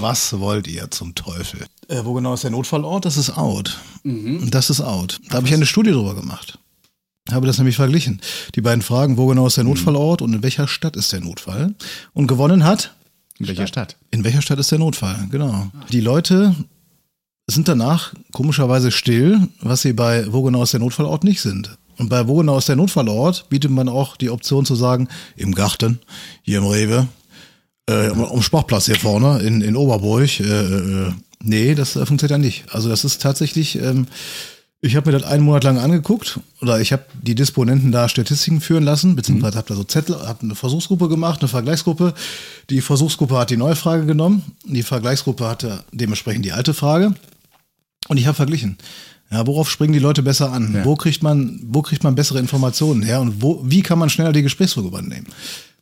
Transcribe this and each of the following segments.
Was wollt ihr zum Teufel? Äh, wo genau ist der Notfallort? Das ist out. Mhm. Das ist out. Da habe ich eine Studie drüber gemacht. Habe das nämlich verglichen. Die beiden Fragen, wo genau ist der mhm. Notfallort und in welcher Stadt ist der Notfall? Und gewonnen hat? In welcher Stadt? In welcher Stadt ist der Notfall? Genau. Die Leute sind danach komischerweise still, was sie bei wo genau ist der Notfallort nicht sind. Und bei wo genau ist der Notfallort bietet man auch die Option zu sagen, im Garten, hier im Rewe, äh, um Sportplatz hier vorne in, in Oberburg. Äh, äh, nee, das äh, funktioniert ja nicht. Also das ist tatsächlich, ähm, ich habe mir das einen Monat lang angeguckt oder ich habe die Disponenten da Statistiken führen lassen, beziehungsweise mhm. habe da so Zettel, habe eine Versuchsgruppe gemacht, eine Vergleichsgruppe. Die Versuchsgruppe hat die neue Frage genommen, die Vergleichsgruppe hatte dementsprechend die alte Frage und ich habe verglichen. Ja, worauf springen die Leute besser an? Ja. Wo kriegt man, wo kriegt man bessere Informationen her und wo, wie kann man schneller die Gesprächsführung übernehmen?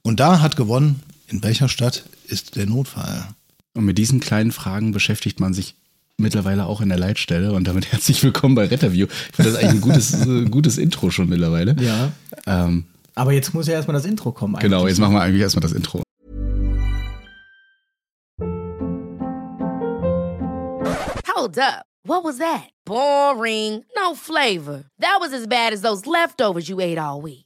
Und da hat gewonnen in welcher Stadt ist der Notfall? Und mit diesen kleinen Fragen beschäftigt man sich mittlerweile auch in der Leitstelle und damit herzlich willkommen bei Retterview. Ich finde das eigentlich ein gutes, äh, gutes Intro schon mittlerweile. Ja. Ähm, Aber jetzt muss ja erstmal das Intro kommen. Eigentlich. Genau, jetzt machen wir eigentlich erstmal das Intro. Hold up. What was that? Boring. No flavor. That was as bad as those leftovers you ate all week.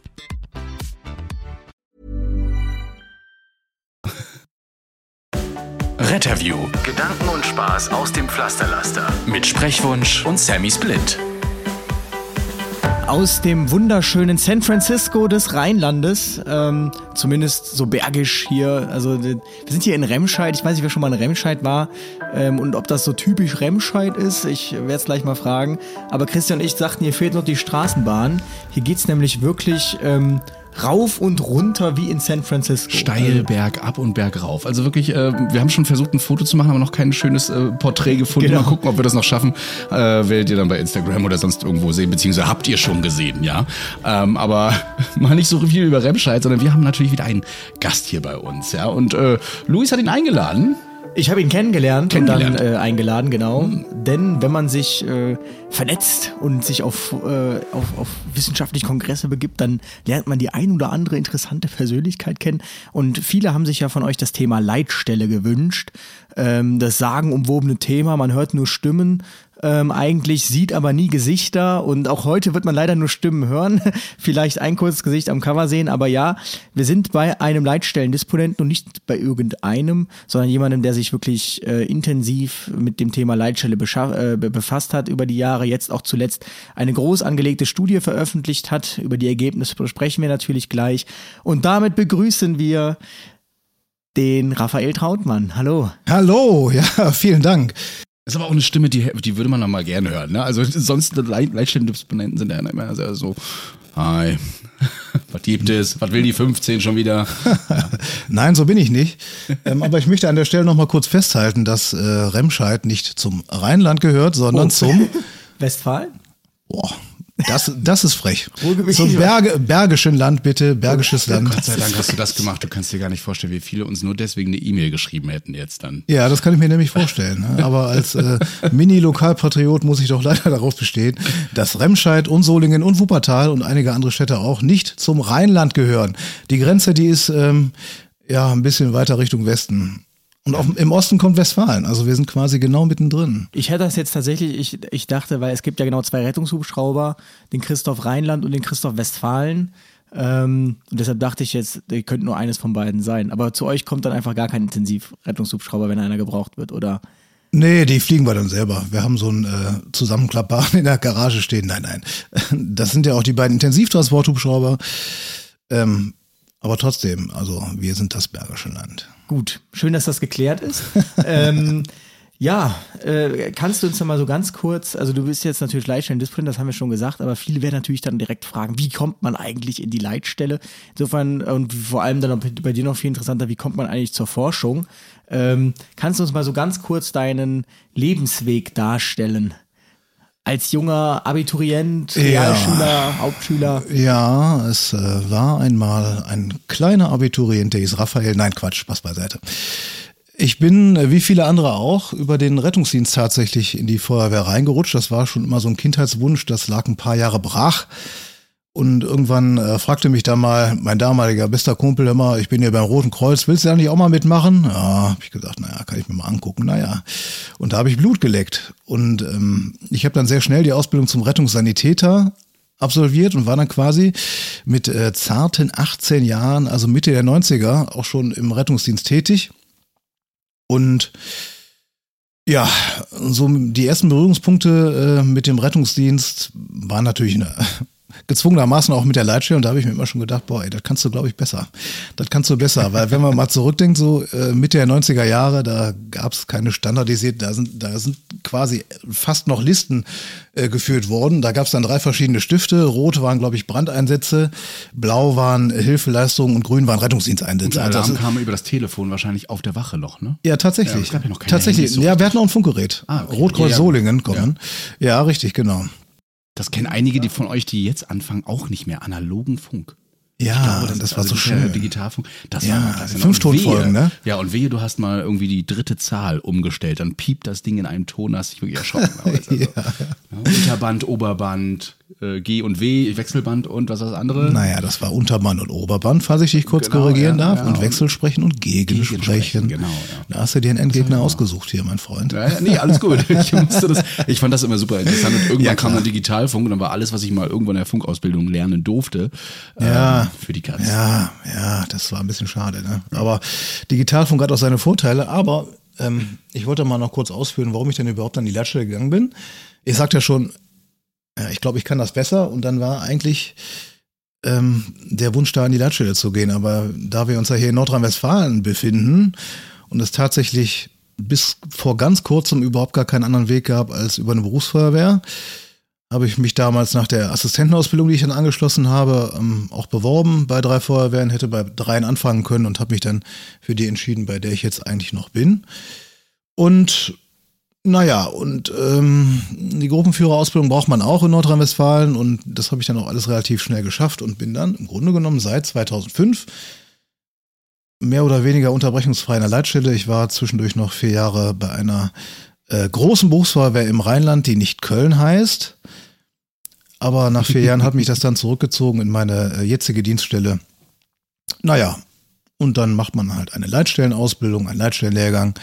Retterview. Gedanken und Spaß aus dem Pflasterlaster. Mit Sprechwunsch und Sammy Split. Aus dem wunderschönen San Francisco des Rheinlandes, ähm, zumindest so bergisch hier. Also wir sind hier in Remscheid. Ich weiß nicht, wer schon mal in Remscheid war ähm, und ob das so typisch Remscheid ist. Ich werde es gleich mal fragen. Aber Christian und ich sagten, hier fehlt noch die Straßenbahn. Hier geht es nämlich wirklich ähm, rauf und runter wie in San Francisco. Steil, Berg ab und Berg rauf. Also wirklich, äh, wir haben schon versucht, ein Foto zu machen, aber noch kein schönes äh, Porträt gefunden. Genau. Mal gucken, ob wir das noch schaffen. Äh, werdet ihr dann bei Instagram oder sonst irgendwo sehen, beziehungsweise habt ihr schon gesehen, ja. Ähm, aber mal nicht so viel über Remscheid, sondern wir haben natürlich wieder einen Gast hier bei uns, ja. Und äh, Luis hat ihn eingeladen. Ich habe ihn kennengelernt, kennengelernt, und dann äh, eingeladen, genau. Mhm. Denn wenn man sich äh, vernetzt und sich auf, äh, auf, auf wissenschaftliche Kongresse begibt, dann lernt man die ein oder andere interessante Persönlichkeit kennen. Und viele haben sich ja von euch das Thema Leitstelle gewünscht. Ähm, das sagenumwobene Thema, man hört nur Stimmen, ähm, eigentlich, sieht aber nie Gesichter und auch heute wird man leider nur Stimmen hören. Vielleicht ein kurzes Gesicht am Cover sehen, aber ja, wir sind bei einem Leitstellendisponenten und nicht bei irgendeinem, sondern jemandem, der sich wirklich äh, intensiv mit dem Thema Leitstelle äh, befasst hat über die Jahre, jetzt auch zuletzt eine groß angelegte Studie veröffentlicht hat. Über die Ergebnisse besprechen wir natürlich gleich. Und damit begrüßen wir den Raphael Trautmann. Hallo. Hallo, ja, vielen Dank. Ist aber auch eine Stimme, die, die würde man noch mal gerne hören. Ne? Also sonst Leitstellendisponenten sind ja immer sehr so, hi, was gibt es? Was will die 15 schon wieder? Ja. Nein, so bin ich nicht. Ähm, aber ich möchte an der Stelle noch mal kurz festhalten, dass äh, Remscheid nicht zum Rheinland gehört, sondern oh. zum Westfalen? Boah, das, das ist frech. Zum Berge, bergischen Land, bitte, bergisches Land. Gott sei Dank hast du das gemacht. Du kannst dir gar nicht vorstellen, wie viele uns nur deswegen eine E-Mail geschrieben hätten jetzt dann. Ja, das kann ich mir nämlich vorstellen. Ne? Aber als äh, Mini-Lokalpatriot muss ich doch leider darauf bestehen, dass Remscheid und Solingen und Wuppertal und einige andere Städte auch nicht zum Rheinland gehören. Die Grenze, die ist ähm, ja ein bisschen weiter Richtung Westen. Und auch im Osten kommt Westfalen. Also wir sind quasi genau mittendrin. Ich hätte das jetzt tatsächlich, ich, ich dachte, weil es gibt ja genau zwei Rettungshubschrauber, den Christoph Rheinland und den Christoph Westfalen. Ähm, und deshalb dachte ich jetzt, ihr könnt nur eines von beiden sein. Aber zu euch kommt dann einfach gar kein Intensivrettungshubschrauber, wenn einer gebraucht wird, oder? Nee, die fliegen wir dann selber. Wir haben so einen äh, Zusammenklappbaren in der Garage stehen. Nein, nein. Das sind ja auch die beiden Intensivtransporthubschrauber. Ähm, aber trotzdem, also wir sind das Bergische Land. Gut, schön, dass das geklärt ist. ähm, ja, äh, kannst du uns mal so ganz kurz, also du bist jetzt natürlich Leitstellen-Disziplin, das haben wir schon gesagt, aber viele werden natürlich dann direkt fragen, wie kommt man eigentlich in die Leitstelle? Insofern, und vor allem dann bei dir noch viel interessanter, wie kommt man eigentlich zur Forschung? Ähm, kannst du uns mal so ganz kurz deinen Lebensweg darstellen? Als junger Abiturient, Ja. Realschüler, Hauptschüler. Ja, es äh, war einmal ein kleiner Abiturient, der hieß Raphael. Nein, Quatsch, Spaß beiseite. Ich bin, äh, wie viele andere auch, über den Rettungsdienst tatsächlich in die Feuerwehr reingerutscht. Das war schon immer so ein Kindheitswunsch, das lag ein paar Jahre brach. Und irgendwann äh, fragte mich da mal mein damaliger bester Kumpel immer, ich bin hier beim Roten Kreuz, willst du da nicht auch mal mitmachen? Ja, habe ich gesagt, naja, kann ich mir mal angucken, naja. Und da habe ich Blut geleckt. Und ähm, ich habe dann sehr schnell die Ausbildung zum Rettungssanitäter absolviert und war dann quasi mit äh, zarten 18 Jahren, also Mitte der 90er, auch schon im Rettungsdienst tätig. Und ja, so die ersten Berührungspunkte äh, mit dem Rettungsdienst waren natürlich eine, gezwungenermaßen auch mit der Leitstelle und da habe ich mir immer schon gedacht, boah, ey, das kannst du, glaube ich, besser. Das kannst du besser, weil wenn man mal zurückdenkt, so äh, Mitte der 90er Jahre, da gab es keine standardisierten, da sind, da sind quasi fast noch Listen äh, geführt worden. Da gab es dann drei verschiedene Stifte. Rot waren, glaube ich, Brandeinsätze, blau waren Hilfeleistungen und grün waren Rettungsdiensteinsätze. Der Also Alarm ist- kam über das Telefon wahrscheinlich auf der Wache noch, ne? ja, tatsächlich. Ja, es gab ja noch keine tatsächlich. Ja, wir hatten auch ein Funkgerät. Ah, okay. Rotkreuz Ja, ja. Solingen kommen. Ja. richtig, genau. Das kennen einige die von euch, die jetzt anfangen, auch nicht mehr. Analogen Funk. Ja, das, das, ist war also so schön. Digitalfunk. Das Ja, war klasse. fünf Tonfolgen, ne? Ja, und wehe, du hast mal irgendwie die dritte Zahl umgestellt. Dann piept das Ding in einem Ton, hast dich wirklich erschrocken. Also, ja, Unterband, Oberband, äh, G und W, Wechselband und was das andere? Naja, das war Unterband und Oberband, falls ich dich kurz Genau, korrigieren ja, darf. ja, und Wechselsprechen und Gegensprechen. Gegensprechen, genau, ja. Da hast du dir einen Endgegner ausgesucht hier, mein Freund. Ja, nee, alles gut. Ich, musste das, ich fand das immer super interessant. Und irgendwann kam dann Digitalfunk und dann war alles, was ich mal irgendwann in der Funkausbildung lernen durfte, Ja. ähm, für die Katz. Ja, ja, das war ein bisschen schade. Ne? Aber Digitalfunk hat auch seine Vorteile. Aber ähm, ich wollte mal noch kurz ausführen, warum ich denn überhaupt an die Leitstelle gegangen bin. Ich sagte ja schon, ja, ich glaube, ich kann das besser. Und dann war eigentlich ähm, der Wunsch, da an die Leitstelle zu gehen. Aber da wir uns ja hier in Nordrhein-Westfalen befinden und es tatsächlich bis vor ganz kurzem überhaupt gar keinen anderen Weg gab als über eine Berufsfeuerwehr, habe ich mich damals nach der Assistentenausbildung, die ich dann angeschlossen habe, ähm, auch beworben bei drei Feuerwehren, hätte bei dreien anfangen können und habe mich dann für die entschieden, bei der ich jetzt eigentlich noch bin. Und naja, und ähm, die Gruppenführerausbildung braucht man auch in Nordrhein-Westfalen und das habe ich dann auch alles relativ schnell geschafft und bin dann im Grunde genommen seit 2005 mehr oder weniger unterbrechungsfrei in der Leitstelle. Ich war zwischendurch noch vier Jahre bei einer äh, großen Berufsfeuerwehr im Rheinland, die nicht Köln heißt. Aber nach vier Jahren hat mich das dann zurückgezogen in meine äh, jetzige Dienststelle. Naja, und dann macht man halt eine Leitstellenausbildung, einen Leitstellenlehrgang.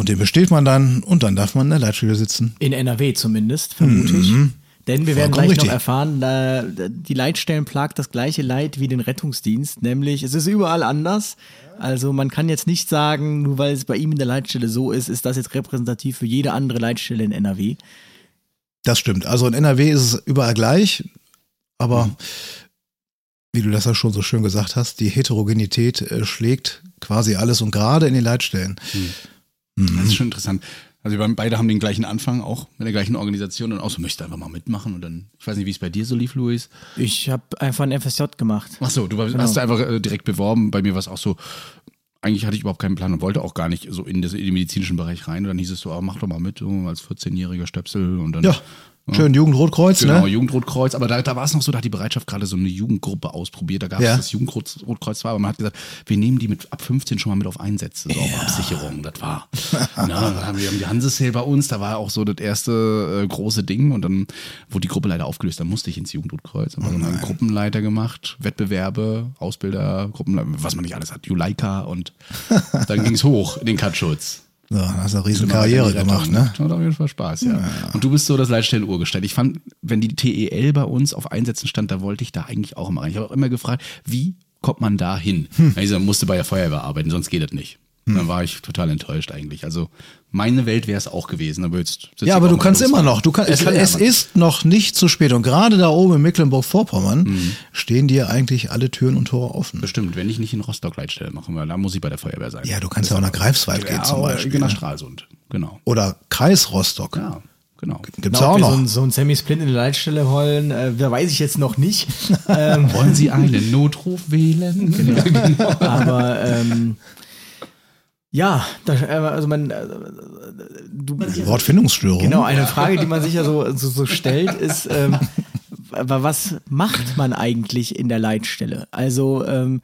Und den besteht man dann und dann darf man in der Leitstelle sitzen. In NRW zumindest, vermute ich. Denn wir werden Mhm. Vollkommen gleich richtig. noch erfahren, da, die Leitstellen plagt das gleiche Leid wie den Rettungsdienst, nämlich es ist überall anders. Also man kann jetzt nicht sagen, nur weil es bei ihm in der Leitstelle so ist, ist das jetzt repräsentativ für jede andere Leitstelle in NRW. Das stimmt. Also in NRW ist es überall gleich, aber Mhm. wie du das ja schon so schön gesagt hast, die Heterogenität äh, schlägt quasi alles und gerade in den Leitstellen. Das ist schon interessant. Also wir beide haben den gleichen Anfang auch mit der gleichen Organisation und auch so möchte einfach mal mitmachen und dann, ich weiß nicht, wie es bei dir so lief, Luis. Ich habe einfach ein FSJ gemacht. Ach so, du Genau. hast du einfach äh, direkt beworben. Bei mir war es auch so, eigentlich hatte ich überhaupt keinen Plan und wollte auch gar nicht so in, das, in den medizinischen Bereich rein. Und dann hieß es so, ah, mach doch mal mit, so als 14-jähriger Stöpsel und dann Ja, schön Jugendrotkreuz, Genau, ne? Jugendrotkreuz. Aber da, da war es noch so, da hat die Bereitschaft gerade so eine Jugendgruppe ausprobiert. Da gab es Ja. das Jugendrotkreuz zwar, aber man hat gesagt, wir nehmen die mit ab 15 schon mal mit auf Einsätze, so auf Absicherung. Das war. Na, dann haben wir haben die Hansesale bei uns, da war auch so das erste äh, große Ding und dann wurde die Gruppe leider aufgelöst. Dann musste ich ins Jugendrotkreuz. Dann haben wir so einen Gruppenleiter gemacht, Wettbewerbe, Ausbilder, Gruppenleiter, was man nicht alles hat, Juleika und dann ging es hoch in den Katschutz. So, da hast du eine riesen Immer Karriere gemacht, ne? Hat auf jeden Fall Spaß, ja. Und du bist so das Leitstellen-Urgestein. Ich fand, wenn die TEL bei uns auf Einsätzen stand, da wollte ich da eigentlich auch immer rein. Ich habe auch immer gefragt, wie kommt man da hin? Hm. Also musste bei der Feuerwehr arbeiten, sonst geht das nicht. Dann war ich total enttäuscht eigentlich. Also meine Welt wäre es auch gewesen, aber jetzt Ja, aber du kannst immer noch. Du kann, es, kann es ist noch nicht zu spät. Und gerade da oben in Mecklenburg-Vorpommern Mhm. stehen dir eigentlich alle Türen und Tore offen. Bestimmt, wenn ich nicht in Rostock Leitstelle mache, weil da muss ich bei der Feuerwehr sein. Ja, du kannst ja auch nach Greifswald gehen zum oder Beispiel. Nach ne? Stralsund, genau. Oder Kreis Rostock. Ja, genau. Gibt's ob auch noch. So ein, so ein Semi-Splint in der Leitstelle wollen, äh, da weiß ich jetzt noch nicht. ähm, Wollen Sie einen Notruf wählen? Genau. aber ähm, Ja, das, äh, also man, äh, du, Wortfindungsstörung. genau, eine Frage, die man sich ja so, so, so stellt, ist, ähm, aber was macht man eigentlich in der Leitstelle? Also, ähm,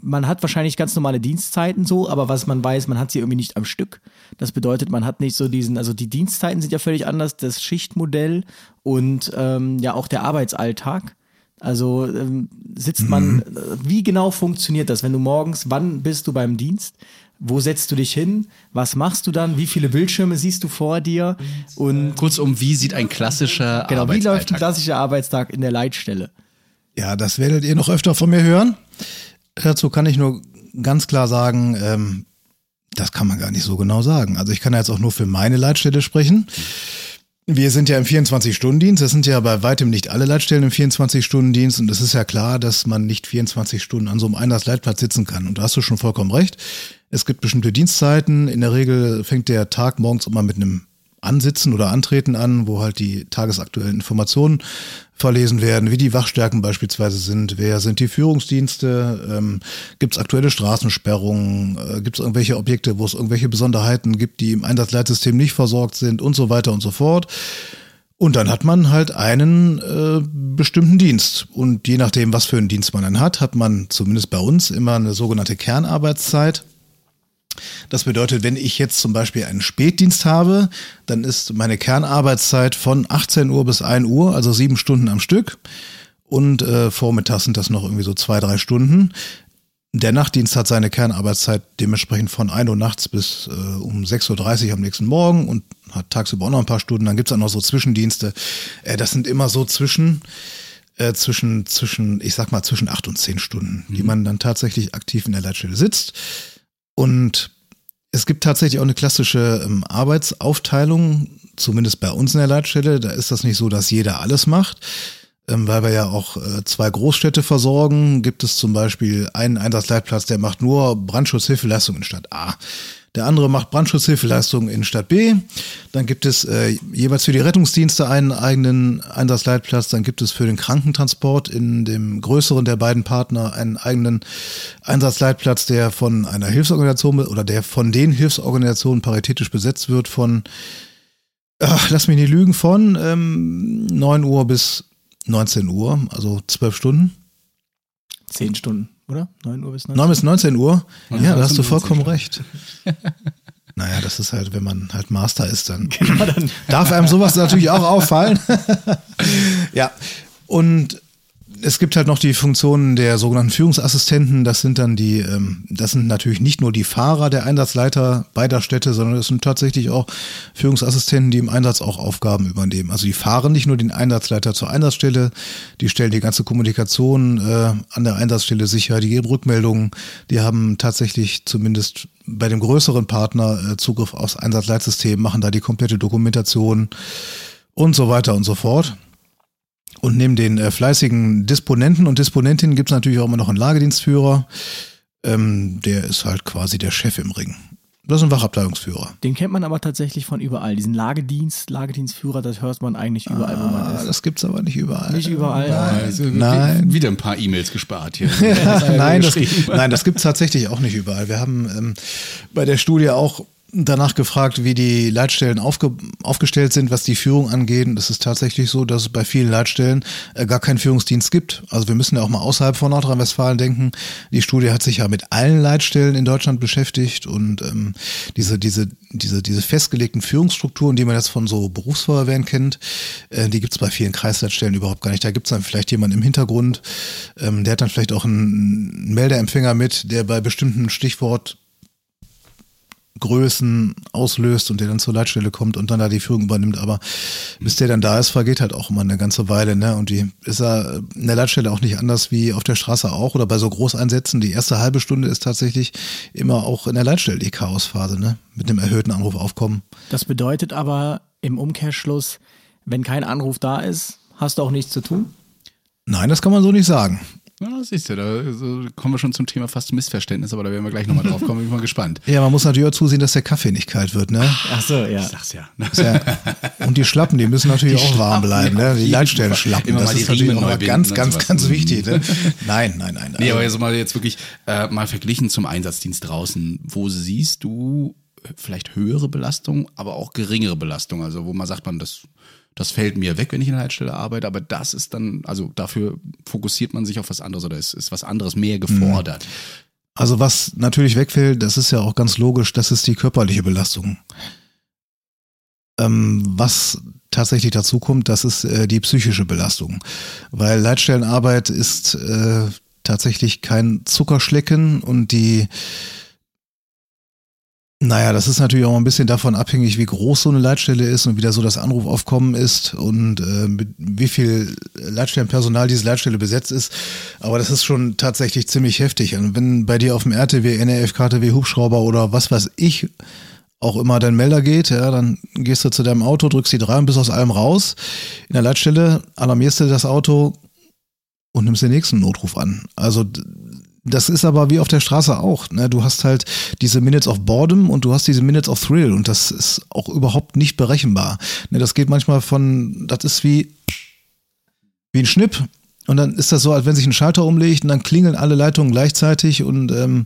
man hat wahrscheinlich ganz normale Dienstzeiten so, aber was man weiß, man hat sie irgendwie nicht am Stück. Das bedeutet, man hat nicht so diesen, also die Dienstzeiten sind ja völlig anders, das Schichtmodell und ähm, ja auch der Arbeitsalltag. Also ähm, sitzt man, äh, wie genau funktioniert das, wenn du morgens, wann bist du beim Dienst? Wo setzt du dich hin? Was machst du dann? Wie viele Bildschirme siehst du vor dir? Und Kurzum, wie sieht ein klassischer genau, wie läuft ein klassischer Arbeitstag in der Leitstelle? Ja, das werdet ihr noch öfter von mir hören. Dazu kann ich nur ganz klar sagen, ähm, das kann man gar nicht so genau sagen. Also ich kann jetzt auch nur für meine Leitstelle sprechen. Wir sind ja im 24-Stunden-Dienst. Das sind ja bei weitem nicht alle Leitstellen im 24-Stunden-Dienst. Und es ist ja klar, dass man nicht 24 Stunden an so einem Einlassleitplatz sitzen kann. Und da hast du schon vollkommen recht. Es gibt bestimmte Dienstzeiten. In der Regel fängt der Tag morgens immer mit einem Ansitzen oder Antreten an, wo halt die tagesaktuellen Informationen verlesen werden, wie die Wachstärken beispielsweise sind, wer sind die Führungsdienste, ähm, gibt es aktuelle Straßensperrungen, äh, gibt es irgendwelche Objekte, wo es irgendwelche Besonderheiten gibt, die im Einsatzleitsystem nicht versorgt sind und so weiter und so fort. Und dann hat man halt einen äh, bestimmten Dienst. Und je nachdem, was für einen Dienst man dann hat, hat man zumindest bei uns immer eine sogenannte Kernarbeitszeit. Das bedeutet, wenn ich jetzt zum Beispiel einen Spätdienst habe, dann ist meine Kernarbeitszeit von 18 Uhr bis 1 Uhr, also sieben Stunden am Stück. Und äh, vormittags sind das noch irgendwie so zwei, drei Stunden. Der Nachtdienst hat seine Kernarbeitszeit dementsprechend von 1 Uhr nachts bis äh, um 6.30 Uhr am nächsten Morgen und hat tagsüber auch noch ein paar Stunden. Dann gibt's auch noch so Zwischendienste. Äh, das sind immer so zwischen, äh, zwischen, zwischen, ich sag mal, zwischen acht und zehn Stunden, die man dann tatsächlich aktiv in der Leitstelle sitzt. Und es gibt tatsächlich auch eine klassische ähm, Arbeitsaufteilung, zumindest bei uns in der Leitstelle. Da ist das nicht so, dass jeder alles macht. Ähm, weil wir ja auch äh, zwei Großstädte versorgen, gibt es zum Beispiel einen Einsatzleitplatz, der macht nur Brandschutzhilfeleistung in Stadt A. Der andere macht Brandschutzhilfeleistung in Stadt B. Dann gibt es äh, jeweils für die Rettungsdienste einen eigenen Einsatzleitplatz. Dann gibt es für den Krankentransport in dem größeren der beiden Partner einen eigenen Einsatzleitplatz, der von einer Hilfsorganisation oder der von den Hilfsorganisationen paritätisch besetzt wird von, ach, lass mich nicht lügen, von ähm, 9 Uhr bis 19 Uhr, also 12 Stunden. Zehn Stunden, oder? 9 Uhr bis 9 9 bis 19 Uhr? Ja, Ja, da hast 19 du vollkommen 19 recht. Naja, das ist halt, wenn man halt Master ist, dann Genau, dann darf einem sowas natürlich auch auffallen. ja, und es gibt halt noch die Funktionen der sogenannten Führungsassistenten. Das sind dann die, ähm, das sind natürlich nicht nur die Fahrer der Einsatzleiter beider Städte, sondern es sind tatsächlich auch Führungsassistenten, die im Einsatz auch Aufgaben übernehmen. Also die fahren nicht nur den Einsatzleiter zur Einsatzstelle, die stellen die ganze Kommunikation äh, an der Einsatzstelle sicher, die geben Rückmeldungen, die haben tatsächlich zumindest bei dem größeren Partner äh, Zugriff aufs Einsatzleitsystem, machen da die komplette Dokumentation und so weiter und so fort. Und neben den äh, fleißigen Disponenten und Disponentinnen gibt es natürlich auch immer noch einen Lagedienstführer. Ähm, der ist halt quasi der Chef im Ring. Das ist ein Wachabteilungsführer. Den kennt man aber tatsächlich von überall. Diesen Lagedienst, Lagedienstführer, das hört man eigentlich überall, wo man Ah, ist. das gibt's aber nicht überall. Nicht überall. Also, Nein. Wieder ein paar E-Mails gespart hier. nein, das, nein, das gibt's tatsächlich auch nicht überall. Wir haben ähm, bei der Studie auch danach gefragt, wie die Leitstellen aufge aufgestellt sind, was die Führung angeht. Es ist tatsächlich so, dass es bei vielen Leitstellen äh, gar keinen Führungsdienst gibt. Also wir müssen ja auch mal außerhalb von Nordrhein-Westfalen denken. Die Studie hat sich ja mit allen Leitstellen in Deutschland beschäftigt und ähm, diese, diese, diese, diese festgelegten Führungsstrukturen, die man jetzt von so Berufsfeuerwehren kennt, äh, die gibt's bei vielen Kreisleitstellen überhaupt gar nicht. Da gibt's dann vielleicht jemanden im Hintergrund, ähm, der hat dann vielleicht auch einen Meldeempfänger mit, der bei bestimmten Stichwort Größen auslöst und der dann zur Leitstelle kommt und dann da die Führung übernimmt. Aber bis der dann da ist, vergeht halt auch immer eine ganze Weile. Ne? Und die ist ja in der Leitstelle auch nicht anders wie auf der Straße auch oder bei so Großeinsätzen. Die erste halbe Stunde ist tatsächlich immer auch in der Leitstelle die Chaosphase, ne? mit einem erhöhten Anrufaufkommen. Das bedeutet aber im Umkehrschluss, wenn kein Anruf da ist, hast du auch nichts zu tun. Nein, das kann man so nicht sagen. Ja, siehst du, da so kommen wir schon zum Thema fast Missverständnis, aber da werden wir gleich nochmal drauf kommen, bin ich mal gespannt. Ja, man muss natürlich auch zusehen, dass der Kaffee nicht kalt wird. Ne? Ach so, ja. Ich sag's ja. Ja, Und die Schlappen, die müssen natürlich auch warm bleiben, ne? Die Leitstellenschlappen. Immer Das mal die ist natürlich Riemen auch mal binden ganz, ganz, sowas. ganz wichtig. Ne? Nein, nein, nein. Nee, Also- aber jetzt mal jetzt wirklich äh, mal verglichen zum Einsatzdienst draußen. Wo siehst du vielleicht höhere Belastung, aber auch geringere Belastung? Also wo man sagt man, das, das fällt mir weg, wenn ich in der Leitstelle arbeite, aber das ist dann, also dafür fokussiert man sich auf was anderes oder ist, ist was anderes mehr gefordert? Also was natürlich wegfällt, das ist ja auch ganz logisch, das ist die körperliche Belastung. Ähm, was tatsächlich dazu kommt, das ist äh, die psychische Belastung. Weil Leitstellenarbeit ist äh, tatsächlich kein Zuckerschlecken und die naja, das ist natürlich auch ein bisschen davon abhängig, wie groß so eine Leitstelle ist und wie da so das Anrufaufkommen ist und äh, wie viel Leitstellenpersonal diese Leitstelle besetzt ist. Aber das ist schon tatsächlich ziemlich heftig. Und wenn bei dir auf dem RTW, NRF, KTW, Hubschrauber oder was weiß ich auch immer dein Melder geht, ja, dann gehst du zu deinem Auto, drückst die drei und bist aus allem raus. In der Leitstelle alarmierst du das Auto und nimmst den nächsten Notruf an. Also das ist aber wie auf der Straße auch. Ne? Du hast halt diese Minutes of Boredom und du hast diese Minutes of Thrill und das ist auch überhaupt nicht berechenbar. Ne? Das geht manchmal von, das ist wie, wie ein Schnipp. Und dann ist das so, als wenn sich ein Schalter umlegt und dann klingeln alle Leitungen gleichzeitig und ähm,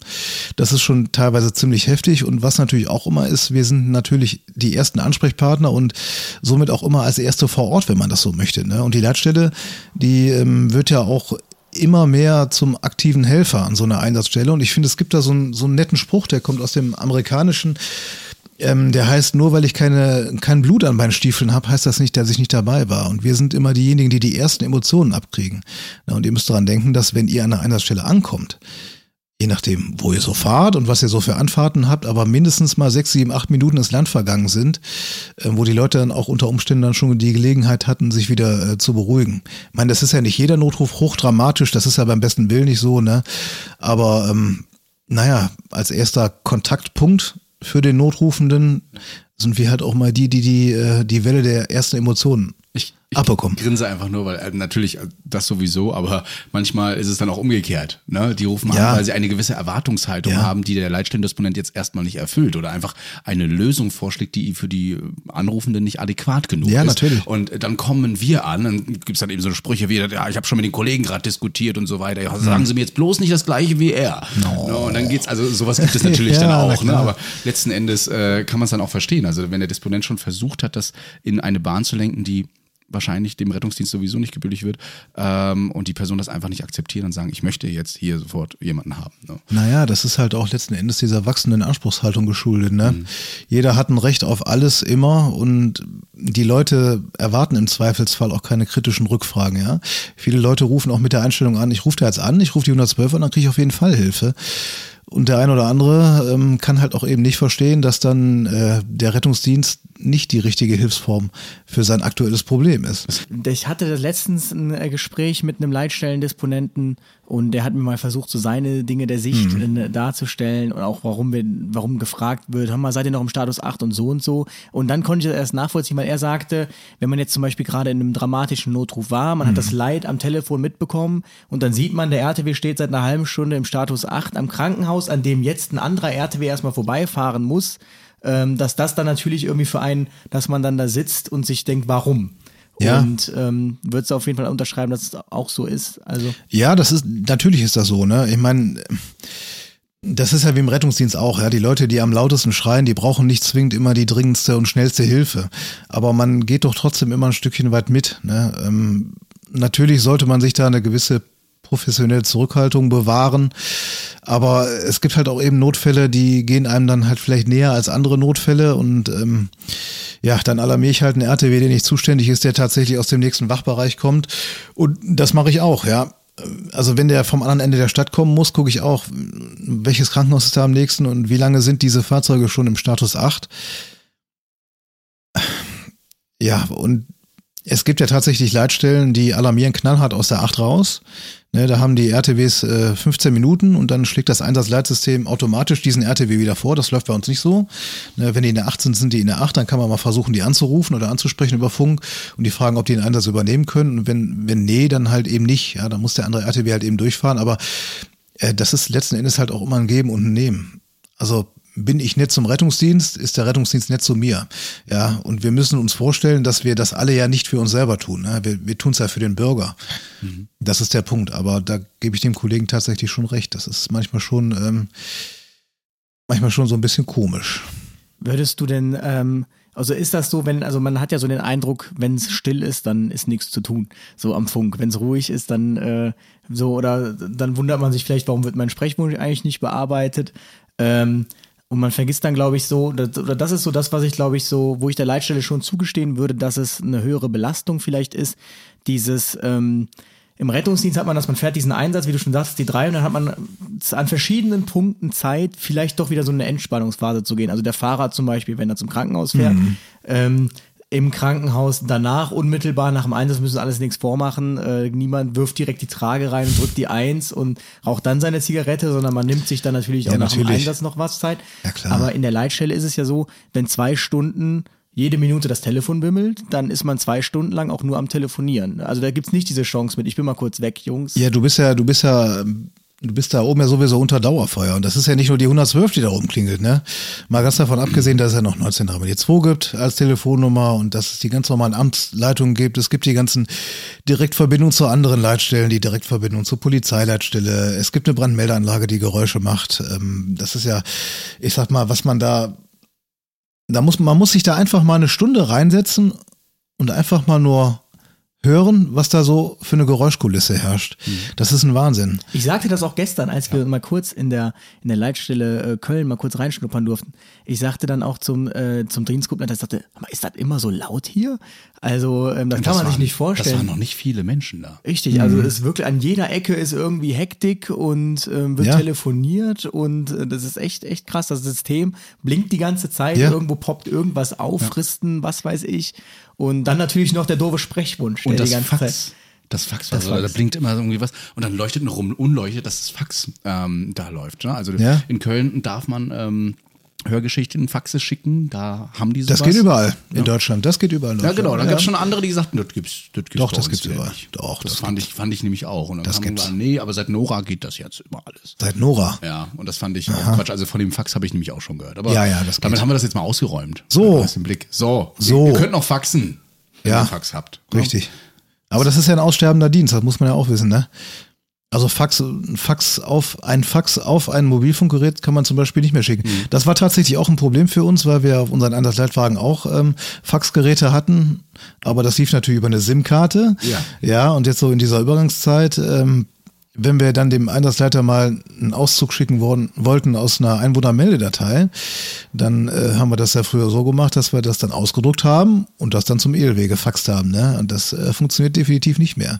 das ist schon teilweise ziemlich heftig. Und was natürlich auch immer ist, wir sind natürlich die ersten Ansprechpartner und somit auch immer als Erste vor Ort, wenn man das so möchte. Ne? Und die Leitstelle, die ähm, wird ja auch immer mehr zum aktiven Helfer an so einer Einsatzstelle. Und ich finde, es gibt da so einen, so einen netten Spruch, der kommt aus dem amerikanischen. Ähm, der heißt, nur weil ich keine, kein Blut an meinen Stiefeln habe, heißt das nicht, dass ich nicht dabei war. Und wir sind immer diejenigen, die die ersten Emotionen abkriegen. Na, und ihr müsst daran denken, dass wenn ihr an einer Einsatzstelle ankommt, je nachdem, wo ihr so fahrt und was ihr so für Anfahrten habt, aber mindestens mal sechs, sieben, acht Minuten ins Land vergangen sind, äh, wo die Leute dann auch unter Umständen dann schon die Gelegenheit hatten, sich wieder äh, zu beruhigen. Ich meine, das ist ja nicht jeder Notruf hochdramatisch, das ist ja beim besten Willen nicht so, ne? Aber ähm, naja, als erster Kontaktpunkt für den Notrufenden sind wir halt auch mal die, die die, äh, die Welle der ersten Emotionen Ich, abbekommen. grinse einfach nur, weil äh, natürlich äh, das sowieso, aber manchmal ist es dann auch umgekehrt. Ne? Die rufen Ja. an, weil sie eine gewisse Erwartungshaltung Ja. haben, die der Leitstellendisponent jetzt erstmal nicht erfüllt oder einfach eine Lösung vorschlägt, die für die Anrufenden nicht adäquat genug Ja, ist. natürlich. Und äh, dann kommen wir an, dann gibt's dann eben so Sprüche wie, ja, ich habe schon mit den Kollegen gerade diskutiert und so weiter. Ja, sagen Sie mir jetzt bloß nicht das Gleiche wie er. Ne? Und dann geht's, also sowas gibt es natürlich dann Ja, auch, ne? aber letzten Endes äh, kann man es dann auch verstehen. Also wenn der Disponent schon versucht hat, das in eine Bahn zu lenken, die wahrscheinlich dem Rettungsdienst sowieso nicht gebührlich wird ähm, und die Person das einfach nicht akzeptieren und sagen, ich möchte jetzt hier sofort jemanden haben. Ne? Naja, das ist halt auch letzten Endes dieser wachsenden Anspruchshaltung geschuldet. Ne? Jeder hat ein Recht auf alles immer und die Leute erwarten im Zweifelsfall auch keine kritischen Rückfragen. Ja, Viele Leute rufen auch mit der Einstellung an, ich rufe da jetzt an, ich rufe die 112 an, dann kriege ich auf jeden Fall Hilfe. Und der ein oder andere ähm, kann halt auch eben nicht verstehen, dass dann äh, der Rettungsdienst nicht die richtige Hilfsform für sein aktuelles Problem ist. Ich hatte letztens ein äh, Gespräch mit einem Leitstellendisponenten und der hat mir mal versucht, so seine Dinge der Sicht äh, darzustellen und auch warum wir, warum gefragt wird, hör mal, seid ihr noch im Status 8 und so und so. Und dann konnte ich das erst nachvollziehen, weil er sagte, wenn man jetzt zum Beispiel gerade in einem dramatischen Notruf war, man hat das Leid am Telefon mitbekommen und dann sieht man, der RTW steht seit einer halben Stunde im Status 8 am Krankenhaus, an dem jetzt ein anderer RTW erstmal vorbeifahren muss, ähm, dass das dann natürlich irgendwie für einen, dass man dann da sitzt und sich denkt, warum? Ja. Und ähm, würdest du auf jeden Fall unterschreiben, dass es auch so ist. Also Ja, das ist, natürlich ist das so, ne? Ich meine, das ist ja wie im Rettungsdienst auch, ja. Die Leute, die am lautesten schreien, die brauchen nicht zwingend immer die dringendste und schnellste Hilfe. Aber man geht doch trotzdem immer ein Stückchen weit mit, ne? Ähm, natürlich sollte man sich da eine gewisse professionelle Zurückhaltung bewahren. Aber es gibt halt auch eben Notfälle, die gehen einem dann halt vielleicht näher als andere Notfälle und ähm, ja, dann alarmiere ich halt einen RTW, der nicht zuständig ist, der tatsächlich aus dem nächsten Wachbereich kommt. Und das mache ich auch, ja. Also wenn der vom anderen Ende der Stadt kommen muss, gucke ich auch, welches Krankenhaus ist da am nächsten und wie lange sind diese Fahrzeuge schon im Status 8. Ja, und es gibt ja tatsächlich Leitstellen, die alarmieren knallhart aus der 8 raus. Ne, da haben die RTWs äh, 15 Minuten und dann schlägt das Einsatzleitsystem automatisch diesen RTW wieder vor. Das läuft bei uns nicht so. Ne, wenn die in der 8 sind, sind die in der 8, dann kann man mal versuchen, die anzurufen oder anzusprechen über Funk und die fragen, ob die den Einsatz übernehmen können. Und wenn, wenn nee, dann halt eben nicht. Ja, dann muss der andere RTW halt eben durchfahren. Aber äh, das ist letzten Endes halt auch immer ein Geben und ein Nehmen. Also bin ich nett zum Rettungsdienst, ist der Rettungsdienst nett zu mir. Ja, und wir müssen uns vorstellen, dass wir das alle ja nicht für uns selber tun. Ne? Wir, wir tun es ja für den Bürger. Mhm. Das ist der Punkt. Aber da gebe ich dem Kollegen tatsächlich schon recht. Das ist manchmal schon, ähm, manchmal schon so ein bisschen komisch. Würdest du denn, ähm, also ist das so, wenn, also man hat ja so den Eindruck, wenn es still ist, dann ist nichts zu tun, so am Funk. Wenn es ruhig ist, dann äh, so, oder dann wundert man sich vielleicht, warum wird mein Sprechwunsch eigentlich nicht bearbeitet. Ähm, und man vergisst dann, glaube ich, so, das, oder das ist so das, was ich, glaube ich, so, wo ich der Leitstelle schon zugestehen würde, dass es eine höhere Belastung vielleicht ist. Dieses, ähm, im Rettungsdienst hat man das, man fährt diesen Einsatz, wie du schon sagst, die drei, und dann hat man an verschiedenen Punkten Zeit, vielleicht doch wieder so eine Entspannungsphase zu gehen. Also der Fahrer zum Beispiel, wenn er zum Krankenhaus fährt, mhm. ähm, im Krankenhaus danach, unmittelbar nach dem Einsatz, müssen alles nichts vormachen. Äh, niemand wirft direkt die Trage rein und drückt die Eins und raucht dann seine Zigarette, sondern man nimmt sich dann natürlich auch ja, nach dem Einsatz noch was Zeit. Ja, klar. Aber in der Leitstelle ist es ja so, wenn zwei Stunden jede Minute das Telefon bimmelt, dann ist man zwei Stunden lang auch nur am Telefonieren. Also da gibt's nicht diese Chance mit, ich bin mal kurz weg, Jungs. Ja, du bist ja, du bist ja du bist da oben ja sowieso unter Dauerfeuer. Und das ist ja nicht nur die 112, die da oben klingelt, ne? Mal ganz davon abgesehen, dass es ja noch 19 2 gibt als Telefonnummer und dass es die ganz normalen Amtsleitungen gibt. Es gibt die ganzen Direktverbindungen zu anderen Leitstellen, die Direktverbindung zur Polizeileitstelle. Es gibt eine Brandmeldeanlage, die Geräusche macht. Ähm, das ist ja, ich sag mal, was man da, da muss, man muss sich da einfach mal eine Stunde reinsetzen und einfach mal nur hören, was da so für eine Geräuschkulisse herrscht. Mhm. Das ist ein Wahnsinn. Ich sagte das auch gestern, als wir mal kurz in der, in der Leitstelle äh, Köln mal kurz reinschnuppern durften. Ich sagte dann auch zum, äh, zum Dienstgruppenleiter, ich sagte, ist das immer so laut hier? Also, ähm, das Und kann das man waren, sich nicht vorstellen. Das waren noch nicht viele Menschen da. Richtig, also mhm. es ist wirklich an jeder Ecke ist irgendwie Hektik und ähm, wird ja. telefoniert und äh, das ist echt, echt krass. Das System blinkt die ganze Zeit, ja. irgendwo poppt irgendwas auf, ja. Fristen, was weiß ich. Und dann natürlich noch der doofe Sprechwunsch. Und das die ganze Fax. Zeit. Das Fax, das also, da blinkt immer irgendwie was und dann leuchtet ein rum, unleuchtet, dass das Fax ähm, da läuft. Ne? Also ja. in Köln darf man ähm, Hörgeschichten, Faxe schicken, da haben die sowas. Das geht überall in ja. Deutschland, das geht überall. Ja, genau, dann ja. gab es schon andere, die gesagt das gibt's, das gibt's Doch, das gibt's überall. Nicht. Doch, das, das fand ich, fand ich nämlich auch. Und dann das gibt's. Gesagt, nee, aber seit Nora geht das jetzt immer alles. Seit Nora? Ja, und das fand ich Aha. auch Quatsch. Also von dem Fax habe ich nämlich auch schon gehört. Aber ja, ja, das damit haben wir das jetzt mal ausgeräumt. So. Den Blick. So. so. Ihr könnt noch faxen, wenn ja. ihr Fax habt. Richtig. Aber das ist ja ein aussterbender Dienst, das muss man ja auch wissen, ne? Also Fax, Fax auf ein Fax auf ein Mobilfunkgerät kann man zum Beispiel nicht mehr schicken. Mhm. Das war tatsächlich auch ein Problem für uns, weil wir auf unseren Einsatzleitwagen auch ähm, Faxgeräte hatten, aber das lief natürlich über eine SIM-Karte. Ja. Ja, und jetzt so in dieser Übergangszeit, ähm, wenn wir dann dem Einsatzleiter mal einen Auszug schicken worden, wollten aus einer Einwohnermeldedatei, dann äh, haben wir das ja früher so gemacht, dass wir das dann ausgedruckt haben und das dann zum ELW gefaxt haben. Ne? Und das äh, funktioniert definitiv nicht mehr.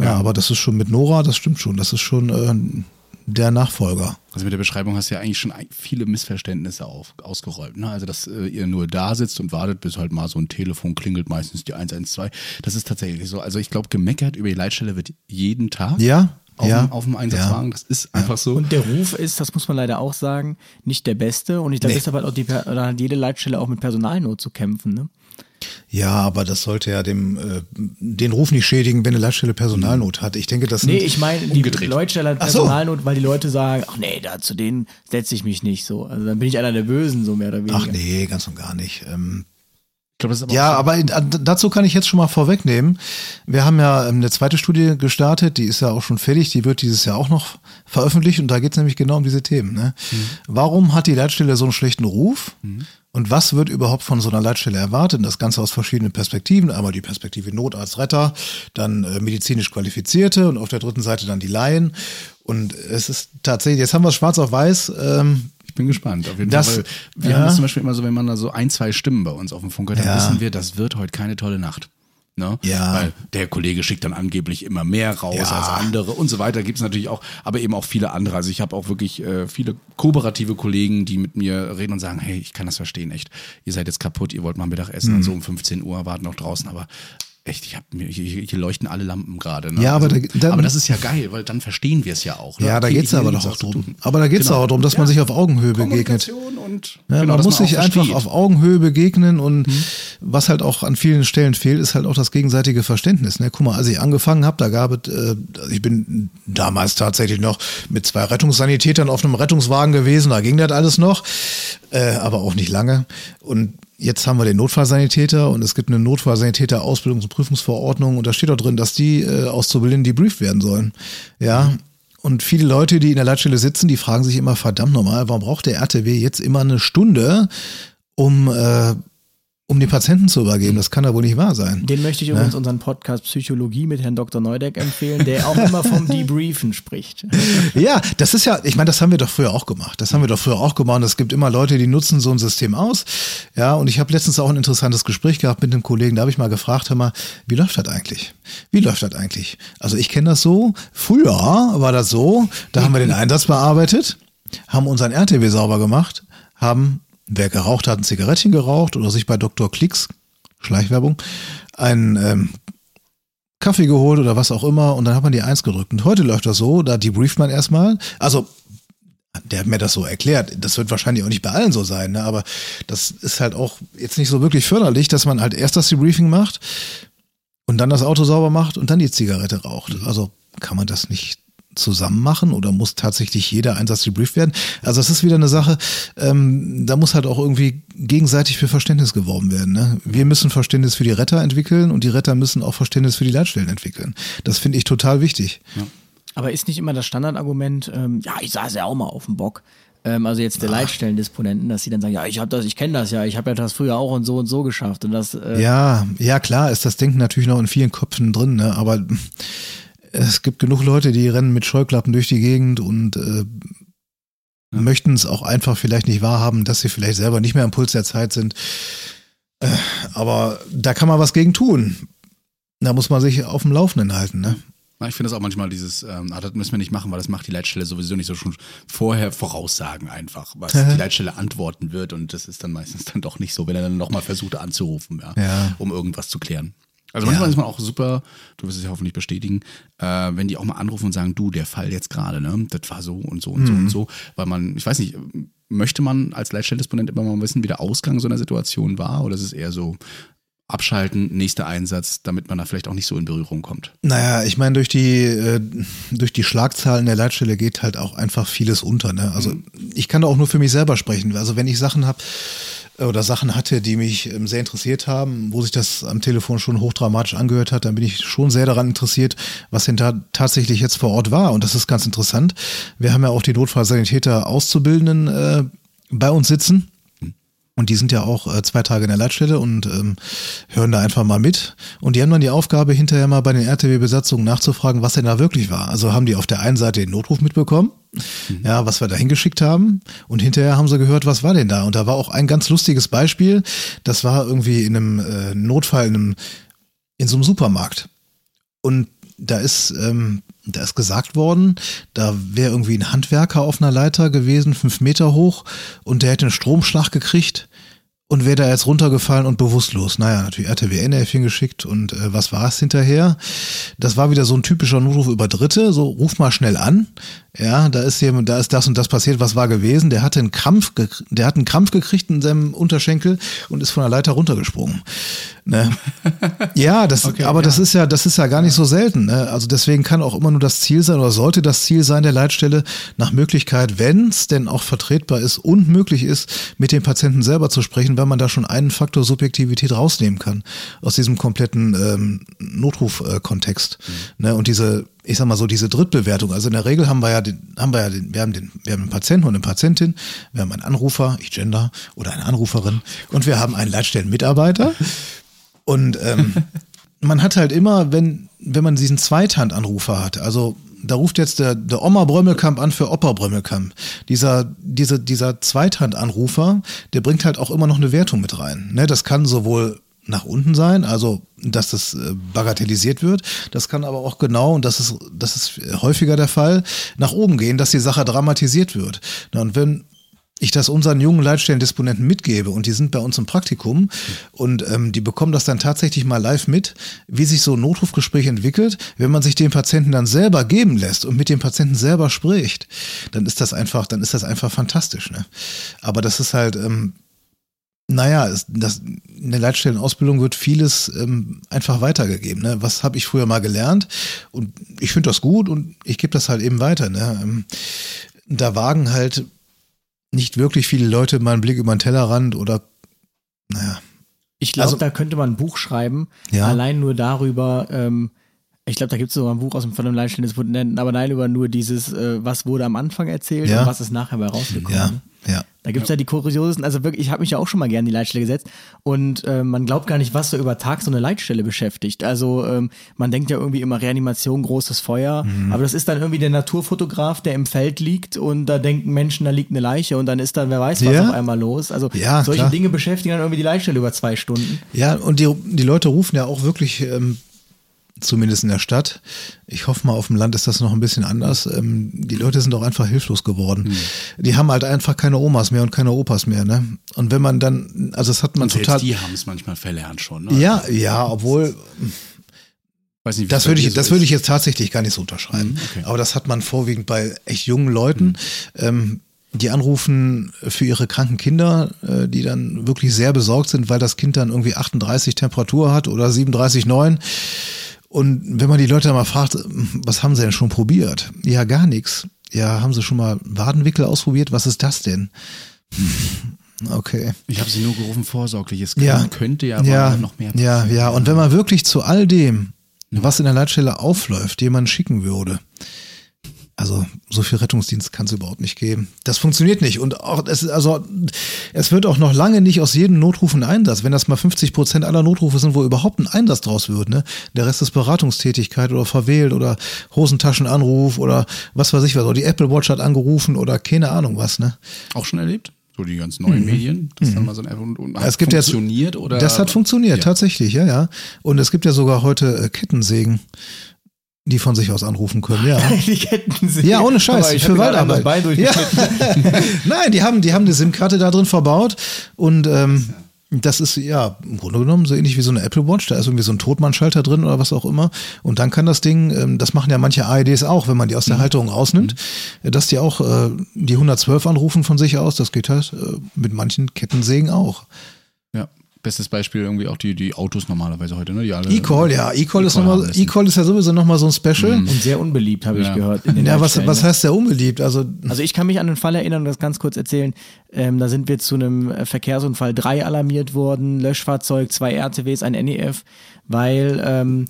Ja, aber das ist schon mit Nora, das stimmt schon. Das ist schon äh, der Nachfolger. Also mit der Beschreibung hast du ja eigentlich schon viele Missverständnisse auf, ausgeräumt. Ne? Also, dass äh, ihr nur da sitzt und wartet, bis halt mal so ein Telefon klingelt, meistens die 112. Das ist tatsächlich so. Also ich glaube, gemeckert über die Leitstelle wird jeden Tag. Ja. Auf, ja, dem, auf dem Einsatzwagen, ja, das ist einfach so. Und der Ruf ist, das muss man leider auch sagen, nicht der beste. Und ich glaube, nee. deshalb hat auch die, hat jede Leitstelle auch mit Personalnot zu kämpfen. Ne? Ja, aber das sollte ja dem äh, den Ruf nicht schädigen, wenn eine Leitstelle Personalnot hat. Ich denke, das Nee, ich meine, die Leitstelle hat Personalnot, so. weil die Leute sagen, ach nee, da zu denen setze ich mich nicht so. Also dann bin ich einer der Bösen, so mehr oder weniger. Ach nee, ganz und gar nicht. Ähm, Glaub, aber ja, aber dazu kann ich jetzt schon mal vorwegnehmen. Wir haben ja ähm, eine zweite Studie gestartet, die ist ja auch schon fertig, die wird dieses Jahr auch noch veröffentlicht und da geht es nämlich genau um diese Themen. Ne? Mhm. Warum hat die Leitstelle so einen schlechten Ruf? Mhm. Und was wird überhaupt von so einer Leitstelle erwartet? Das Ganze aus verschiedenen Perspektiven. Einmal die Perspektive Notarzt, Retter, dann äh, medizinisch Qualifizierte und auf der dritten Seite dann die Laien. Und es ist tatsächlich, jetzt haben wir es schwarz auf weiß. Ähm, bin gespannt. Auf jeden das, Fall. Wir ja. haben das zum Beispiel immer so, wenn man da so ein, zwei Stimmen bei uns auf dem Funk hört, dann ja. wissen wir, das wird heute keine tolle Nacht. Ne? Ja. Weil der Kollege schickt dann angeblich immer mehr raus ja. als andere und so weiter. Gibt es natürlich auch, aber eben auch viele andere. Also ich habe auch wirklich äh, viele kooperative Kollegen, die mit mir reden und sagen, hey, ich kann das verstehen, echt. Ihr seid jetzt kaputt, ihr wollt mal Mittagessen mhm. und so um 15 Uhr warten noch draußen, aber Echt, ich hab mir, hier, hier leuchten alle Lampen gerade. Ne? Ja, aber, also, da, dann, aber das ist ja geil, weil dann verstehen wir es ja auch. Ne? Ja, da okay, geht es aber doch auch drum. Aber da geht es genau. auch darum, dass ja. man sich auf Augenhöhe begegnet. und Ja, genau, man muss auch sich einfach versteht. auf Augenhöhe begegnen und was halt auch an vielen Stellen fehlt, ist halt auch das gegenseitige Verständnis. Ne? Guck mal, als ich angefangen habe, da gab es, äh, ich bin damals tatsächlich noch mit zwei Rettungssanitätern auf einem Rettungswagen gewesen, da ging das alles noch, äh, aber auch nicht lange. Und jetzt haben wir den Notfallsanitäter und es gibt eine Notfallsanitäter-Ausbildungs- und Prüfungsverordnung und da steht auch drin, dass die äh, Auszubildenden debrieft werden sollen. Ja. Und viele Leute, die in der Leitstelle sitzen, die fragen sich immer, verdammt nochmal, warum braucht der RTW jetzt immer eine Stunde, um, äh, um den Patienten zu übergeben? Das kann ja wohl nicht wahr sein. Den möchte ich übrigens unseren Podcast Psychologie mit Herrn Dr. Neudeck empfehlen, der auch immer vom Debriefen spricht. Ja, das ist ja, ich meine, das haben wir doch früher auch gemacht. Das haben wir doch früher auch gemacht. Es gibt immer Leute, die nutzen so ein System aus. Ja, und ich habe letztens auch ein interessantes Gespräch gehabt mit einem Kollegen. Da habe ich mal gefragt, hör mal, wie läuft das eigentlich? Wie läuft das eigentlich? Also ich kenne das so. Früher war das so. Da haben wir den Einsatz bearbeitet, haben unseren RTW sauber gemacht, haben, wer geraucht hat, ein Zigarettchen geraucht oder sich bei Dr. Klicks, Schleichwerbung, ein ähm, Kaffee geholt oder was auch immer und dann hat man die Eins gedrückt. Und heute läuft das so, da debrieft man erstmal. Also, der hat mir das so erklärt. Das wird wahrscheinlich auch nicht bei allen so sein, ne? aber das ist halt auch jetzt nicht so wirklich förderlich, dass man halt erst das Debriefing macht und dann das Auto sauber macht und dann die Zigarette raucht. Also kann man das nicht zusammen machen oder muss tatsächlich jeder Einsatz debrieft werden? Also das ist wieder eine Sache, ähm, da muss halt auch irgendwie gegenseitig für Verständnis geworben werden. Ne? Wir müssen Verständnis für die Retter entwickeln und die Retter müssen auch Verständnis für die Leitstellen entwickeln. Das finde ich total wichtig. Aber ist nicht immer das Standardargument, ähm, ja, ich saß ja auch mal auf dem Bock. Ähm, also jetzt der Leitstellendisponenten, dass sie dann sagen, ja, ich habe das, ich kenne das ja, ich habe ja das früher auch und so und so geschafft und das. Äh, Ja, ja klar ist das Denken natürlich noch in vielen Köpfen drin, ne? aber es gibt genug Leute, die rennen mit Scheuklappen durch die Gegend und äh, möchten es auch einfach vielleicht nicht wahrhaben, dass sie vielleicht selber nicht mehr am Puls der Zeit sind. Äh, aber da kann man was gegen tun. Da muss man sich auf dem Laufenden halten. Ne? Na, Ich finde das auch manchmal dieses, ähm, ah, das müssen wir nicht machen, weil das macht die Leitstelle sowieso nicht so schon vorher voraussagen einfach, was die Leitstelle antworten wird und das ist dann meistens dann doch nicht so, wenn er dann nochmal versucht anzurufen, ja, Ja. um irgendwas zu klären. Also manchmal ist man auch super, du wirst es ja hoffentlich bestätigen, äh, wenn die auch mal anrufen und sagen, du, der Fall jetzt gerade, ne, das war so und so und so und so, weil man, ich weiß nicht, möchte man als Leitstellendisponent immer mal wissen, wie der Ausgang so einer Situation war? Oder ist es eher so abschalten, nächster Einsatz, damit man da vielleicht auch nicht so in Berührung kommt? Naja, ich meine, durch die, äh, durch die Schlagzahlen der Leitstelle geht halt auch einfach vieles unter. Ne? Also ich kann da auch nur für mich selber sprechen. Also wenn ich Sachen habe oder Sachen hatte, die mich ähm, sehr interessiert haben, wo sich das am Telefon schon hochdramatisch angehört hat, dann bin ich schon sehr daran interessiert, was denn da tatsächlich jetzt vor Ort war. Und das ist ganz interessant. Wir haben ja auch die Notfallsanitäter Auszubildenden äh, bei uns sitzen. Und die sind ja auch äh, zwei Tage in der Leitstelle und ähm, hören da einfach mal mit. Und die haben dann die Aufgabe, hinterher mal bei den RTW-Besatzungen nachzufragen, was denn da wirklich war. Also haben die auf der einen Seite den Notruf mitbekommen, ja, was wir da hingeschickt haben. Und hinterher haben sie gehört, was war denn da. Und da war auch ein ganz lustiges Beispiel. Das war irgendwie in einem äh, Notfall in, einem, in so einem Supermarkt. Und da ist, ähm, da ist gesagt worden, da wäre irgendwie ein Handwerker auf einer Leiter gewesen, fünf Meter hoch, und der hätte einen Stromschlag gekriegt und wäre da jetzt runtergefallen und bewusstlos. Naja, natürlich RTW NRF hingeschickt und äh, was war es hinterher? Das war wieder so ein typischer Notruf über Dritte, so ruf mal schnell an. Ja, da ist jemand, da ist das und das passiert, was war gewesen? Der hatte einen Krampf, der hat einen Krampf gekriegt in seinem Unterschenkel und ist von der Leiter runtergesprungen. Ne? Ja, das, aber das ist ja, das ist ja gar nicht so selten. Ne? Also deswegen kann auch immer nur das Ziel sein oder sollte das Ziel sein der Leitstelle, nach Möglichkeit, wenn es denn auch vertretbar ist und möglich ist, mit dem Patienten selber zu sprechen, weil man da schon einen Faktor Subjektivität rausnehmen kann aus diesem kompletten ähm, Notruf-Kontext. Ne? Und diese, ich sag mal so, diese Drittbewertung. Also in der Regel haben wir ja den, haben wir ja den, wir haben den, wir haben einen Patienten und eine Patientin, wir haben einen Anrufer, ich gender, oder eine Anruferin, und wir haben einen Leitstellenmitarbeiter. Und ähm, man hat halt immer, wenn, wenn man diesen Zweithandanrufer hat, also da ruft jetzt der, der Oma Brömmelkamp an für Opa Brömmelkamp. Dieser, diese, dieser Zweithandanrufer, der bringt halt auch immer noch eine Wertung mit rein. Ne? Das kann sowohl nach unten sein, also dass das äh, bagatellisiert wird. Das kann aber auch genau, und das ist, das ist häufiger der Fall, nach oben gehen, dass die Sache dramatisiert wird. Und wenn ich das unseren jungen Leitstellendisponenten mitgebe und die sind bei uns im Praktikum und ähm, die bekommen das dann tatsächlich mal live mit, wie sich so ein Notrufgespräch entwickelt, wenn man sich den Patienten dann selber geben lässt und mit dem Patienten selber spricht, dann ist das einfach, dann ist das einfach fantastisch. Ne? Aber das ist halt, ähm, naja, das, in der Leitstellenausbildung wird vieles ähm, einfach weitergegeben. Ne? Was habe ich früher mal gelernt? Und ich finde das gut und ich gebe das halt eben weiter. Ne? Ähm, da wagen halt nicht wirklich viele Leute mal einen Blick über den Tellerrand oder, naja. Ich glaube, also, da könnte man ein Buch schreiben, ja. allein nur darüber, ähm, ich glaube, da gibt es sogar ein Buch aus dem von einem Leitstellendisponenten, aber nein, über nur dieses, äh, was wurde am Anfang erzählt ja. und was ist nachher bei rausgekommen. Ja, ja. Da gibt es ja. ja. die kuriosesten, also wirklich, ich habe mich ja auch schon mal gerne in die Leitstelle gesetzt und äh, man glaubt gar nicht, was so über Tag so eine Leitstelle beschäftigt. Also ähm, man denkt ja irgendwie immer Reanimation, großes Feuer, mhm. aber das ist dann irgendwie der Naturfotograf, der im Feld liegt und da denken Menschen, da liegt eine Leiche und dann ist dann, wer weiß, was ja. auf einmal los. Also ja, solche klar. Dinge beschäftigen dann irgendwie die Leitstelle über zwei Stunden. Ja, und die, die Leute rufen ja auch wirklich ähm, zumindest in der Stadt. Ich hoffe mal, auf dem Land ist das noch ein bisschen anders. Ähm, die Leute sind auch einfach hilflos geworden. Mhm. Die haben halt einfach keine Omas mehr und keine Opas mehr. Ne? Und wenn man dann, also das hat man und total. Die haben es manchmal verlernt schon. Ne? Ja, ja, obwohl. Weiß nicht, das würde ich, das würde ich jetzt tatsächlich gar nicht so unterschreiben. Mhm, okay. Aber das hat man vorwiegend bei echt jungen Leuten. Mhm. Ähm, die anrufen für ihre kranken Kinder, äh, die dann wirklich sehr besorgt sind, weil das Kind dann irgendwie 38 Temperatur hat oder 37,9 und wenn man die Leute mal fragt, was haben sie denn schon probiert? Ja, gar nichts. Ja, haben sie schon mal Wadenwickel ausprobiert? Was ist das denn? Okay. Ich habe sie nur gerufen, vorsorglich. Es ja. könnte ja, ja noch mehr passieren. Ja, ja. Und wenn man wirklich zu all dem, was in der Leitstelle aufläuft, jemanden schicken würde, also so viel Rettungsdienst kann es überhaupt nicht geben. Das funktioniert nicht. Und auch es also es wird auch noch lange nicht aus jedem Notruf ein Einsatz. Wenn das mal 50 Prozent aller Notrufe sind, wo überhaupt ein Einsatz draus wird, ne? Der Rest ist Beratungstätigkeit oder verwählt oder Hosentaschenanruf oder was weiß ich was. Oder die Apple Watch hat angerufen oder keine Ahnung was, ne? Auch schon erlebt? So die ganz neuen mhm. Medien, das mhm. dann mal so ein App und, und es gibt funktioniert ja, oder? Das hat funktioniert, ja. tatsächlich, ja, ja. Und es gibt ja sogar heute äh, Kettensägen die von sich aus anrufen können, ja. die Kettensäge. Ja, ohne Scheiß, ich für Waldarbeit. Ja. Nein, die haben, die haben eine SIM-Karte da drin verbaut und ähm, das ist ja im Grunde genommen so ähnlich wie so eine Apple Watch. Da ist irgendwie so ein Totmannschalter drin oder was auch immer. Und dann kann das Ding, ähm, das machen ja manche AEDs auch, wenn man die aus der mhm. Halterung ausnimmt, mhm. dass die auch äh, die 112 anrufen von sich aus. Das geht halt äh, mit manchen Kettensägen auch. Bestes Beispiel irgendwie auch die, die Autos normalerweise heute, ne? E-Call, ja. E-Call ist, nochmal, E-Call ist ja sowieso nochmal so ein Special. Mhm. Und sehr unbeliebt, habe ja. ich gehört. ja, was, was heißt der unbeliebt? Also, also ich kann mich an den Fall erinnern und das ganz kurz erzählen. Ähm, da sind wir zu einem Verkehrsunfall 3 alarmiert worden, Löschfahrzeug, zwei RTWs, ein NEF, weil ähm,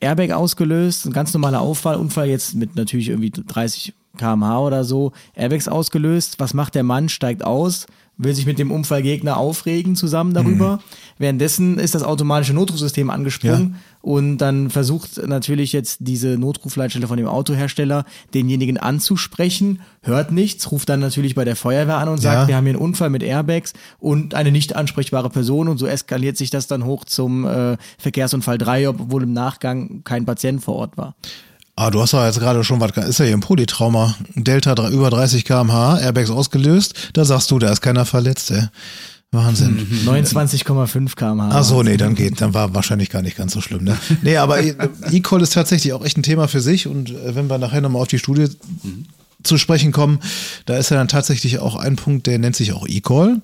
Airbag ausgelöst, ein ganz normaler Auffallunfall, jetzt mit natürlich irgendwie 30 kmh oder so, Airbags ausgelöst. Was macht der Mann? Steigt aus, will sich mit dem Unfallgegner aufregen zusammen darüber. Mhm. Währenddessen ist das automatische Notrufsystem angesprungen ja. und dann versucht natürlich jetzt diese Notrufleitstelle von dem Autohersteller denjenigen anzusprechen, hört nichts, ruft dann natürlich bei der Feuerwehr an und sagt, ja. wir haben hier einen Unfall mit Airbags und eine nicht ansprechbare Person und so eskaliert sich das dann hoch zum äh, Verkehrsunfall 3, obwohl im Nachgang kein Patient vor Ort war. Ah, du hast ja jetzt gerade schon was, ist ja hier ein Polytrauma. Delta über 30 kmh, Airbags ausgelöst. Da sagst du, da ist keiner verletzt, ey. Wahnsinn. 29,5 kmh. Ach so, nee, dann geht, dann war wahrscheinlich gar nicht ganz so schlimm. Ne? Nee, aber E-Call ist tatsächlich auch echt ein Thema für sich und äh, wenn wir nachher nochmal auf die Studie mhm zu sprechen kommen, da ist ja dann tatsächlich auch ein Punkt, der nennt sich auch E-Call.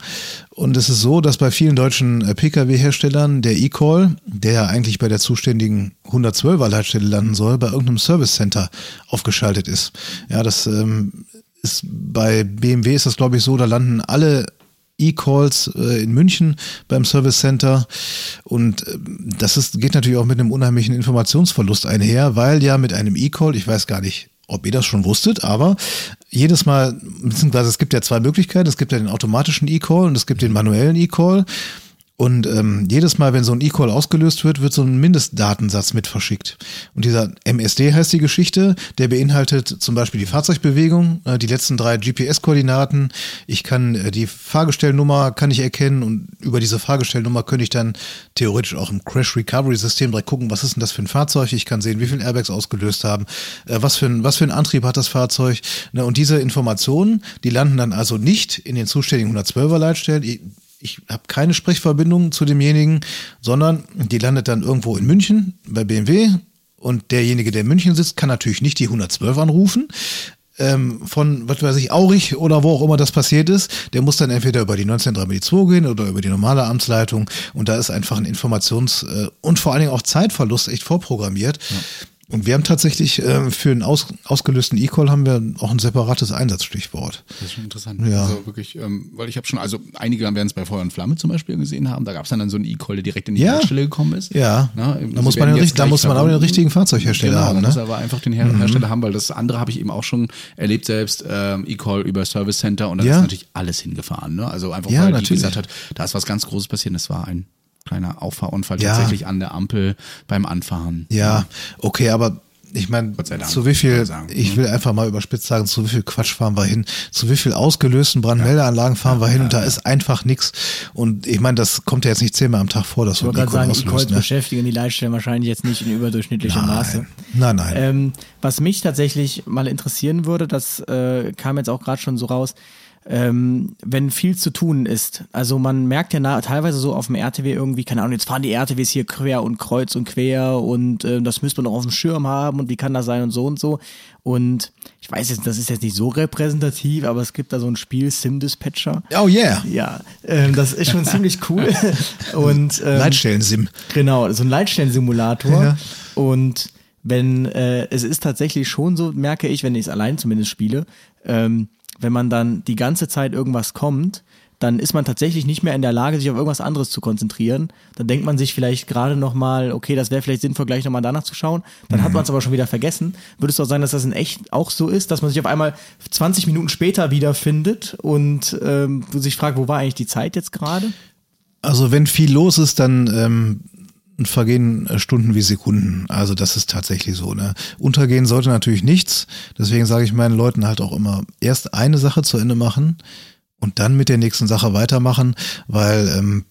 Und es ist so, dass bei vielen deutschen äh, Pkw-Herstellern der E-Call, der ja eigentlich bei der zuständigen 112er Leitstelle landen soll, bei irgendeinem Service Center aufgeschaltet ist. Ja, das ähm, ist bei BMW ist das glaube ich so, da landen alle E-Calls äh, in München beim Service Center. Und äh, das ist, geht natürlich auch mit einem unheimlichen Informationsverlust einher, weil ja mit einem E-Call, ich weiß gar nicht, ob ihr das schon wusstet, aber jedes Mal, beziehungsweise es gibt ja zwei Möglichkeiten. Es gibt ja den automatischen E-Call und es gibt den manuellen E-Call. Und ähm, jedes Mal, wenn so ein E-Call ausgelöst wird, wird so ein Mindestdatensatz mit verschickt. Und dieser MSD heißt die Geschichte, der beinhaltet zum Beispiel die Fahrzeugbewegung, äh, die letzten drei GPS-Koordinaten. Ich kann äh, die Fahrgestellnummer kann ich erkennen und über diese Fahrgestellnummer könnte ich dann theoretisch auch im Crash Recovery System direkt gucken, was ist denn das für ein Fahrzeug? Ich kann sehen, wie viele Airbags ausgelöst haben, äh, was für ein was für ein Antrieb hat das Fahrzeug. Ne? Und diese Informationen, die landen dann also nicht in den zuständigen 112er Leitstellen ich habe keine Sprechverbindung zu demjenigen, sondern die landet dann irgendwo in München bei BMW und derjenige, der in München sitzt, kann natürlich nicht die 112 anrufen. Ähm, von, was weiß ich, Aurich oder wo auch immer das passiert ist, der muss dann entweder über die 193 gehen oder über die normale Amtsleitung und da ist einfach ein Informations- äh, und vor allen Dingen auch Zeitverlust echt vorprogrammiert. Ja. Und wir haben tatsächlich äh, für einen aus, ausgelösten E-Call haben wir auch ein separates Einsatzstichwort. Das ist schon interessant. Ja. Also wirklich, ähm, weil ich habe schon, also einige werden es bei Feuer und Flamme zum Beispiel gesehen haben, da gab es dann, dann so einen E-Call, der direkt in die ja. Stelle gekommen ist. Ja. Na, da muss man, den, da muss man aber den richtigen Fahrzeughersteller genau, haben. Ne? muss aber einfach den Her mhm. Hersteller haben, weil das andere habe ich eben auch schon erlebt selbst, ähm, E-Call über Service Center und da ja. ist natürlich alles hingefahren. Ne? Also einfach, ja, weil natürlich. die gesagt hat, da ist was ganz Großes passiert, das war ein kleiner Auffahrunfall ja. tatsächlich an der Ampel beim Anfahren. Ja, okay, aber ich meine, zu wie viel, ich will einfach mal überspitzt sagen, zu wie viel Quatsch fahren wir hin, zu wie viel ausgelösten Brandmeldeanlagen fahren ja, wir hin ja, und da ja. ist einfach nichts. Und ich meine, das kommt ja jetzt nicht zehnmal am Tag vor, dass wir gerade sagen, E-Calls ne? beschäftigen die Leitstellen wahrscheinlich jetzt nicht in überdurchschnittlichem Maße. Nein, nein. Ähm, was mich tatsächlich mal interessieren würde, das äh, kam jetzt auch gerade schon so raus, ähm, wenn viel zu tun ist. Also man merkt ja na, teilweise so auf dem RTW irgendwie, keine Ahnung, jetzt fahren die RTWs hier quer und kreuz und quer und äh, das müsste man auch auf dem Schirm haben und wie kann das sein und so und so. Und ich weiß jetzt, das ist jetzt nicht so repräsentativ, aber es gibt da so ein Spiel, Sim Dispatcher. Oh yeah. Ja, ähm, das ist schon ziemlich cool. und ähm, Leitstellen-Sim. Genau, so ein Leitstellen-Simulator. Ja. Und wenn äh, es ist tatsächlich schon so, merke ich, wenn ich es allein zumindest spiele, ähm, wenn man dann die ganze Zeit irgendwas kommt, dann ist man tatsächlich nicht mehr in der Lage, sich auf irgendwas anderes zu konzentrieren. Dann denkt man sich vielleicht gerade nochmal, okay, das wäre vielleicht sinnvoll, gleich nochmal danach zu schauen. Dann mhm. hat man es aber schon wieder vergessen. Würde es auch sein, dass das in echt auch so ist, dass man sich auf einmal 20 Minuten später wiederfindet und ähm, sich fragt, wo war eigentlich die Zeit jetzt gerade? Also wenn viel los ist, dann ähm, vergehen äh, Stunden wie Sekunden. Also das ist tatsächlich so. Ne? Untergehen sollte natürlich nichts. Deswegen sage ich meinen Leuten halt auch immer, erst eine Sache zu Ende machen und dann mit der nächsten Sache weitermachen, weil ähm,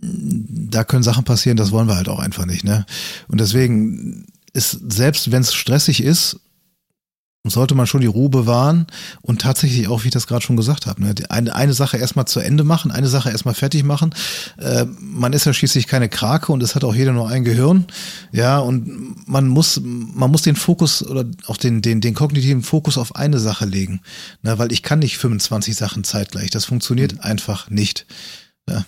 da können Sachen passieren, das wollen wir halt auch einfach nicht. Ne? Und deswegen ist, selbst wenn es stressig ist, sollte man schon die Ruhe bewahren und tatsächlich auch, wie ich das gerade schon gesagt habe, ne, eine, eine Sache erstmal zu Ende machen, eine Sache erstmal fertig machen. Äh, man ist ja schließlich keine Krake und es hat auch jeder nur ein Gehirn. Ja, und man muss, man muss den Fokus oder auch den, den, den kognitiven Fokus auf eine Sache legen. Ne, weil ich kann nicht 25 Sachen zeitgleich. Das funktioniert mhm. einfach nicht. Ja.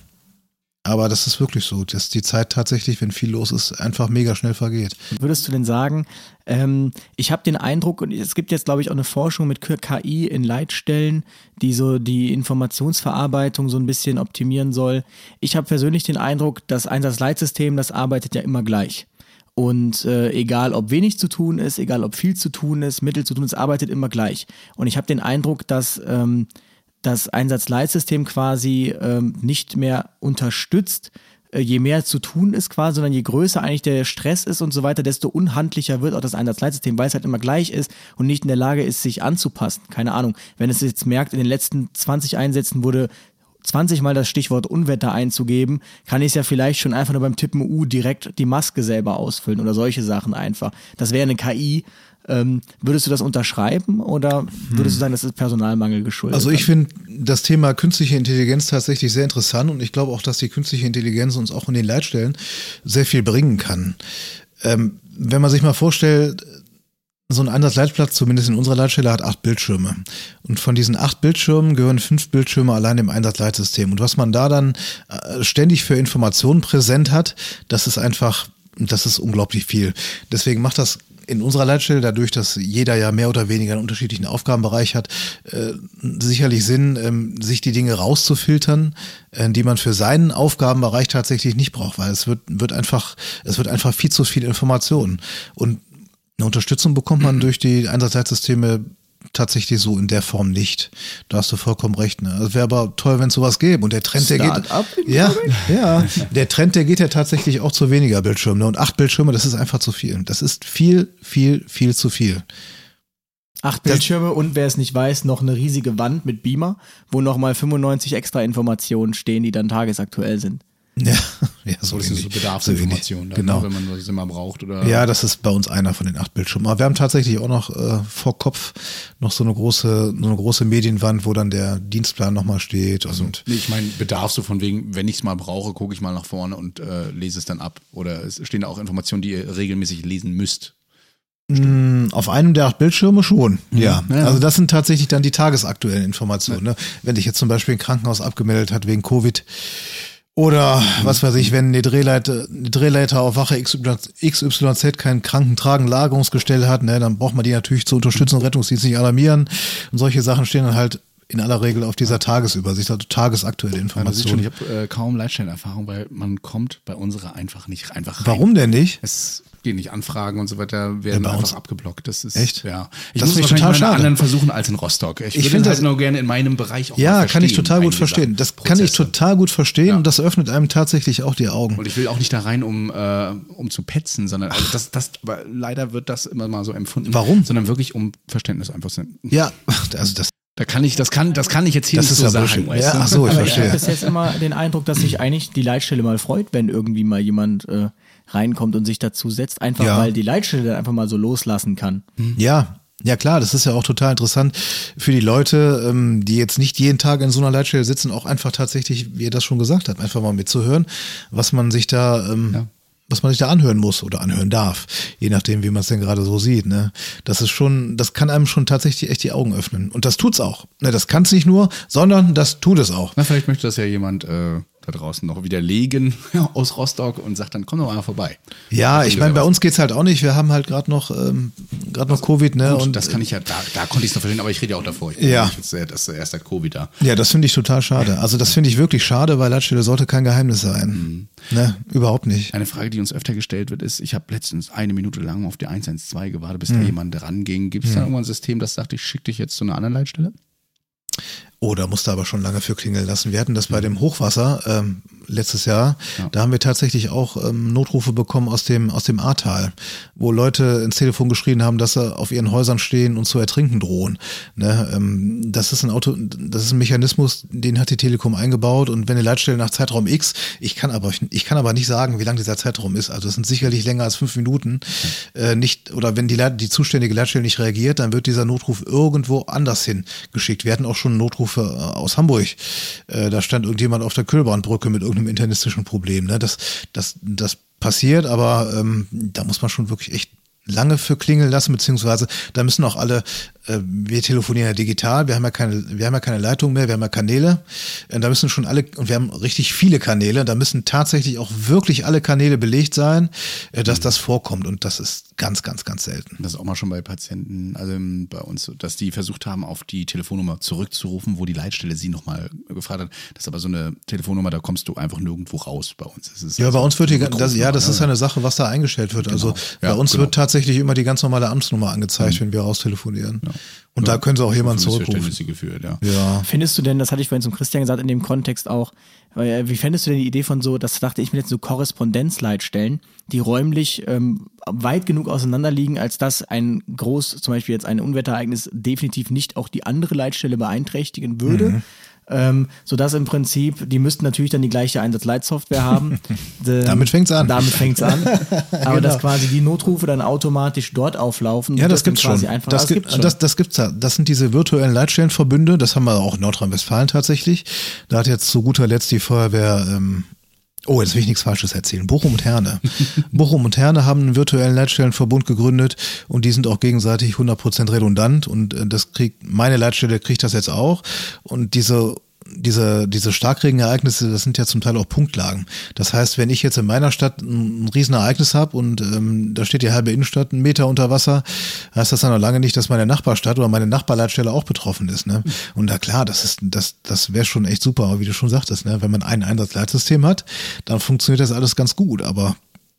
Aber das ist wirklich so, dass die Zeit tatsächlich, wenn viel los ist, einfach mega schnell vergeht. Würdest du denn sagen, ähm, ich habe den Eindruck, und es gibt jetzt, glaube ich, auch eine Forschung mit KI in Leitstellen, die so die Informationsverarbeitung so ein bisschen optimieren soll. Ich habe persönlich den Eindruck, das Einsatzleitsystem, das arbeitet ja immer gleich. Und äh, egal, ob wenig zu tun ist, egal, ob viel zu tun ist, Mittel zu tun ist, arbeitet immer gleich. Und ich habe den Eindruck, dass ähm, das Einsatzleitsystem quasi ähm, nicht mehr unterstützt, äh, je mehr zu tun ist quasi, sondern je größer eigentlich der Stress ist und so weiter, desto unhandlicher wird auch das Einsatzleitsystem, weil es halt immer gleich ist und nicht in der Lage ist, sich anzupassen. Keine Ahnung. Wenn es jetzt merkt, in den letzten 20 Einsätzen wurde 20 Mal das Stichwort Unwetter einzugeben, kann ich es ja vielleicht schon einfach nur beim Tippen U direkt die Maske selber ausfüllen oder solche Sachen einfach. Das wäre eine KI, ähm, würdest du das unterschreiben oder würdest du sagen, das ist Personalmangel geschuldet? Also ich finde das Thema künstliche Intelligenz tatsächlich sehr interessant und ich glaube auch, dass die künstliche Intelligenz uns auch in den Leitstellen sehr viel bringen kann. Ähm, wenn man sich mal vorstellt, so ein Einsatzleitplatz, zumindest in unserer Leitstelle, hat acht Bildschirme. Und von diesen acht Bildschirmen gehören fünf Bildschirme allein im Einsatzleitsystem. Und was man da dann äh, ständig für Informationen präsent hat, das ist einfach, das ist unglaublich viel. Deswegen macht das in unserer Leitstelle, dadurch, dass jeder ja mehr oder weniger einen unterschiedlichen Aufgabenbereich hat, äh, sicherlich Sinn, ähm, sich die Dinge rauszufiltern, äh, die man für seinen Aufgabenbereich tatsächlich nicht braucht, weil es wird, wird einfach, es wird einfach viel zu viel Information. Und eine Unterstützung bekommt man durch die Einsatzleitsysteme tatsächlich so in der Form nicht. Da hast du vollkommen recht. Ne? Es wäre aber toll, wenn es sowas gäbe. Und der Trend, der geht. Ja, ja. Der Trend, der geht ja tatsächlich auch zu weniger Bildschirmen. Ne? Und acht Bildschirme, das ist einfach zu viel. Das ist viel, viel, viel zu viel. Acht Bildschirme und wer es nicht weiß, noch eine riesige Wand mit Beamer, wo nochmal 95 extra Informationen stehen, die dann tagesaktuell sind. Ja, ja so, Das ist so ähnlich. Bedarfsinformationen, So ne, genau. wenn man das immer braucht. Oder Ja, das ist bei uns einer von den acht Bildschirmen. Aber wir haben tatsächlich auch noch äh, vor Kopf noch so eine große, so eine große Medienwand, wo dann der Dienstplan nochmal steht. Und Nee, ich meine, bedarf so von wegen, wenn ich es mal brauche, gucke ich mal nach vorne und äh, lese es dann ab. Oder es stehen da auch Informationen, die ihr regelmäßig lesen müsst. mh, auf einem der acht Bildschirme schon. Ja. Ja. Also das sind tatsächlich dann die tagesaktuellen Informationen. Ne? Wenn dich jetzt zum Beispiel ein Krankenhaus abgemeldet hat wegen Covid. Oder was weiß ich, wenn eine Drehleiter, eine Drehleiter auf Wache XY, XYZ kein Krankentragen-Lagerungsgestell hat, ne, dann braucht man die natürlich zu unterstützen, Rettungsdienst nicht alarmieren. Und solche Sachen stehen dann halt in aller Regel auf dieser Tagesübersicht, also tagesaktuelle Ja, schon, Informationen. ich habe äh, kaum Leitstellenerfahrung, weil man kommt bei unserer einfach nicht einfach rein. Warum denn nicht? Es geht nicht Anfragen und so weiter, werden bei einfach uns- abgeblockt. Das ist Echt? Ja. Ich Das muss ich wahrscheinlich total meine schade. anderen versuchen als in Rostock. Ich, Ich finde halt das- nur gerne in meinem Bereich auch Ja, mal kann ich total gut verstehen. Das Sachen, kann ich Prozesse. total gut verstehen Ja. und das öffnet einem tatsächlich auch die Augen. Und ich will auch nicht da rein, um, äh, um zu petzen, sondern also das, das, aber leider wird das immer mal so empfunden. Warum? Sondern wirklich um Verständnis einfach zu. Ja, also das, Da kann ich, das kann, das kann ich jetzt hier Das nicht ist so ja sagen. Weißt Ja, du? ach so, ich Aber ich verstehe. habe bis jetzt immer den Eindruck, dass sich eigentlich die Leitstelle mal freut, wenn irgendwie mal jemand äh, reinkommt und sich dazu setzt, einfach Ja. weil die Leitstelle dann einfach mal so loslassen kann. Ja, ja klar, das ist ja auch total interessant für die Leute, ähm, die jetzt nicht jeden Tag in so einer Leitstelle sitzen, auch einfach tatsächlich, wie ihr das schon gesagt habt, einfach mal mitzuhören, was man sich da, ähm, Ja. was man sich da anhören muss oder anhören darf, je nachdem, wie man es denn gerade so sieht. Ne? Das ist schon, das kann einem schon tatsächlich echt die Augen öffnen. Und das tut's auch. Ne, das kann es nicht nur, sondern das tut es auch. Na, vielleicht möchte das ja jemand äh, da draußen noch widerlegen aus Rostock und sagt dann, komm doch mal vorbei. Ja, ich meine, bei uns geht's halt auch nicht. Wir haben halt gerade noch, ähm, gerade noch Covid, ne? Gut, und das kann ich ja, da, da konnte ich es noch verstehen, aber ich rede ja auch davor. Ich Ja. Jetzt, das ist erst seit Covid da. Ja, das finde ich total schade. Also das finde ich wirklich schade, weil Leitstelle sollte kein Geheimnis sein. Ne, überhaupt nicht. Eine Frage, die uns öfter gestellt wird, ist, ich habe letztens eine Minute lang auf die 112 gewartet, bis da jemand ranging. Gibt es da irgendwann ein System, das sagt, ich schicke dich jetzt zu einer anderen Leitstelle? Oh, da musste aber schon lange für klingeln lassen. Wir hatten das bei dem Hochwasser ähm, letztes Jahr. Ja. Da haben wir tatsächlich auch ähm, Notrufe bekommen aus dem aus dem Ahrtal, wo Leute ins Telefon geschrien haben, dass sie auf ihren Häusern stehen und zu ertrinken drohen. Ne, ähm, das ist ein Auto, das ist ein Mechanismus, den hat die Telekom eingebaut. Und wenn eine Leitstelle nach Zeitraum X, ich kann aber ich kann aber nicht sagen, wie lang dieser Zeitraum ist. Also es sind sicherlich länger als fünf Minuten. Äh, nicht oder wenn die die zuständige Leitstelle nicht reagiert, dann wird dieser Notruf irgendwo anders hin geschickt. Wir hatten auch schon Notrufe äh, aus Hamburg. Äh, da stand irgendjemand auf der Kühlbahnbrücke mit irgendeinem internistischen Problem. Ne? Das, das, das passiert, aber ähm, da muss man schon wirklich echt lange für klingeln lassen, beziehungsweise da müssen auch alle, äh, wir telefonieren ja digital, wir haben ja keine, wir haben ja keine Leitung mehr, wir haben ja Kanäle, äh, da müssen schon alle, und wir haben richtig viele Kanäle, da müssen tatsächlich auch wirklich alle Kanäle belegt sein, äh, dass das vorkommt und das ist ganz, ganz, ganz selten. Das ist auch mal schon bei Patienten, also ähm, bei uns, dass die versucht haben, auf die Telefonnummer zurückzurufen, wo die Leitstelle sie nochmal gefragt hat. Das ist aber so eine Telefonnummer, da kommst du einfach nirgendwo raus bei uns. Ja, also bei uns wird die, eine das, ja, das ist eine Sache, was da eingestellt wird. Also Genau. bei Ja, uns genau. wird tatsächlich immer die ganz normale Amtsnummer angezeigt, wenn wir raustelefonieren. Und da können sie auch jemanden zurückrufen. Geführt, ja. Ja. Findest du denn, das hatte ich vorhin zum Christian gesagt, in dem Kontext auch, äh, wie fändest du denn die Idee von so, das dachte ich mir jetzt so Korrespondenzleitstellen, die räumlich ähm, weit genug auseinander liegen, als dass ein groß, zum Beispiel jetzt ein Unwetterereignis definitiv nicht auch die andere Leitstelle beeinträchtigen würde? Ähm, sodass im Prinzip, die müssten natürlich dann die gleiche Einsatzleitsoftware haben. Damit fängt's an. Damit fängt's an. Aber dass quasi die Notrufe dann automatisch dort auflaufen. Ja, das dann gibt's schon. Einfach, Das, das gibt, gibt's schon. das, das gibt's ja. Das sind diese virtuellen Leitstellenverbünde. Das haben wir auch in Nordrhein-Westfalen tatsächlich. Da hat jetzt zu guter Letzt die Feuerwehr, ähm, oh, jetzt will ich nichts Falsches erzählen. Bochum und Herne. Bochum und Herne haben einen virtuellen Leitstellenverbund gegründet und die sind auch gegenseitig 100% redundant und äh, das kriegt, meine Leitstelle kriegt das jetzt auch und diese diese, diese Starkregenereignisse, das sind ja zum Teil auch Punktlagen. Das heißt, wenn ich jetzt in meiner Stadt ein, ein Riesenereignis habe und ähm, da steht die halbe Innenstadt einen Meter unter Wasser, heißt das dann noch lange nicht, dass meine Nachbarstadt oder meine Nachbarleitstelle auch betroffen ist. Ne? Und na klar, das ist, das, das wäre schon echt super, aber wie du schon sagtest, ne? wenn man ein Einsatzleitsystem hat, dann funktioniert das alles ganz gut, aber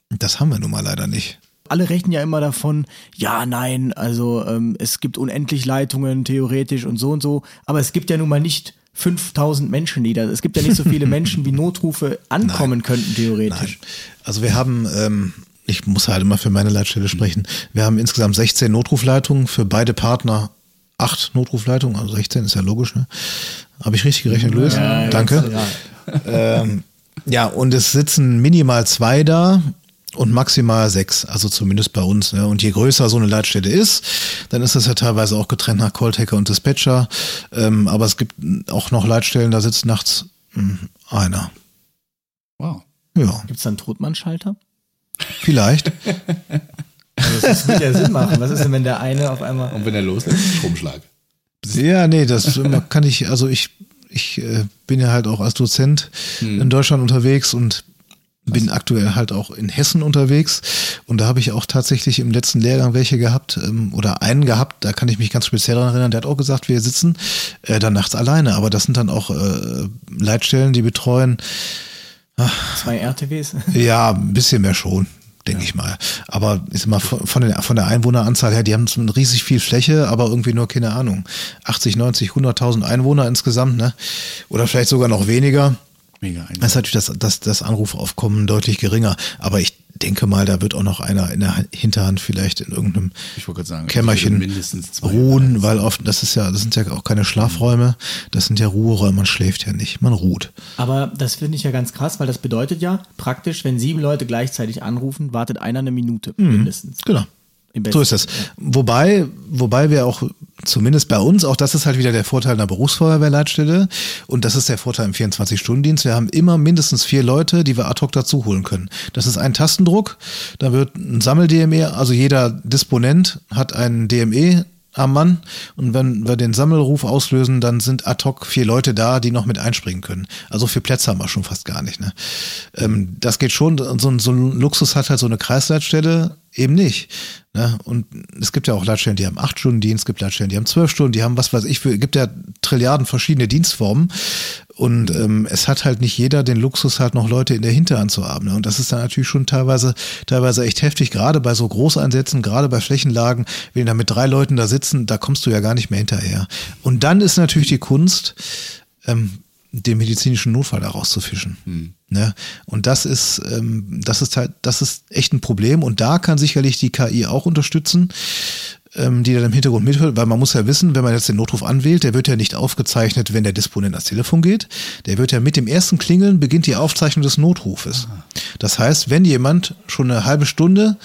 das haben wir nun mal leider nicht. Alle rechnen ja immer davon, ja, nein, also ähm, es gibt unendlich Leitungen theoretisch und so und so, aber es gibt ja nun mal nicht 5000 Menschen, die da, es gibt ja nicht so viele Menschen, wie Notrufe ankommen Nein. könnten theoretisch. Nein. Also wir haben, ähm, ich muss halt immer für meine Leitstelle sprechen, wir haben insgesamt 16 Notrufleitungen, für beide Partner acht Notrufleitungen, also 16 ist ja logisch, ne? Habe ich richtig gerechnet, Luis? Ja, Danke. ja. ähm, ja, und es sitzen minimal zwei da und maximal sechs, also zumindest bei uns. Ne? Und je größer so eine Leitstelle ist, dann ist das ja teilweise auch getrennt nach Calltaker und Dispatcher. Ähm, aber es gibt auch noch Leitstellen, da sitzt nachts mh, einer. Wow. Ja, Gibt es da einen Totmannschalter? vielleicht. Also das würde ja Sinn machen. Was ist denn, wenn der eine auf einmal. Und wenn er loslässt, Stromschlag. Ja, nee, das kann ich, also ich, ich äh, bin ja halt auch als Dozent in Deutschland unterwegs und bin aktuell halt auch in Hessen unterwegs und da habe ich auch tatsächlich im letzten Lehrgang welche gehabt ähm, oder einen gehabt, da kann ich mich ganz speziell daran erinnern, der hat auch gesagt, wir sitzen äh, dann nachts alleine, aber das sind dann auch äh, Leitstellen, die betreuen Zwei RTWs? ja, ein bisschen mehr schon, denke ich mal. Aber sag mal, von, von, den, von der Einwohneranzahl her, die haben riesig viel Fläche, aber irgendwie nur, keine Ahnung, 80, 90, 100.000 Einwohner insgesamt, ne? Oder vielleicht sogar noch weniger. Mega Da ist natürlich das, das, das Anrufaufkommen deutlich geringer. Aber ich denke mal, da wird auch noch einer in der Hinterhand vielleicht in irgendeinem sagen, Kämmerchen mindestens zwei ruhen, weil oft, das ist ja, das sind ja auch keine Schlafräume, das sind ja Ruheräume, man schläft ja nicht, man ruht. Aber das finde ich ja ganz krass, weil das bedeutet ja praktisch, wenn sieben Leute gleichzeitig anrufen, wartet einer eine Minute mindestens. Genau. So ist das. Wobei, wobei wir auch, zumindest bei uns, auch das ist halt wieder der Vorteil einer Berufsfeuerwehrleitstelle und das ist der Vorteil im 24-Stunden-Dienst. Wir haben immer mindestens vier Leute, die wir ad hoc dazu holen können. Das ist ein Tastendruck, da wird ein Sammel-DME, also jeder Disponent hat einen DME am Mann und wenn wir den Sammelruf auslösen, dann sind ad hoc vier Leute da, die noch mit einspringen können. Also vier Plätze haben wir schon fast gar nicht. Ne? Ähm, das geht schon, so, ein- so ein Luxus hat halt so eine Kreisleitstelle eben nicht. Ne? Und es gibt ja auch Leitstellen, die haben acht Stunden Dienst, es gibt Leitstellen, die haben zwölf Stunden, die haben was weiß ich, für, gibt ja Trilliarden verschiedene Dienstformen. Und ähm, es hat halt nicht jeder den Luxus, halt noch Leute in der Hinterhand zu haben. Ne? Und das ist dann natürlich schon teilweise, teilweise echt heftig, gerade bei so Großeinsätzen, gerade bei Flächenlagen, wenn da mit drei Leuten da sitzen, da kommst du ja gar nicht mehr hinterher. Und dann ist natürlich die Kunst, ähm, den medizinischen Notfall da rauszufischen. Ne? Und das ist, ähm, das ist halt, das ist echt ein Problem. Und da kann sicherlich die KI auch unterstützen, ähm, die dann im Hintergrund mithört, weil man muss ja wissen, wenn man jetzt den Notruf anwählt, der wird ja nicht aufgezeichnet, wenn der Disponent ans Telefon geht. Der wird ja mit dem ersten Klingeln beginnt die Aufzeichnung des Notrufes. Das heißt, wenn jemand schon eine halbe Stunde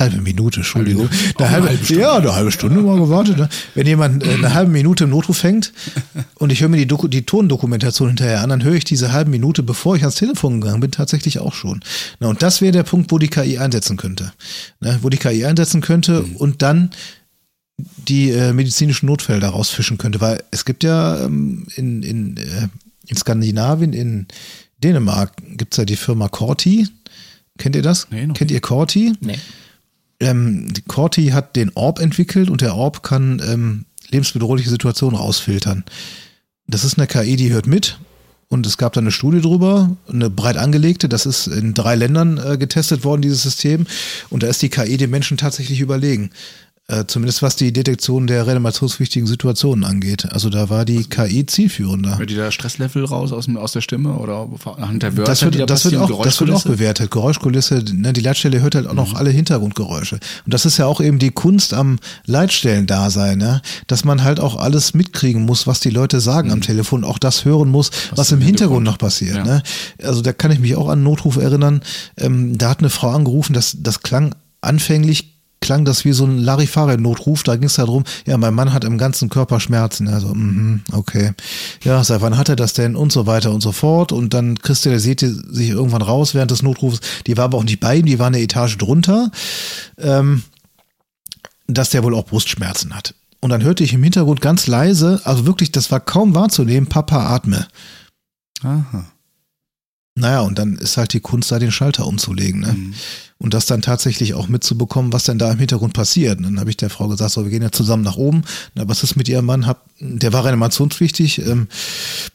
halbe Minute, Entschuldigung. Eine halbe Stunde. Ja, eine halbe Stunde mal gewartet. Ne? Wenn jemand äh, eine halbe Minute im Notruf hängt und ich höre mir die, Doku die Tondokumentation hinterher an, dann höre ich diese halbe Minute, bevor ich ans Telefon gegangen bin, tatsächlich auch schon. Na, und das wäre der Punkt, wo die KI einsetzen könnte. Ne? Wo die KI einsetzen könnte und dann die äh, medizinischen Notfälle daraus fischen könnte. Weil es gibt ja ähm, in, in, äh, in Skandinavien, in Dänemark, gibt's ja die Firma Corti. Kennt ihr das? Nee, Kennt ihr Corti? Nee. Ähm, Corti hat den Orb entwickelt und der Orb kann ähm, lebensbedrohliche Situationen rausfiltern. Das ist eine KI, die hört mit. Und es gab da eine Studie drüber, eine breit angelegte, das ist in drei Ländern äh, getestet worden, dieses System. Und da ist die KI den Menschen tatsächlich überlegen. Äh, zumindest was die Detektion der reanimationswichtigen Situationen angeht. Also da war die KI zielführender. Hört ihr da Stresslevel raus aus, aus der Stimme oder anhand der Wörter, Das die da wird, das, wird auch, das wird auch bewertet. Geräuschkulisse, ne, die Leitstelle hört halt auch noch alle Hintergrundgeräusche. Und das ist ja auch eben die Kunst am Leitstellendasein, ne? dass man halt auch alles mitkriegen muss, was die Leute sagen am Telefon, auch das hören muss, was, im Hintergrund, noch passiert. Ja. Ne? Also da kann ich mich auch an einen Notruf erinnern. Ähm, da hat eine Frau angerufen, das, das klang anfänglich klang das wie so ein Larifare-Notruf. Da ging es darum, ja, mein Mann hat im ganzen Körper Schmerzen. Also, mhm, okay. Ja, seit wann hat er das denn? Und so weiter und so fort. Und dann kristallisierte sich irgendwann raus während des Notrufs. Die war aber auch nicht bei ihm, die war eine Etage drunter, ähm, dass der wohl auch Brustschmerzen hat. Und dann hörte ich im Hintergrund ganz leise, also wirklich, das war kaum wahrzunehmen, Papa atme. Aha. Naja, und dann ist halt die Kunst, da den Schalter umzulegen. Ne? Mhm. Und das dann tatsächlich auch mitzubekommen, was denn da im Hintergrund passiert. Und dann habe ich der Frau gesagt, so, wir gehen ja zusammen nach oben. Na, was ist mit ihrem Mann? Hab, der war reanimationspflichtig. Ähm,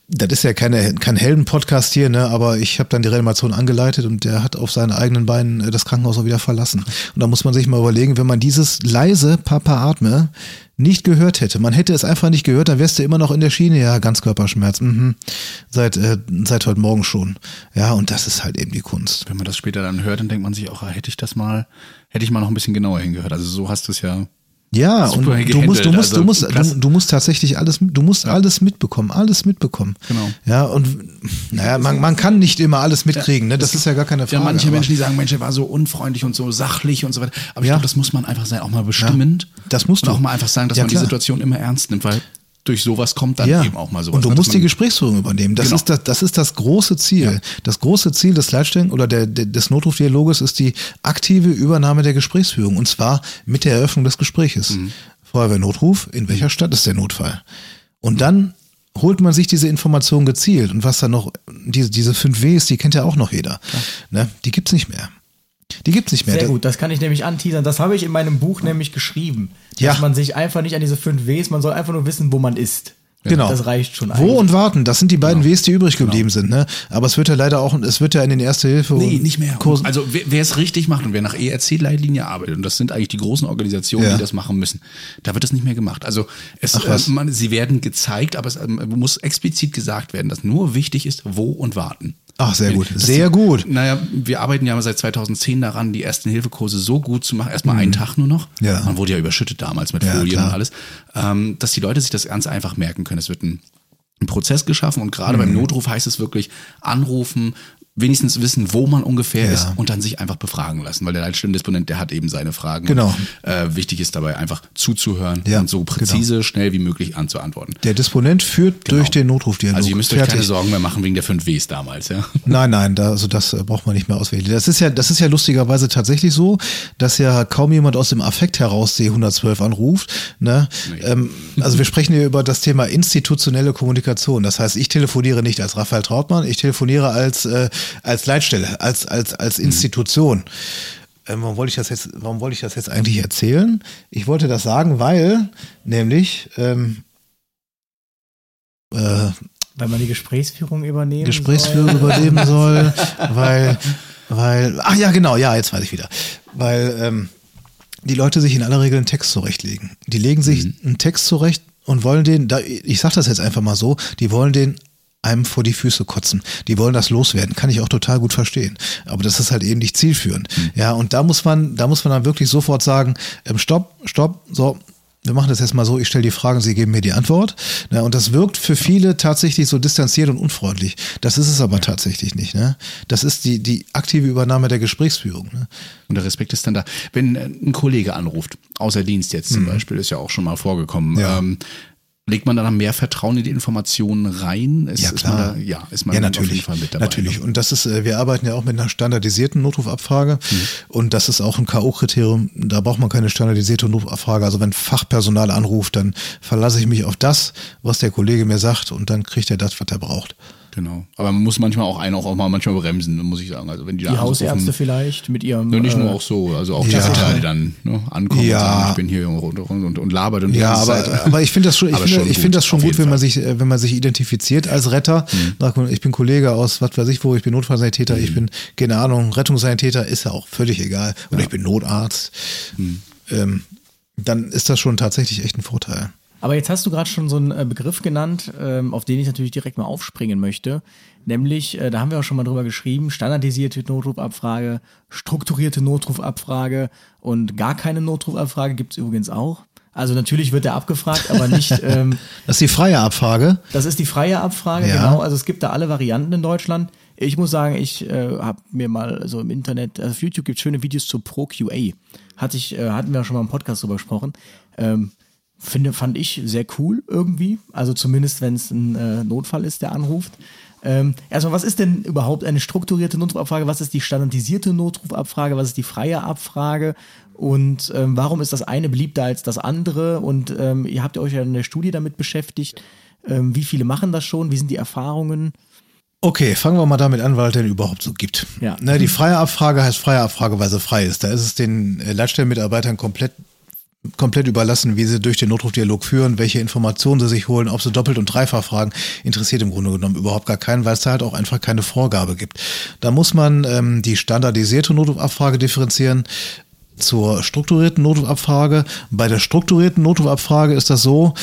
das ist ja keine, kein Helden-Podcast hier, ne? aber ich habe dann die Reanimation angeleitet und der hat auf seinen eigenen Beinen äh, das Krankenhaus auch wieder verlassen. Und da muss man sich mal überlegen, wenn man dieses leise Papa atme nicht gehört hätte, man hätte es einfach nicht gehört, dann wärst du immer noch in der Schiene, ja, Ganzkörperschmerz, mhm. seit, äh, seit heute Morgen schon. Ja, und das ist halt eben die Kunst. Wenn man das später dann hört, dann denkt man sich auch, hätte ich das mal, hätte ich mal noch ein bisschen genauer hingehört. Also so hast du es ja ja, und du musst, du musst, also, du musst, du, du, musst tatsächlich alles, du musst ja. alles mitbekommen, alles mitbekommen. Genau. Ja, und naja, man, man kann nicht immer alles mitkriegen, ne? Das ist ja gar keine Frage. Ja, manche Menschen, die sagen, Mensch, er war so unfreundlich und so sachlich und so weiter. Aber ich ja. glaube, das muss man einfach sein, auch mal bestimmend. Ja, das musst du. Und auch mal einfach sagen, dass man klar. die Situation immer ernst nimmt, weil durch sowas kommt dann ja. eben auch mal sowas. Und du ne, musst die Gesprächsführung übernehmen. Das, genau. ist das, das ist das große Ziel. Ja. Das große Ziel des Leitstellen oder der, der, des Notrufdialoges ist die aktive Übernahme der Gesprächsführung. Und zwar mit der Eröffnung des Gespräches. Mhm. Feuerwehrnotruf, in welcher Stadt ist der Notfall? Und dann holt man sich diese Information gezielt. Und was dann noch, diese, diese fünf Ws, die kennt ja auch noch jeder. Ja. Ne? Die gibt's nicht mehr. Die gibt's nicht mehr. Sehr gut, das kann ich nämlich anteasern. Das habe ich in meinem Buch nämlich geschrieben. Ja. Dass man sich einfach nicht an diese fünf Ws, man soll einfach nur wissen, wo man ist. Genau. Das reicht schon. Wo und warten, das sind die beiden genau. Ws, die übrig geblieben genau. sind. Ne? Aber es wird ja leider auch, es wird ja in den Erste Hilfe. Nee, nicht mehr. Kursen. Also wer, es richtig macht und wer nach ERC-Leitlinie arbeitet, und das sind eigentlich die großen Organisationen, ja. die das machen müssen, da wird das nicht mehr gemacht. Also es, äh, man, sie werden gezeigt, aber es äh, muss explizit gesagt werden, dass nur wichtig ist, wo und warten. Ach, sehr gut. Das sehr gut. Naja, wir arbeiten ja seit 2010 daran, die ersten Hilfekurse so gut zu machen. Erstmal mhm. einen Tag nur noch. Ja. Man wurde ja überschüttet damals mit ja, Folien klar. und alles. Ähm, dass die Leute sich das ganz einfach merken können. Es wird ein ein Prozess geschaffen und gerade mhm. beim Notruf heißt es wirklich anrufen, wenigstens wissen, wo man ungefähr ja. ist und dann sich einfach befragen lassen, weil der Leitstellendisponent, der hat eben seine Fragen. Genau. Und, äh, wichtig ist dabei einfach zuzuhören ja, und so präzise, genau. schnell wie möglich anzuantworten. Der Disponent führt genau. durch den Notrufdialog. Also ihr müsst euch keine Sorgen mehr machen wegen der 5 Ws damals, ja? Nein, nein, da, also das äh, braucht man nicht mehr auswählen. Das ist ja, das ist ja lustigerweise tatsächlich so, dass ja kaum jemand aus dem Affekt heraus C112 anruft. Ne? Nee. Ähm, also wir sprechen hier über das Thema institutionelle Kommunikation. Das heißt, ich telefoniere nicht als Raphael Trautmann, ich telefoniere als äh, als Leitstelle, als, als, als mhm. Institution. Ähm, warum wollte ich das jetzt, warum wollte ich das jetzt eigentlich erzählen? Ich wollte das sagen, weil nämlich ähm, äh, weil man die Gesprächsführung übernehmen Gesprächsführung soll. übernehmen soll, weil, weil, ach ja, genau, ja, jetzt weiß ich wieder. Weil ähm, die Leute sich in aller Regel einen Text zurechtlegen. Die legen sich mhm. einen Text zurecht und wollen den, da, ich sag das jetzt einfach mal so, die wollen den einem vor die Füße kotzen. Die wollen das loswerden, kann ich auch total gut verstehen. Aber das ist halt eben nicht zielführend. Mhm. Ja, und da muss man, da muss man dann wirklich sofort sagen, ähm, stopp, stopp, so, wir machen das jetzt mal so, ich stelle die Fragen, Sie geben mir die Antwort. Ja, und das wirkt für viele tatsächlich so distanziert und unfreundlich. Das ist es aber tatsächlich nicht. Ne? Das ist die, die aktive Übernahme der Gesprächsführung. Ne? Und der Respekt ist dann da. Wenn ein Kollege anruft, außer Dienst jetzt zum mhm. Beispiel, ist ja auch schon mal vorgekommen, ja. ähm, Legt man da mehr Vertrauen in die Informationen rein? Ist, ja, klar. Ist da, ja, ist man ja, natürlich, auf jeden Fall mit dabei. Natürlich. Und das ist, äh, wir arbeiten ja auch mit einer standardisierten Notrufabfrage. Mhm. Und das ist auch ein K.O.-Kriterium. Da braucht man keine standardisierte Notrufabfrage. Also wenn Fachpersonal anruft, dann verlasse ich mich auf das, was der Kollege mir sagt und dann kriegt er das, was er braucht. Genau. Aber man muss manchmal auch einen auch mal manchmal bremsen, muss ich sagen. Also wenn die, die Hausärzte vielleicht mit ihrem. Ne, nicht nur äh, auch so, also auch ja. die die dann ne, ankommen ja. und sagen, ich bin hier und, und, und, und labert und Ja, aber, aber ich finde das schon, ich finde, ich finde das schon gut, wenn man sich, wenn man sich identifiziert als Retter. Mhm. Ich bin Kollege aus, was weiß ich wo, ich bin Notfallsanitäter, mhm. ich bin, keine Ahnung, Rettungssanitäter, ist ja auch völlig egal. Oder ja. ich bin Notarzt. Mhm. Ähm, dann ist das schon tatsächlich echt ein Vorteil. Aber jetzt hast du gerade schon so einen äh, Begriff genannt, ähm, auf den ich natürlich direkt mal aufspringen möchte. Nämlich, äh, da haben wir auch schon mal drüber geschrieben, standardisierte Notrufabfrage, strukturierte Notrufabfrage und gar keine Notrufabfrage gibt es übrigens auch. Also natürlich wird er abgefragt, aber nicht. Ähm, das ist die freie Abfrage. Das ist die freie Abfrage, ja. genau. Also es gibt da alle Varianten in Deutschland. Ich muss sagen, ich äh, habe mir mal so im Internet, also auf YouTube gibt es schöne Videos zu ProQA. Hatte ich, äh, hatten wir schon mal im Podcast drüber gesprochen. Ähm, finde, fand ich sehr cool irgendwie. Also zumindest, wenn es ein äh, Notfall ist, der anruft. Ähm, erstmal, was ist denn überhaupt eine strukturierte Notrufabfrage? Was ist die standardisierte Notrufabfrage? Was ist die freie Abfrage? Und ähm, warum ist das eine beliebter als das andere? Und ähm, ihr habt euch ja in der Studie damit beschäftigt. Ähm, wie viele machen das schon? Wie sind die Erfahrungen? Okay, fangen wir mal damit an, weil es denn überhaupt so gibt. Ja. Ne, die freie Abfrage heißt freie Abfrage, weil sie frei ist. Da ist es den äh, Leitstellenmitarbeitern komplett komplett überlassen, wie sie durch den Notrufdialog führen, welche Informationen sie sich holen, ob sie doppelt und dreifach fragen, interessiert im Grunde genommen überhaupt gar keinen, weil es da halt auch einfach keine Vorgabe gibt. Da muss man ähm, die standardisierte Notrufabfrage differenzieren zur strukturierten Notrufabfrage. Bei der strukturierten Notrufabfrage ist das so,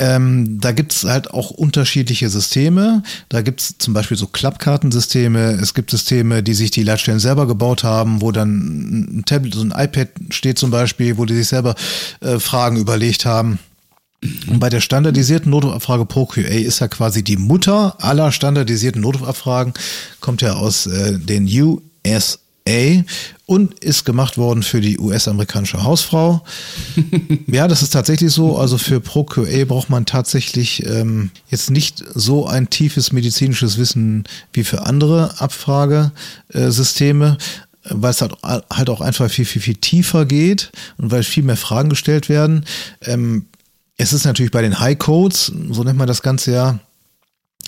ähm, da gibt's halt auch unterschiedliche Systeme. Da gibt's zum Beispiel so Klappkartensysteme. Es gibt Systeme, die sich die Leitstellen selber gebaut haben, wo dann ein Tablet, so ein iPad steht zum Beispiel, wo die sich selber äh, Fragen überlegt haben. Und bei der standardisierten Notrufabfrage ProQA ist ja quasi die Mutter aller standardisierten Notrufabfragen, kommt ja aus äh, den US A und ist gemacht worden für die US-amerikanische Hausfrau. ja, das ist tatsächlich so. Also für ProQA braucht man tatsächlich ähm, jetzt nicht so ein tiefes medizinisches Wissen wie für andere Abfragesysteme. Weil es halt, halt auch einfach viel, viel, viel tiefer geht und weil viel mehr Fragen gestellt werden. Ähm, es ist natürlich bei den High Codes, so nennt man das Ganze ja,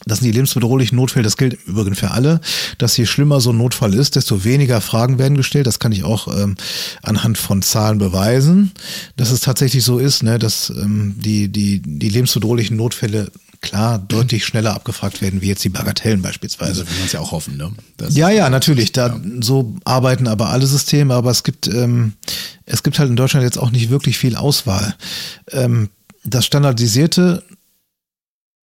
das sind die lebensbedrohlichen Notfälle, das gilt im Übrigen für alle, dass je schlimmer so ein Notfall ist, desto weniger Fragen werden gestellt. Das kann ich auch ähm, anhand von Zahlen beweisen, dass es tatsächlich so ist, ne, dass ähm, die, die, die lebensbedrohlichen Notfälle klar deutlich schneller abgefragt werden, wie jetzt die Bagatellen beispielsweise. Also will man es ja auch hoffen, ne? Das ja, ja, natürlich. Da ja. so arbeiten aber alle Systeme, aber es gibt, ähm, es gibt halt in Deutschland jetzt auch nicht wirklich viel Auswahl. Ähm, das standardisierte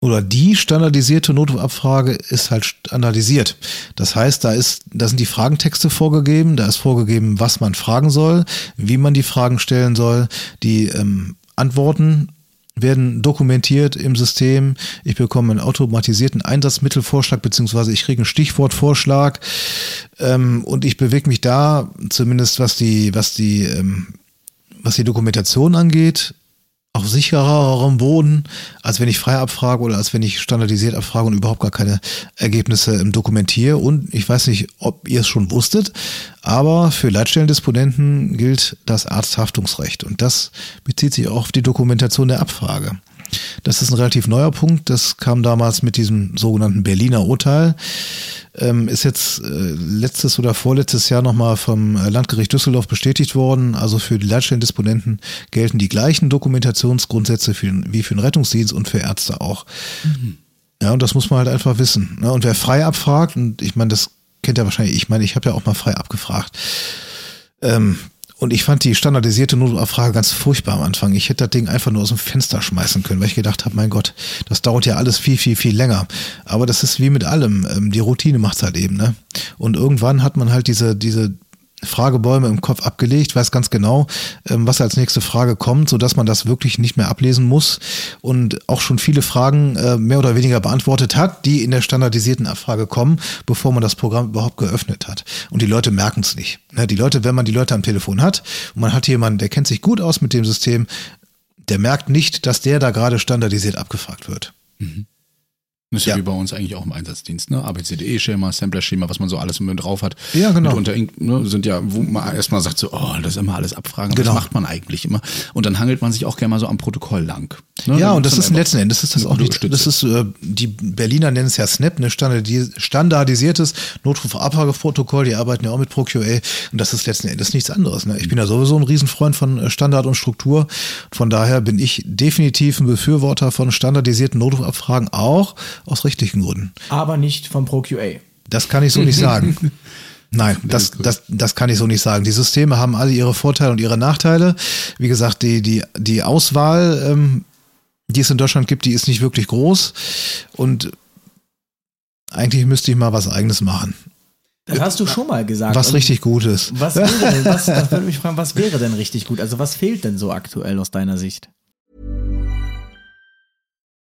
oder die standardisierte Notrufabfrage ist halt standardisiert. Das heißt, da ist, da sind die Fragentexte vorgegeben, da ist vorgegeben, was man fragen soll, wie man die Fragen stellen soll, die ähm, Antworten werden dokumentiert im System. Ich bekomme einen automatisierten Einsatzmittelvorschlag, beziehungsweise ich kriege einen Stichwortvorschlag ähm, und ich bewege mich da, zumindest was die, was die, ähm, was die Dokumentation angeht, auf sichererem Boden, als wenn ich frei abfrage oder als wenn ich standardisiert abfrage und überhaupt gar keine Ergebnisse dokumentiere. Und ich weiß nicht, ob ihr es schon wusstet, aber für Leitstellendisponenten gilt das Arzthaftungsrecht und das bezieht sich auch auf die Dokumentation der Abfrage. Das ist ein relativ neuer Punkt. Das kam damals mit diesem sogenannten Berliner Urteil. Ähm, ist jetzt äh, letztes oder vorletztes Jahr nochmal vom Landgericht Düsseldorf bestätigt worden. Also für die Leitstellendisponenten gelten die gleichen Dokumentationsgrundsätze für, wie für den Rettungsdienst und für Ärzte auch. Mhm. Ja, und das muss man halt einfach wissen. Ne? Und wer frei abfragt, und ich meine, das kennt ja wahrscheinlich, ich meine, ich habe ja auch mal frei abgefragt. Ähm, und ich fand die standardisierte Notabfrage ganz furchtbar am Anfang. Ich hätte das Ding einfach nur aus dem Fenster schmeißen können, weil ich gedacht habe, mein Gott, das dauert ja alles viel, viel, viel länger. Aber das ist wie mit allem. Ähm, die Routine macht's halt eben, ne? Und irgendwann hat man halt diese, diese Fragebäume im Kopf abgelegt, weiß ganz genau, ähm, was als nächste Frage kommt, so dass man das wirklich nicht mehr ablesen muss und auch schon viele Fragen äh, mehr oder weniger beantwortet hat, die in der standardisierten Abfrage kommen, bevor man das Programm überhaupt geöffnet hat. Und die Leute merken es nicht. Ne, die Leute, wenn man die Leute am Telefon hat und man hat jemanden, der kennt sich gut aus mit dem System, der merkt nicht, dass der da gerade standardisiert abgefragt wird. Mhm. Das ist ja. wie bei uns eigentlich auch im Einsatzdienst, ne? ABCDE-Schema, Sampler-Schema, was man so alles mit drauf hat. Ja, genau. Und unter, ne, sind ja, wo man erstmal sagt so, oh, das ist immer alles abfragen. Genau. Das macht man eigentlich immer. Und dann hangelt man sich auch gerne mal so am Protokoll lang. Ne? Ja, und das ist letzten Endes, das ist das auch nicht, das ist, äh, die Berliner nennen es ja SNAP, ne, standardisiertes Notruf-Abfrageprotokoll, die arbeiten ja auch mit ProQA und das ist letzten Endes nichts anderes. Ne? Ich bin ja sowieso ein Riesenfreund von äh, Standard und Struktur. Von daher bin ich definitiv ein Befürworter von standardisierten Notrufabfragen auch aus rechtlichen Gründen. Aber nicht vom ProQA. Das kann ich so nicht sagen. Nein, das, das, das kann ich so nicht sagen. Die Systeme haben alle ihre Vorteile und ihre Nachteile. Wie gesagt, die, die, die Auswahl, ähm, die es in Deutschland gibt, die ist nicht wirklich groß. Und eigentlich müsste ich mal was eigenes machen. Das hast du schon mal gesagt. Was richtig gut ist. Was wäre denn, was, das würde mich fragen, was wäre denn richtig gut? Also was fehlt denn so aktuell aus deiner Sicht?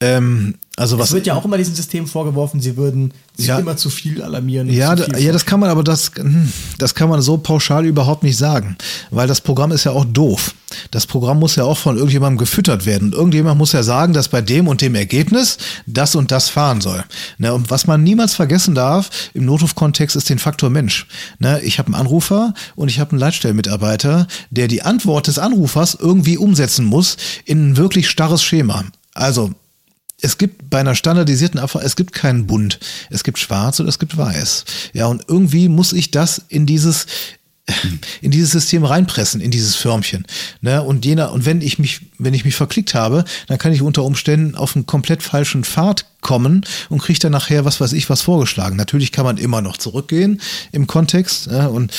Ähm, also Es was wird ja auch immer diesem System vorgeworfen, sie würden sich Ja. immer zu viel alarmieren. Ja, viel ja, das kann man aber das, hm, das kann man so pauschal überhaupt nicht sagen, weil das Programm ist ja auch doof. Das Programm muss ja auch von irgendjemandem gefüttert werden. Und irgendjemand muss ja sagen, dass bei dem und dem Ergebnis das und das fahren soll. Ne, und was man niemals vergessen darf im Notrufkontext ist den Faktor Mensch. Ne, ich habe einen Anrufer und ich habe einen Leitstellenmitarbeiter, der die Antwort des Anrufers irgendwie umsetzen muss in ein wirklich starres Schema. Also es gibt bei einer standardisierten Abfrage, es gibt keinen Bunt. Es gibt schwarz und es gibt weiß. Ja, und irgendwie muss ich das in dieses, in dieses System reinpressen, in dieses Förmchen. Ne? Und jener, und wenn ich mich, wenn ich mich verklickt habe, dann kann ich unter Umständen auf einen komplett falschen Pfad kommen und kriege dann nachher was weiß ich was vorgeschlagen. Natürlich kann man immer noch zurückgehen im Kontext. Ja? Und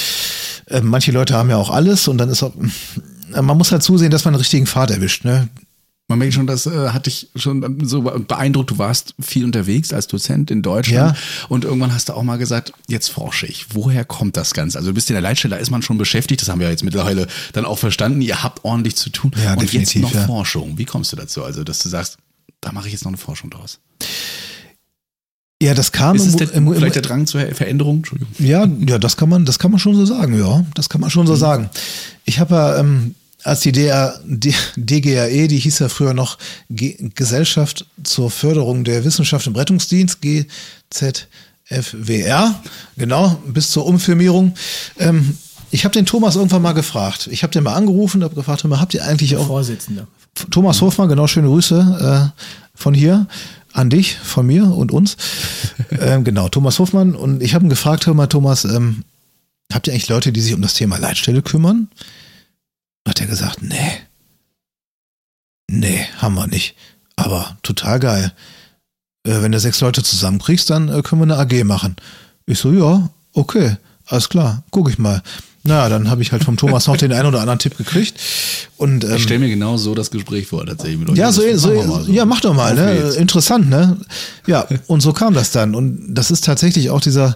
äh, manche Leute haben ja auch alles und dann ist auch, man muss halt zusehen, dass man den richtigen Pfad erwischt. Ne? Man merkt schon, das äh, hat dich schon so beeindruckt. Du warst viel unterwegs als Dozent in Deutschland Ja. und irgendwann hast du auch mal gesagt, jetzt forsche ich. Woher kommt das Ganze? Also du bist in der Leitstelle, da ist man schon beschäftigt, das haben wir jetzt mittlerweile dann auch verstanden. Ihr habt ordentlich zu tun. Ja, und jetzt noch ja. Forschung. Wie kommst du dazu? Also, dass du sagst, da mache ich jetzt noch eine Forschung draus. Ja, das kam Ist es der, im, im, vielleicht der Drang zur Veränderung? Entschuldigung. Ja, ja, das kann man, das kann man schon so sagen, ja. Das kann man schon so sagen. Ich habe ja, ähm, als die DR, D, DGAE, die hieß ja früher noch G Gesellschaft zur Förderung der Wissenschaft im Rettungsdienst, GZFWR, genau, bis zur Umfirmierung. Ähm, ich habe den Thomas irgendwann mal gefragt. Ich habe den mal angerufen, habe gefragt, hör mal, habt ihr eigentlich auch Vorsitzender. Thomas Hofmann, genau, schöne Grüße äh, von hier an dich, von mir und uns. ähm, genau, Thomas Hofmann. Und ich habe ihn gefragt, hör mal, Thomas, ähm, habt ihr eigentlich Leute, die sich um das Thema Leitstelle kümmern? Hat er gesagt, nee. Nee, haben wir nicht. Aber total geil. Äh, wenn du sechs Leute zusammenkriegst, dann äh, können wir eine AG machen. Ich so, ja, okay, alles klar, guck ich mal. Naja, dann habe ich halt vom Thomas noch den einen oder anderen Tipp gekriegt. Und, ähm, Ich stelle mir genau so das Gespräch vor, tatsächlich. Mit euch. ja, so, so, so. ja, mach doch mal, ne? Interessant, ne? Ja, und so kam das dann. Und das ist tatsächlich auch dieser,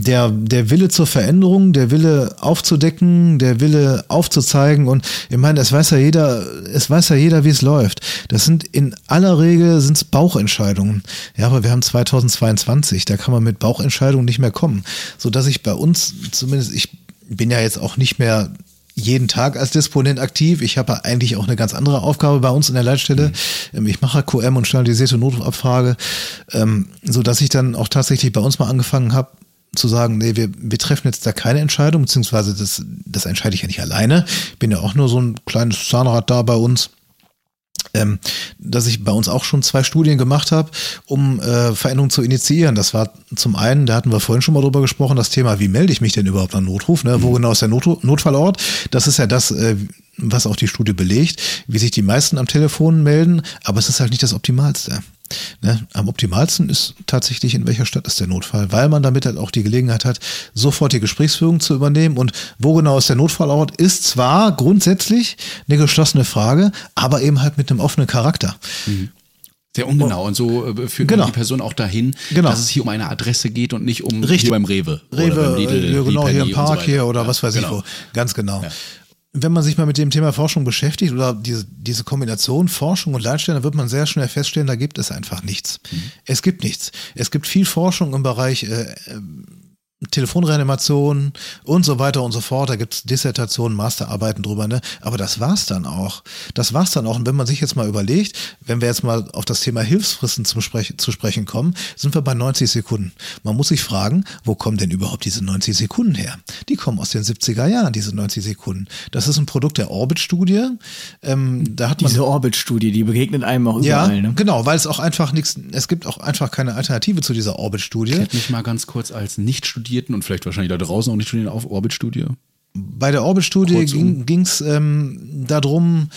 der, der Wille zur Veränderung, der Wille aufzudecken, der Wille aufzuzeigen. Und ich meine, es weiß ja jeder, es weiß ja jeder, wie es läuft. Das sind in aller Regel sind's Bauchentscheidungen. Ja, aber wir haben 2022, da kann man mit Bauchentscheidungen nicht mehr kommen. So dass ich bei uns, zumindest, ich bin ja jetzt auch nicht mehr jeden Tag als Disponent aktiv. Ich habe eigentlich auch eine ganz andere Aufgabe bei uns in der Leitstelle. Ähm, Ich mache QM und standardisierte Notrufabfrage, ähm, so dass ich dann auch tatsächlich bei uns mal angefangen habe zu sagen, nee, wir, wir treffen jetzt da keine Entscheidung, beziehungsweise das, das entscheide ich ja nicht alleine. Ich bin ja auch nur so ein kleines Zahnrad da bei uns ähm, dass ich bei uns auch schon zwei Studien gemacht habe, um äh, Veränderungen zu initiieren. Das war zum einen, da hatten wir vorhin schon mal drüber gesprochen, das Thema, wie melde ich mich denn überhaupt an Notruf? Ne? Wo genau ist der Not Notfallort? Das ist ja das, äh, was auch die Studie belegt, wie sich die meisten am Telefon melden, aber es ist halt nicht das Optimalste. Ne? Am optimalsten ist tatsächlich, in welcher Stadt ist der Notfall, weil man damit halt auch die Gelegenheit hat, sofort die Gesprächsführung zu übernehmen. Und wo genau ist der Notfallort, ist zwar grundsätzlich eine geschlossene Frage, aber eben halt mit einem offenen Charakter. Sehr ungenau. Und so äh, führt Genau. die Person auch dahin, Genau. dass es hier um eine Adresse geht und nicht um Richtig. hier beim Rewe. Rewe, oder beim Lidl, ja, genau, Penny hier im so Park weiter. hier oder Ja, was weiß genau. ich wo. Ganz genau. Wenn man sich mal mit dem Thema Forschung beschäftigt oder diese, diese Kombination Forschung und Leitstellen, dann wird man sehr schnell feststellen, da gibt es einfach nichts. Mhm. Es gibt nichts. Es gibt viel Forschung im Bereich äh, Telefonreanimation und so weiter und so fort. Da gibt's Dissertationen, Masterarbeiten drüber, ne? Aber das war's dann auch. Das war's dann auch. Und wenn man sich jetzt mal überlegt, wenn wir jetzt mal auf das Thema Hilfsfristen zum Sprech zu sprechen kommen, sind wir bei 90 Sekunden. Man muss sich fragen, wo kommen denn überhaupt diese 90 Sekunden her? Die kommen aus den 70er Jahren, diese 90 Sekunden. Das ist ein Produkt der Orbit-Studie. Ähm, da hat man Diese Orbit-Studie, die begegnet einem auch ja, überall. Ne? genau, weil es auch einfach nichts, es gibt auch einfach keine Alternative zu dieser Orbit-Studie. Klärt mich mal ganz kurz als Nicht-Studierten und vielleicht wahrscheinlich da draußen auch nicht studierten auf Orbit-Studie. Bei der Orbit-Studie ging es ähm, darum,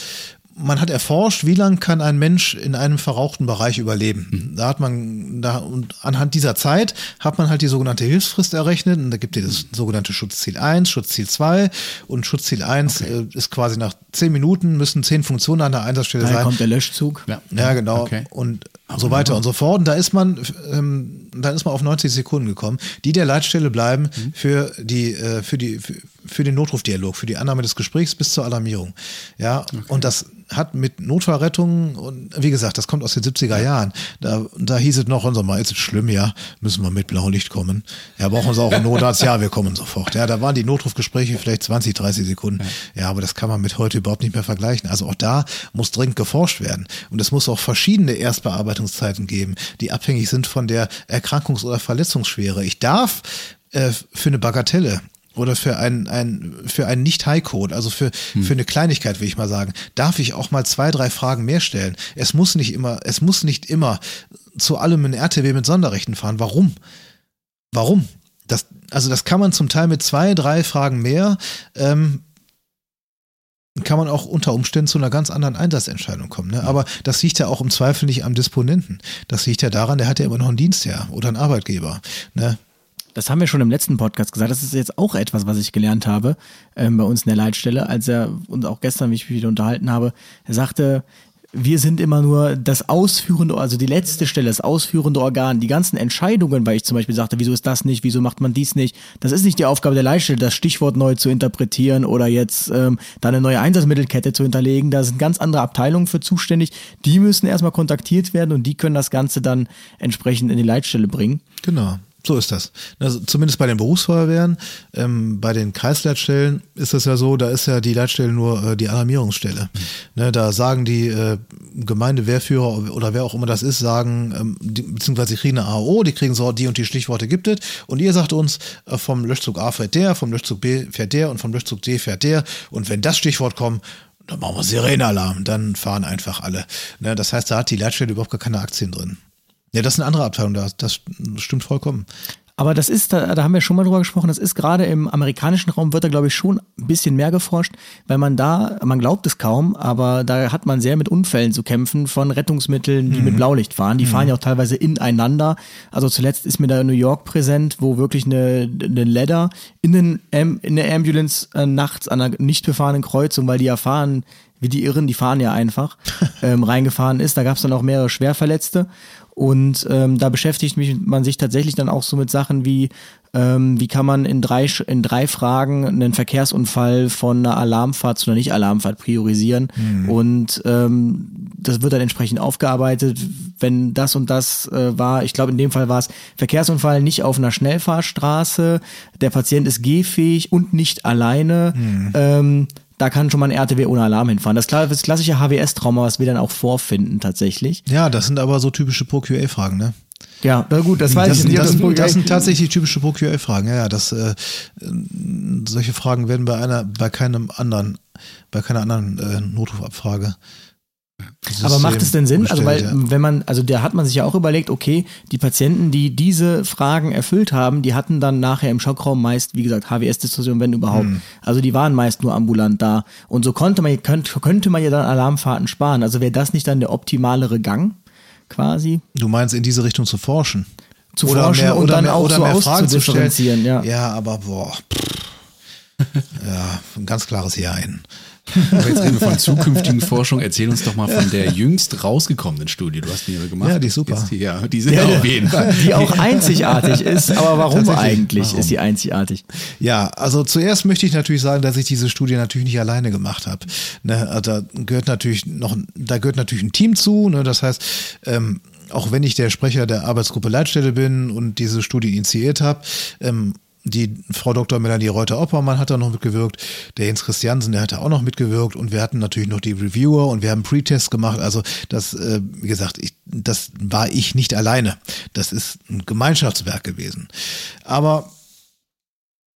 man hat erforscht, wie lange kann ein Mensch in einem verrauchten Bereich überleben. Da hat man, da, und anhand dieser Zeit hat man halt die sogenannte Hilfsfrist errechnet. Und da gibt es das sogenannte Schutzziel 1, Schutzziel 2. Und Schutzziel 1 äh, ist quasi nach 10 Minuten müssen 10 Funktionen an der Einsatzstelle Dann sein. kommt der Löschzug. Ja, Ja, genau. Okay. Und so weiter und so fort. Und da ist man, ähm, dann ist man auf 90 Sekunden gekommen, die der Leitstelle bleiben Mhm. für die, äh, für die, für, für den Notrufdialog, für die Annahme des Gesprächs bis zur Alarmierung. Ja, und das hat mit Notfallrettung und wie gesagt, das kommt aus den 70er Jahren. Da, da hieß es noch, unser Mal ist es schlimm, ja, müssen wir mit Blaulicht kommen. Ja, brauchen sie auch einen Notarzt, ja, wir kommen sofort. Ja, da waren die Notrufgespräche vielleicht 20, 30 Sekunden. Ja, aber das kann man mit heute überhaupt nicht mehr vergleichen. Also auch da muss dringend geforscht werden. Und es muss auch verschiedene Erstbearbeitungszeiten geben, die abhängig sind von der Erkrankungs- oder Verletzungsschwere. Ich darf äh, für eine Bagatelle oder für ein, ein, für einen Nicht-High-Code, also für, hm. für eine Kleinigkeit, will ich mal sagen, darf ich auch mal zwei, drei Fragen mehr stellen. Es muss nicht immer, es muss nicht immer zu allem ein RTW mit Sonderrechten fahren. Warum? Warum? Das, also das kann man zum Teil mit zwei, drei Fragen mehr, ähm, kann man auch unter Umständen zu einer ganz anderen Einsatzentscheidung kommen. Ne? Aber das liegt ja auch im Zweifel nicht am Disponenten. Das liegt ja daran, der hat ja immer noch einen Dienstherr oder einen Arbeitgeber. Ne? Das haben wir schon im letzten Podcast gesagt. Das ist jetzt auch etwas, was ich gelernt habe ähm, bei uns in der Leitstelle, als er uns auch gestern, wie ich mich wieder unterhalten habe, er sagte, wir sind immer nur das ausführende, also die letzte Stelle, das ausführende Organ. Die ganzen Entscheidungen, weil ich zum Beispiel sagte, wieso ist das nicht, wieso macht man dies nicht, das ist nicht die Aufgabe der Leitstelle, das Stichwort neu zu interpretieren oder jetzt ähm, da eine neue Einsatzmittelkette zu hinterlegen. Da sind ganz andere Abteilungen für zuständig. Die müssen erstmal kontaktiert werden und die können das Ganze dann entsprechend in die Leitstelle bringen. Genau. So ist das. Also zumindest bei den Berufsfeuerwehren, ähm, bei den Kreisleitstellen ist das ja so, da ist ja die Leitstelle nur äh, die Alarmierungsstelle. Mhm. Ne, da sagen die äh, Gemeindewehrführer oder wer auch immer das ist, sagen, ähm, die, beziehungsweise die kriegen eine AO, die kriegen so, die und die Stichworte gibt es und ihr sagt uns, äh, vom Löschzug A fährt der, vom Löschzug B fährt der und vom Löschzug D fährt der und wenn das Stichwort kommt, dann machen wir Sirenenalarm, dann fahren einfach alle. Ne, das heißt, da hat die Leitstelle überhaupt gar keine Aktien drin. Ja, das ist eine andere Abteilung, das, das stimmt vollkommen. Aber das ist, da, da haben wir schon mal drüber gesprochen, das ist gerade im amerikanischen Raum wird da, glaube ich, schon ein bisschen mehr geforscht, weil man da, man glaubt es kaum, aber da hat man sehr mit Unfällen zu kämpfen von Rettungsmitteln, die mhm. mit Blaulicht fahren. Die mhm. fahren ja auch teilweise ineinander. Also zuletzt ist mir da in New York präsent, wo wirklich eine, eine Ladder in, den, in der Ambulance äh, nachts an einer nicht befahrenen Kreuzung, weil die ja fahren, wie die Irren, die fahren ja einfach, ähm, reingefahren ist. Da gab es dann auch mehrere Schwerverletzte. Und ähm, da beschäftigt mich, man sich tatsächlich dann auch so mit Sachen wie, ähm, wie kann man in drei, in drei Fragen einen Verkehrsunfall von einer Alarmfahrt zu einer Nicht-Alarmfahrt priorisieren. Mhm. Und ähm, das wird dann entsprechend aufgearbeitet, wenn das und das äh, war. Ich glaube, in dem Fall war es Verkehrsunfall nicht auf einer Schnellfahrstraße, der Patient ist gehfähig und nicht alleine. Mhm. Ähm, da kann schon mal ein RTW ohne Alarm hinfahren. Das, das klassische HWS-Trauma, was wir dann auch vorfinden tatsächlich. Ja, das sind aber so typische ProQA-Fragen, ne? Ja, na gut, das weiß das ich nicht. Das, das, das, sind tatsächlich typische ProQA-Fragen. Ja, ja, das, äh, solche Fragen werden bei einer, bei keinem anderen, bei keiner anderen äh, Notrufabfrage aber macht es denn Sinn? Also, weil, ja. wenn man, also da hat man sich ja auch überlegt, okay, die Patienten, die diese Fragen erfüllt haben, die hatten dann nachher im Schockraum meist, wie gesagt, HWS-Diskussion, wenn überhaupt. Hm. Also die waren meist nur ambulant da. Und so konnte man, könnte, könnte man ja dann Alarmfahrten sparen. Also wäre das nicht dann der optimalere Gang, quasi? Du meinst, in diese Richtung zu forschen? Zu oder forschen mehr, und dann mehr, auch so mehr Fragen zu differenzieren, ja. Ja, aber boah. ja, ein ganz klares Ja ein. Aber jetzt reden wir von zukünftigen Forschung. Erzähl uns doch mal von der jüngst rausgekommenen Studie. Du hast die gemacht. Ja, die ist super. Die, ja, die sind ja, auf jeden Fall. Die auch einzigartig ist. Aber warum eigentlich warum? ist die einzigartig? Ja, also zuerst möchte ich natürlich sagen, dass ich diese Studie natürlich nicht alleine gemacht habe. Ne, also da gehört natürlich noch, da gehört natürlich ein Team zu. Ne, das heißt, ähm, auch wenn ich der Sprecher der Arbeitsgruppe Leitstelle bin und diese Studie initiiert habe, ähm, die Frau Dr. Melanie Reuter-Oppermann hat da noch mitgewirkt, der Jens Christiansen, der hat da auch noch mitgewirkt und wir hatten natürlich noch die Reviewer und wir haben Pre-Tests gemacht. Also das, äh, wie gesagt, ich, das war ich nicht alleine. Das ist ein Gemeinschaftswerk gewesen. Aber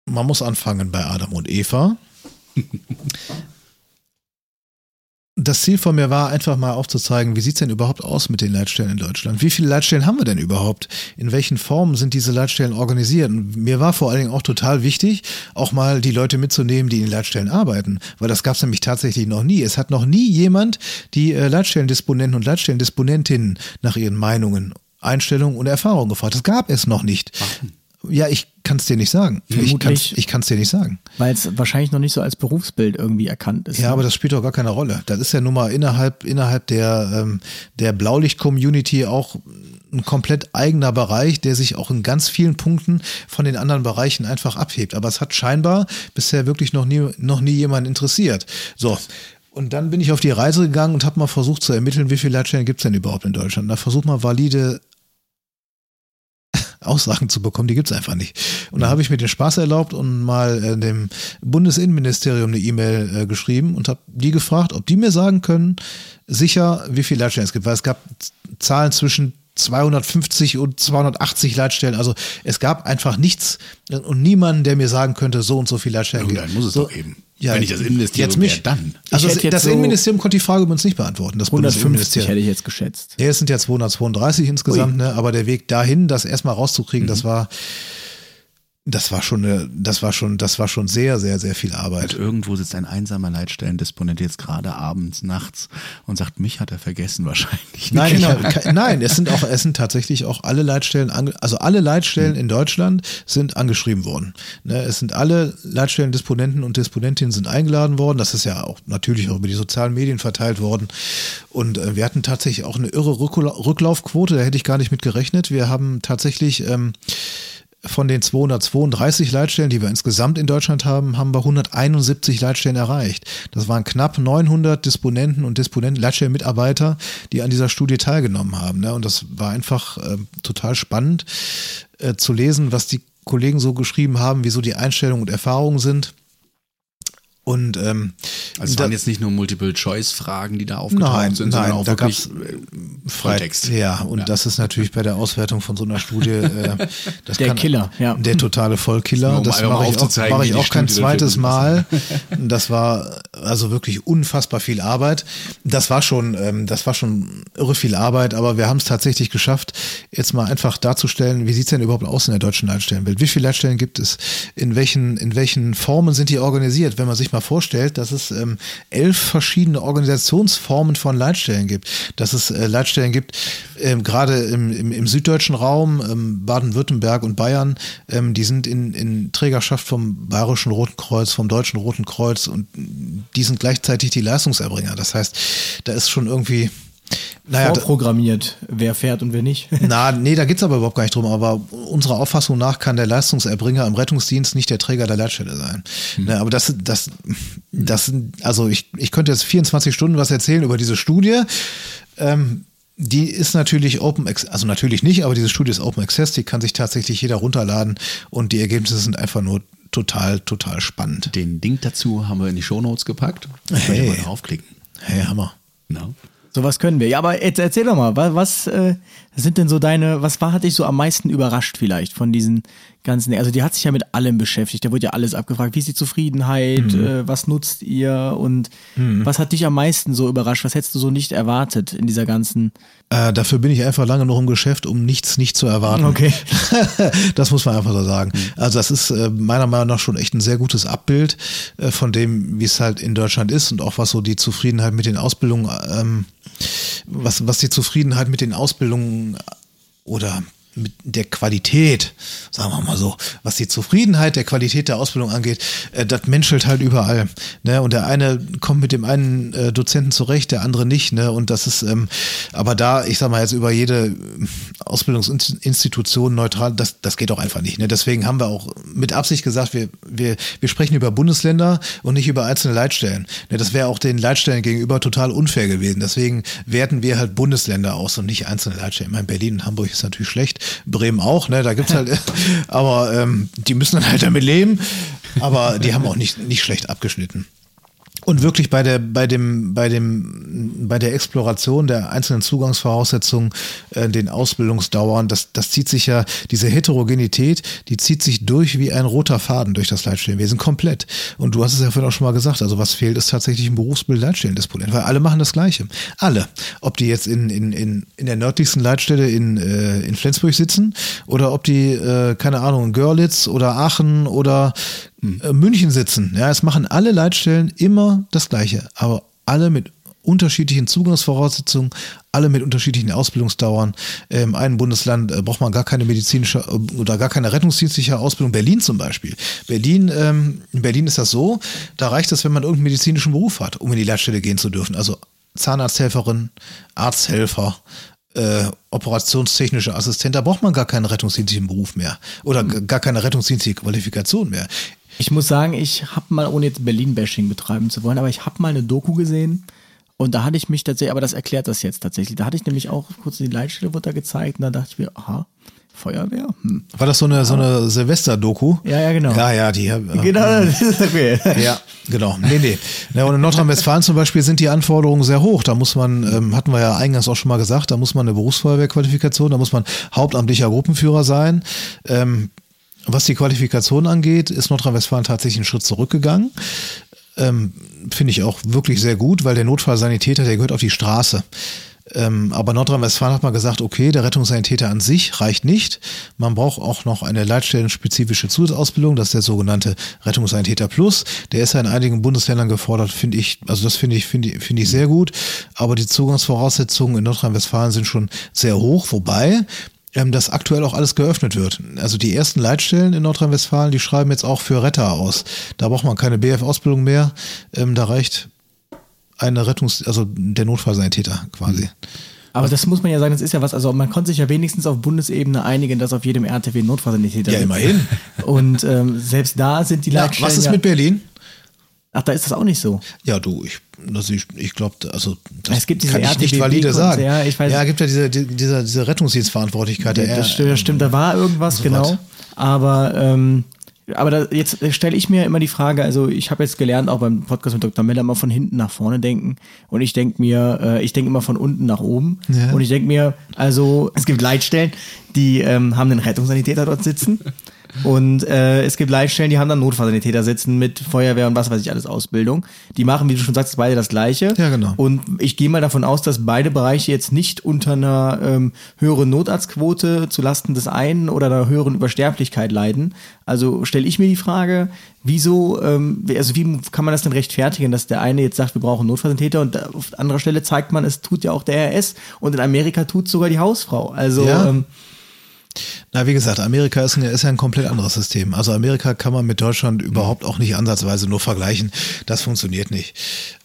man muss anfangen bei Adam und Eva. das Ziel von mir war, einfach mal aufzuzeigen, wie sieht's denn überhaupt aus mit den Leitstellen in Deutschland? Wie viele Leitstellen haben wir denn überhaupt? In welchen Formen sind diese Leitstellen organisiert? Und mir war vor allen Dingen auch total wichtig, auch mal die Leute mitzunehmen, die in den Leitstellen arbeiten, weil das gab's nämlich tatsächlich noch nie. Es hat noch nie jemand die äh, Leitstellendisponenten und Leitstellendisponentinnen nach ihren Meinungen Einstellungen und Erfahrungen gefragt. Das gab es noch nicht. Warum? Ja, ich kann es dir nicht sagen. Vermutlich, ich kann es dir nicht sagen. Weil es wahrscheinlich noch nicht so als Berufsbild irgendwie erkannt ist. Ja, ne? aber das spielt doch gar keine Rolle. Das ist ja nun mal innerhalb, innerhalb der, ähm, der Blaulicht-Community auch ein komplett eigener Bereich, der sich auch in ganz vielen Punkten von den anderen Bereichen einfach abhebt. Aber es hat scheinbar bisher wirklich noch nie, noch nie jemand interessiert. So. Und dann bin ich auf die Reise gegangen und habe mal versucht zu ermitteln, wie viele Leitstellen gibt es denn überhaupt in Deutschland. Da versucht mal valide Aussagen zu bekommen, die gibt es einfach nicht. Und da habe ich mir den Spaß erlaubt und mal äh, dem Bundesinnenministerium eine E-Mail äh, geschrieben und habe die gefragt, ob die mir sagen können, sicher, wie viele Leitstellen es gibt. Weil es gab Zahlen zwischen 250 und 280 Leitstellen. Also es gab einfach nichts und niemanden, der mir sagen könnte, so und so viele Leitstellen. Irgendeinen muss es so, doch geben. Ja, Wenn ich das Innenministerium jetzt mich. dann. Also das so Innenministerium konnte die Frage übrigens nicht beantworten. Das 150 Bundesinnenministerium. hätte ich jetzt geschätzt. Ja, es sind ja 232 insgesamt, ne? aber der Weg dahin, das erstmal rauszukriegen, das war, das war schon, eine, das war schon, das war schon sehr, sehr, sehr viel Und Arbeit. irgendwo sitzt ein einsamer Leitstellendisponent jetzt gerade abends, nachts und sagt, mich hat er vergessen wahrscheinlich. Nein, ke- nein, es sind auch, es sind tatsächlich auch alle Leitstellen, also alle Leitstellen in Deutschland sind angeschrieben worden. Ne, es sind alle Leitstellendisponenten und Disponentinnen sind eingeladen worden. Das ist ja auch natürlich auch über die sozialen Medien verteilt worden. Und äh, wir hatten tatsächlich auch eine irre Rückla- Rücklaufquote. Da hätte ich gar nicht mit gerechnet. Wir haben tatsächlich ähm, von den 232 Leitstellen, die wir insgesamt in Deutschland haben, haben wir 171 Leitstellen erreicht. Das waren knapp 900 Disponenten und Disponenten, Leitstellenmitarbeiter, die an dieser Studie teilgenommen haben. Ne? Und das war einfach äh, total spannend äh, zu lesen, was die Kollegen so geschrieben haben, wieso die Einstellungen und Erfahrungen sind. Und ähm, Also es da- waren jetzt nicht nur Multiple-Choice-Fragen, die da aufgetaucht Nein, sind, nein, sondern auch da wirklich gab's, äh, Volltext. Ja, und Ja. das ist natürlich bei der Auswertung von so einer Studie äh, das Der Killer, ja. Der totale Vollkiller. Nur um Das mache ich auch, wie ich auch kein zweites Mal. Das war also wirklich unfassbar viel Arbeit. Das war schon, ähm, das war schon irre viel Arbeit, aber wir haben es tatsächlich geschafft, jetzt mal einfach darzustellen, wie sieht's denn überhaupt aus in der deutschen Leitstellenwelt? Wie viele Leitstellen gibt es? In welchen, in welchen Formen sind die organisiert? Wenn man sich mal vorstellt, dass es ähm, elf verschiedene Organisationsformen von Leitstellen gibt, dass es äh, Leitstellen gibt, ähm, gerade im, im, im süddeutschen Raum, ähm, Baden-Württemberg und Bayern, ähm, die sind in, in Trägerschaft vom Bayerischen Roten Kreuz, vom Deutschen Roten Kreuz und die sind gleichzeitig die Leistungserbringer. Das heißt, da ist schon irgendwie, naja, Vorprogrammiert, wer fährt und wer nicht. na, nee, da geht's aber überhaupt gar nicht drum. Aber unserer Auffassung nach kann der Leistungserbringer im Rettungsdienst nicht der Träger der Leitstelle sein. Ne, aber das, das, das, sind- also ich, ich könnte jetzt 24 Stunden was erzählen über diese Studie. Ähm, die ist natürlich Open Access, also natürlich nicht, aber diese Studie ist Open Access, die kann sich tatsächlich jeder runterladen und die Ergebnisse sind einfach nur total, total spannend. Den Link dazu haben wir in die Shownotes gepackt. Da könnt ihr Hey. mal draufklicken. Hey, Hammer. No. Sowas können wir. Ja, aber jetzt erzähl doch mal, was, was äh, sind denn so deine, was war, hat dich so am meisten überrascht vielleicht von diesen ganzen, also die hat sich ja mit allem beschäftigt, da wurde ja alles abgefragt, wie ist die Zufriedenheit, äh, was nutzt ihr und was hat dich am meisten so überrascht, was hättest du so nicht erwartet in dieser ganzen, Äh, dafür bin ich einfach lange noch im Geschäft, um nichts nicht zu erwarten. Okay. das muss man einfach so sagen. Also das ist äh, meiner Meinung nach schon echt ein sehr gutes Abbild äh, von dem, wie es halt in Deutschland ist und auch was so die Zufriedenheit mit den Ausbildungen, ähm, was, was die Zufriedenheit mit den Ausbildungen oder mit der Qualität, sagen wir mal so, was die Zufriedenheit der Qualität der Ausbildung angeht, äh, das menschelt halt überall. Ne? Und der eine kommt mit dem einen äh, Dozenten zurecht, der andere nicht. Ne? Und das ist, ähm, aber da, ich sag mal jetzt über jede äh, Ausbildungsinstitution neutral, das, das geht auch einfach nicht. Ne? Deswegen haben wir auch mit Absicht gesagt, wir, wir, wir sprechen über Bundesländer und nicht über einzelne Leitstellen. Ne? Das wäre auch den Leitstellen gegenüber total unfair gewesen. Deswegen werten wir halt Bundesländer aus und nicht einzelne Leitstellen. Ich meine, Berlin und Hamburg ist natürlich schlecht, Bremen auch, ne? Da gibt's halt, aber ähm, die müssen dann halt damit leben. Aber die haben auch nicht, nicht schlecht abgeschnitten. Und wirklich bei der, bei dem, bei dem, bei der Exploration der einzelnen Zugangsvoraussetzungen, äh, den Ausbildungsdauern, das, das zieht sich ja, diese Heterogenität, die zieht sich durch wie ein roter Faden durch das Leitstellenwesen komplett. Und du hast es ja vorhin auch schon mal gesagt, also was fehlt, ist tatsächlich ein Berufsbild Leitstellendisponent, weil alle machen das Gleiche. Alle. Ob die jetzt in, in, in, in der nördlichsten Leitstelle in, äh, in Flensburg sitzen oder ob die, äh, keine Ahnung, in Görlitz oder Aachen oder äh, München sitzen. Ja, es machen alle Leitstellen immer das Gleiche, aber alle mit unterschiedlichen Zugangsvoraussetzungen, alle mit unterschiedlichen Ausbildungsdauern. Im einen Bundesland äh, braucht man gar keine medizinische äh, oder gar keine rettungsdienstliche Ausbildung. Berlin zum Beispiel. Berlin, ähm, in Berlin ist das so, da reicht es, wenn man irgendeinen medizinischen Beruf hat, um in die Leitstelle gehen zu dürfen. Also Zahnarzthelferin, Arzthelfer, äh, operationstechnischer Assistent, da braucht man gar keinen rettungsdienstlichen Beruf mehr oder gar keine rettungsdienstliche Qualifikation mehr. Ich muss sagen, ich habe mal, ohne jetzt Berlin-Bashing betreiben zu wollen, aber ich habe mal eine Doku gesehen und da hatte ich mich tatsächlich, aber das erklärt das jetzt tatsächlich. Da hatte ich nämlich auch kurz die Leitstelle wurde da gezeigt und da dachte ich mir, aha, Feuerwehr? Hm. War das so eine, so eine Silvester-Doku? Ja, ja, genau. Ja, ja, die. Äh, Genau, das ist okay. Ja, genau. Nee, nee. Ja, und in Nordrhein-Westfalen zum Beispiel sind die Anforderungen sehr hoch. Da muss man, ähm, hatten wir ja eingangs auch schon mal gesagt, da muss man eine Berufsfeuerwehrqualifikation, da muss man hauptamtlicher Gruppenführer sein. Ähm, was die Qualifikation angeht, ist Nordrhein-Westfalen tatsächlich einen Schritt zurückgegangen. Ähm, Finde ich auch wirklich sehr gut, weil der Notfallsanitäter, der gehört auf die Straße. Ähm, aber Nordrhein-Westfalen hat mal gesagt, okay, der Rettungssanitäter an sich reicht nicht. Man braucht auch noch eine leitstellenspezifische Zusatzausbildung, das ist der sogenannte Rettungssanitäter Plus. Der ist ja in einigen Bundesländern gefordert, finde ich, also das finde ich, finde ich, finde ich sehr gut. Aber die Zugangsvoraussetzungen in Nordrhein-Westfalen sind schon sehr hoch, wobei ähm, dass aktuell auch alles geöffnet wird. Also die ersten Leitstellen in Nordrhein-Westfalen, die schreiben jetzt auch für Retter aus. Da braucht man keine BF-Ausbildung mehr. Ähm, da reicht eine Rettungs-, also der Notfallsanitäter quasi. Aber das muss man ja sagen, das ist ja was, also man konnte sich ja wenigstens auf Bundesebene einigen, dass auf jedem RTW Notfallsanitäter Ja, sitzt. immerhin. Und ähm, selbst da sind die Ja, Leitstellen was ist ja, mit Berlin? Ach, da ist das auch nicht so. Ja, du, ich, also ich, ich glaube, also das Es gibt diese kann ich nicht valide sagen. ja, ich weiß- ja, gibt ja diese, die- diese, diese Rettungsdienstverantwortlichkeit. Der das, stimmt, das stimmt, da war irgendwas, so genau. was. Aber ähm, aber da, jetzt stelle ich mir immer die Frage, also ich habe jetzt gelernt, auch beim Podcast mit Dr. Meller, immer von hinten nach vorne denken. Und ich denke mir, äh, ich denke immer von unten nach oben. Ja. Und ich denke mir, also es gibt Leitstellen, die ähm, haben einen Rettungssanitäter dort sitzen. Und äh, es gibt Leitstellen, die haben dann Notfallsanitäter sitzen mit Feuerwehr und was weiß ich alles Ausbildung. Die machen, wie du schon sagst, beide das Gleiche. Ja, genau. Und ich gehe mal davon aus, dass beide Bereiche jetzt nicht unter einer ähm, höheren Notarztquote zulasten des einen oder einer höheren Übersterblichkeit leiden. Also stelle ich mir die Frage, wieso, ähm, wie- also wie kann man das denn rechtfertigen, dass der eine jetzt sagt, wir brauchen Notfallsanitäter und auf anderer Stelle zeigt man, es tut ja auch der RS und in Amerika tut sogar die Hausfrau. Also Ja. ähm, Na, wie gesagt, Amerika ist, ein, ist ja ein komplett anderes System. Also Amerika kann man mit Deutschland überhaupt auch nicht ansatzweise nur vergleichen. Das funktioniert nicht.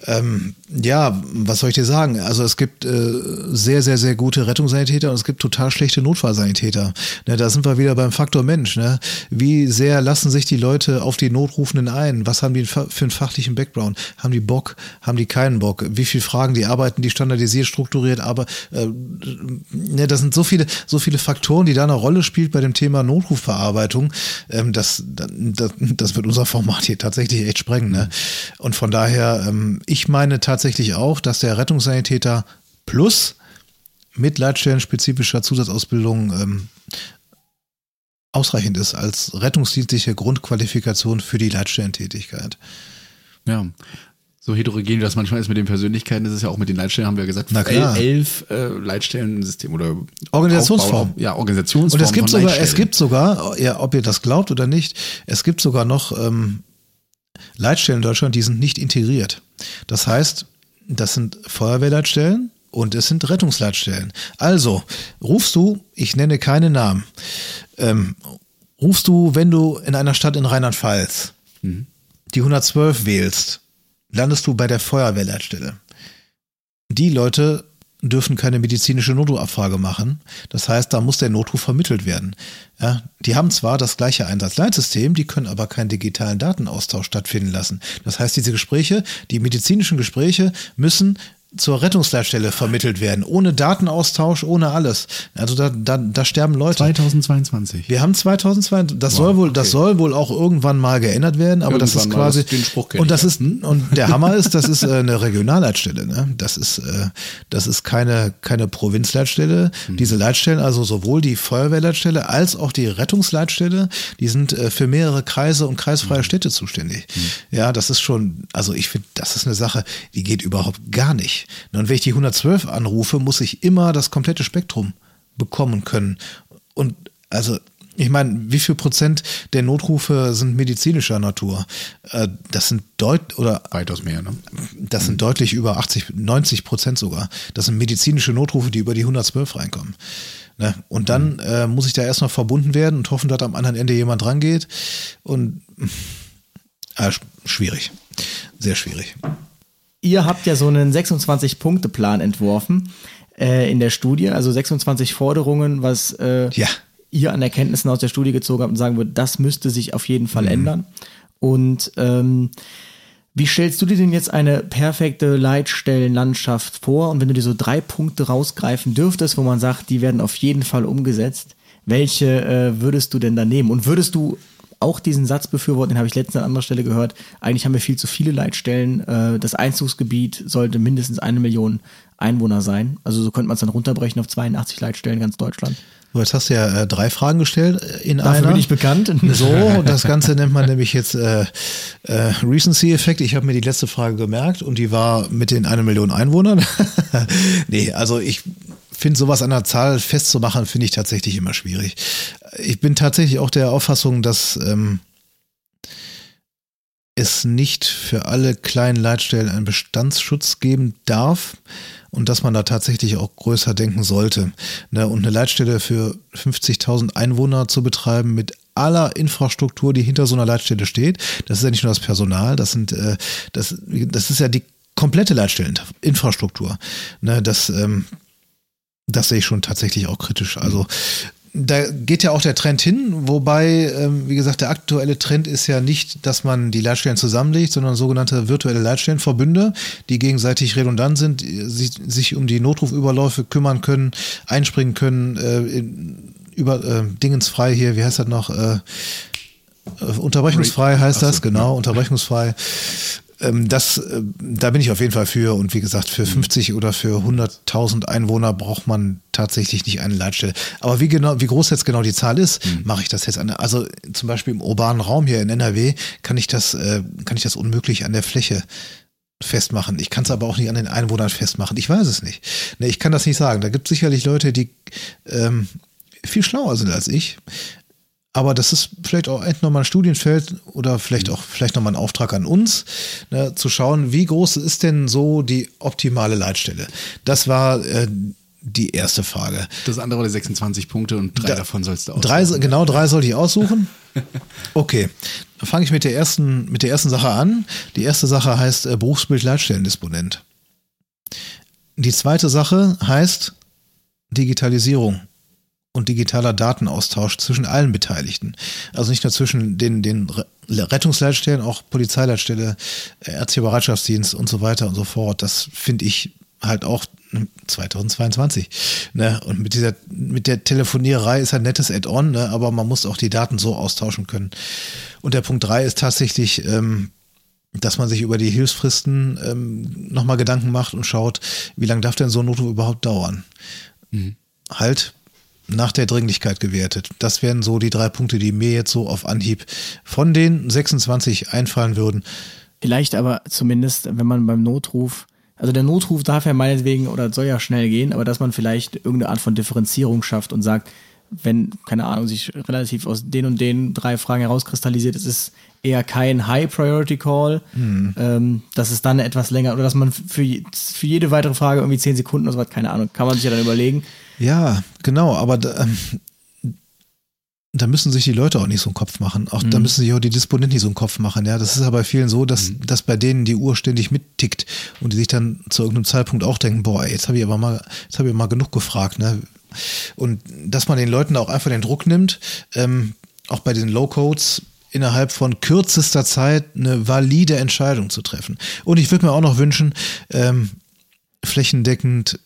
Ähm, ja, was soll ich dir sagen? Also es gibt äh, sehr, sehr, sehr gute Rettungssanitäter und es gibt total schlechte Notfallsanitäter. Ne, da sind wir wieder beim Faktor Mensch. Ne? Wie sehr lassen sich die Leute auf die Notrufenden ein? Was haben die für einen fachlichen Background? Haben die Bock? Haben die keinen Bock? Wie viel Fragen die arbeiten, die standardisiert, strukturiert, aber äh, ne, das sind so viele, so viele Faktoren, die da eine Rolle spielen bei dem Thema Notrufverarbeitung. Ähm, das, das, das wird unser Format hier tatsächlich echt sprengen. Ne? Und von daher, ähm, ich meine tatsächlich auch, dass der Rettungssanitäter plus mit leitstellenspezifischer Zusatzausbildung ähm, ausreichend ist als rettungsdienstliche Grundqualifikation für die Leitstellentätigkeit. Ja. So heterogen wie das manchmal ist mit den Persönlichkeiten, das ist ja auch mit den Leitstellen, haben wir ja gesagt, Na klar. elf äh, Leitstellensystem oder Organisationsform. Aufbau, ja, Organisationsform. Und es gibt sogar, es gibt sogar, ja, ob ihr das glaubt oder nicht, es gibt sogar noch ähm, Leitstellen in Deutschland, die sind nicht integriert. Das heißt, das sind Feuerwehrleitstellen und es sind Rettungsleitstellen. Also, rufst du, ich nenne keine Namen, ähm, rufst du, wenn du in einer Stadt in Rheinland-Pfalz die 112 wählst, landest du bei der Feuerwehrleitstelle. Die Leute dürfen keine medizinische Notrufabfrage machen. Das heißt, da muss der Notruf vermittelt werden. Ja, die haben zwar das gleiche Einsatzleitsystem, die können aber keinen digitalen Datenaustausch stattfinden lassen. Das heißt, diese Gespräche, die medizinischen Gespräche müssen zur Rettungsleitstelle vermittelt werden, ohne Datenaustausch, ohne alles. Also da, da, da sterben Leute. 2022. Wir haben 2002, das soll wohl, das soll wohl auch irgendwann mal geändert werden, aber das ist Irgendwann quasi das- den Spruch und das ja. ist und der Hammer ist, das ist äh, eine Regionalleitstelle, ne? Das ist äh, das ist keine keine Provinzleitstelle. Hm. Diese Leitstellen, also sowohl die Feuerwehrleitstelle als auch die Rettungsleitstelle, die sind äh, für mehrere Kreise und Hm. kreisfreie Städte zuständig. Ja, das ist schon, also ich finde, das ist eine Sache, die geht überhaupt gar nicht. Und wenn ich die 112 anrufe, muss ich immer das komplette Spektrum bekommen können. Und also, ich meine, wie viel Prozent der Notrufe sind medizinischer Natur? Äh, Das sind deut oder Weitaus mehr, ne? das sind deutlich über 80, 90 Prozent sogar. Das sind medizinische Notrufe, die über die 112 reinkommen. Ne? Und dann äh, muss ich da erstmal verbunden werden und hoffen, dass am anderen Ende jemand rangeht. Und äh, sch- schwierig. Sehr schwierig. Ihr habt ja so einen 26-Punkte-Plan entworfen äh, in der Studie, also 26 Forderungen, was äh, Ja. ihr an Erkenntnissen aus der Studie gezogen habt und sagen würdet, das müsste sich auf jeden Mhm. Fall ändern. Und ähm, wie stellst du dir denn jetzt eine perfekte Leitstellenlandschaft vor? Und wenn du dir so drei Punkte rausgreifen dürftest, wo man sagt, die werden auf jeden Fall umgesetzt, welche äh, würdest du denn da nehmen? Und würdest du auch diesen Satz befürworten, den habe ich letztens an anderer Stelle gehört, eigentlich haben wir viel zu viele Leitstellen. Äh, das Einzugsgebiet sollte mindestens eine Million Einwohner sein. Also so könnte man es dann runterbrechen auf 82 Leitstellen ganz Deutschland. So, jetzt hast du ja äh, drei Fragen gestellt äh, in Dafür einer. bin ich bekannt. So, das Ganze nennt man nämlich jetzt äh, äh, Recency-Effekt. Ich habe mir die letzte Frage gemerkt und die war mit den eine Million Einwohnern. nee, also ich finde sowas an der Zahl festzumachen, finde ich tatsächlich immer schwierig. Ich bin tatsächlich auch der Auffassung, dass ähm, es nicht für alle kleinen Leitstellen einen Bestandsschutz geben darf und dass man da tatsächlich auch größer denken sollte. Ne? Und eine Leitstelle für 50.000 Einwohner zu betreiben mit aller Infrastruktur, die hinter so einer Leitstelle steht, das ist ja nicht nur das Personal, das sind, äh, das, das ist ja die komplette Leitstelleninfrastruktur. Ne? Das, ähm, das sehe ich schon tatsächlich auch kritisch. Also da geht ja auch der Trend hin, wobei, ähm, wie gesagt, der aktuelle Trend ist ja nicht, dass man die Leitstellen zusammenlegt, sondern sogenannte virtuelle Leitstellenverbünde, die gegenseitig redundant sind, sich, sich um die Notrufüberläufe kümmern können, einspringen können, äh, in, über äh, Dingensfrei hier, wie heißt das noch? Äh, äh unterbrechungsfrei heißt das, genau, unterbrechungsfrei ähm, das, äh, da bin ich auf jeden Fall für. Und wie gesagt, für 50 oder für 100.000 Einwohner braucht man tatsächlich nicht eine Leitstelle. Aber wie genau, wie groß jetzt genau die Zahl ist, mhm. mache ich das jetzt an. Also zum Beispiel im urbanen Raum hier in NRW kann ich das, äh, kann ich das unmöglich an der Fläche festmachen. Ich kann es aber auch nicht an den Einwohnern festmachen. Ich weiß es nicht. Ich kann das nicht sagen. Da gibt es sicherlich Leute, die ähm, viel schlauer sind als ich. Aber das ist vielleicht auch echt nochmal ein Studienfeld oder vielleicht auch vielleicht nochmal ein Auftrag an uns, ne, zu schauen, wie groß ist denn so die optimale Leitstelle. Das war äh, die erste Frage. Das andere war die 26 Punkte und drei da, davon sollst du aussuchen. Drei, genau drei sollte ich aussuchen. Okay, dann fange ich mit der ersten mit der ersten Sache an. Die erste Sache heißt äh, Berufsbild Leitstellendisponent. Die zweite Sache heißt Digitalisierung und digitaler Datenaustausch zwischen allen Beteiligten. Also nicht nur zwischen den, den Rettungsleitstellen, auch Polizeileitstelle, äh, Ärztlicher Bereitschaftsdienst und so weiter und so fort. Das finde ich halt auch 2022. Ne? Und mit dieser, mit der Telefoniererei ist ein nettes Add-on, ne? aber man muss auch die Daten so austauschen können. Und der Punkt drei ist tatsächlich, ähm, dass man sich über die Hilfsfristen ähm, nochmal Gedanken macht und schaut, wie lange darf denn so ein Notruf überhaupt dauern? Mhm. Halt nach der Dringlichkeit gewertet. Das wären so die drei Punkte, die mir jetzt so auf Anhieb von den 26 einfallen würden. Vielleicht aber zumindest, wenn man beim Notruf, also der Notruf darf ja meinetwegen oder soll ja schnell gehen, aber dass man vielleicht irgendeine Art von Differenzierung schafft und sagt, wenn, keine Ahnung, sich relativ aus den und den drei Fragen herauskristallisiert, es ist eher kein High-Priority-Call, hm. ähm, dass es dann etwas länger, oder dass man für, für jede weitere Frage irgendwie zehn Sekunden oder so was, keine Ahnung, kann man sich ja dann überlegen. Ja, genau, aber da, ähm, da müssen sich die Leute auch nicht so einen Kopf machen. Auch mhm. da müssen sich auch die Disponenten nicht so einen Kopf machen. Ja, das ist ja bei vielen so, dass, mhm. dass bei denen die Uhr ständig mittickt und die sich dann zu irgendeinem Zeitpunkt auch denken, boah, jetzt habe ich aber mal, jetzt habe ich mal genug gefragt, ne? Und dass man den Leuten auch einfach den Druck nimmt, ähm, auch bei den Low-Codes, innerhalb von kürzester Zeit eine valide Entscheidung zu treffen. Und ich würde mir auch noch wünschen, ähm, flächendeckend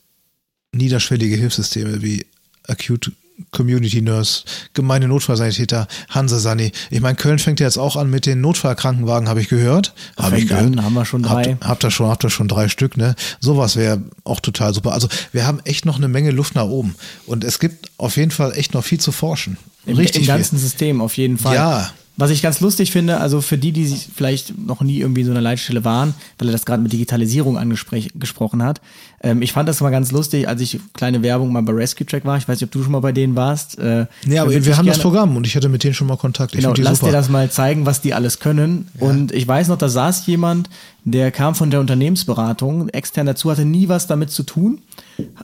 niederschwellige Hilfssysteme wie Acute Community Nurse, gemeine Notfallsanitäter, Hansa Sani. Ich meine, Köln fängt ja jetzt auch an mit den Notfallkrankenwagen, habe ich gehört. Habe ich gehört. An, haben wir schon drei. Habt, habt ihr schon, habt ihr schon drei Stück, ne? Sowas wäre auch total super. Also wir haben echt noch eine Menge Luft nach oben. Und es gibt auf jeden Fall echt noch viel zu forschen. Im, Richtig Im ganzen viel. System auf jeden Fall. Ja. Was ich ganz lustig finde, also für die, die vielleicht noch nie irgendwie in so einer Leitstelle waren, weil er das gerade mit Digitalisierung angesprochen hat. Ähm, ich fand das mal ganz lustig, als ich kleine Werbung mal bei Rescue Track war. Ich weiß nicht, ob du schon mal bei denen warst. Äh, ja, aber wir haben das Programm und ich hatte mit denen schon mal Kontakt. Ich genau, lass super. dir das mal zeigen, was die alles können. Ja. Und ich weiß noch, da saß jemand, der kam von der Unternehmensberatung, extern dazu, hatte nie was damit zu tun.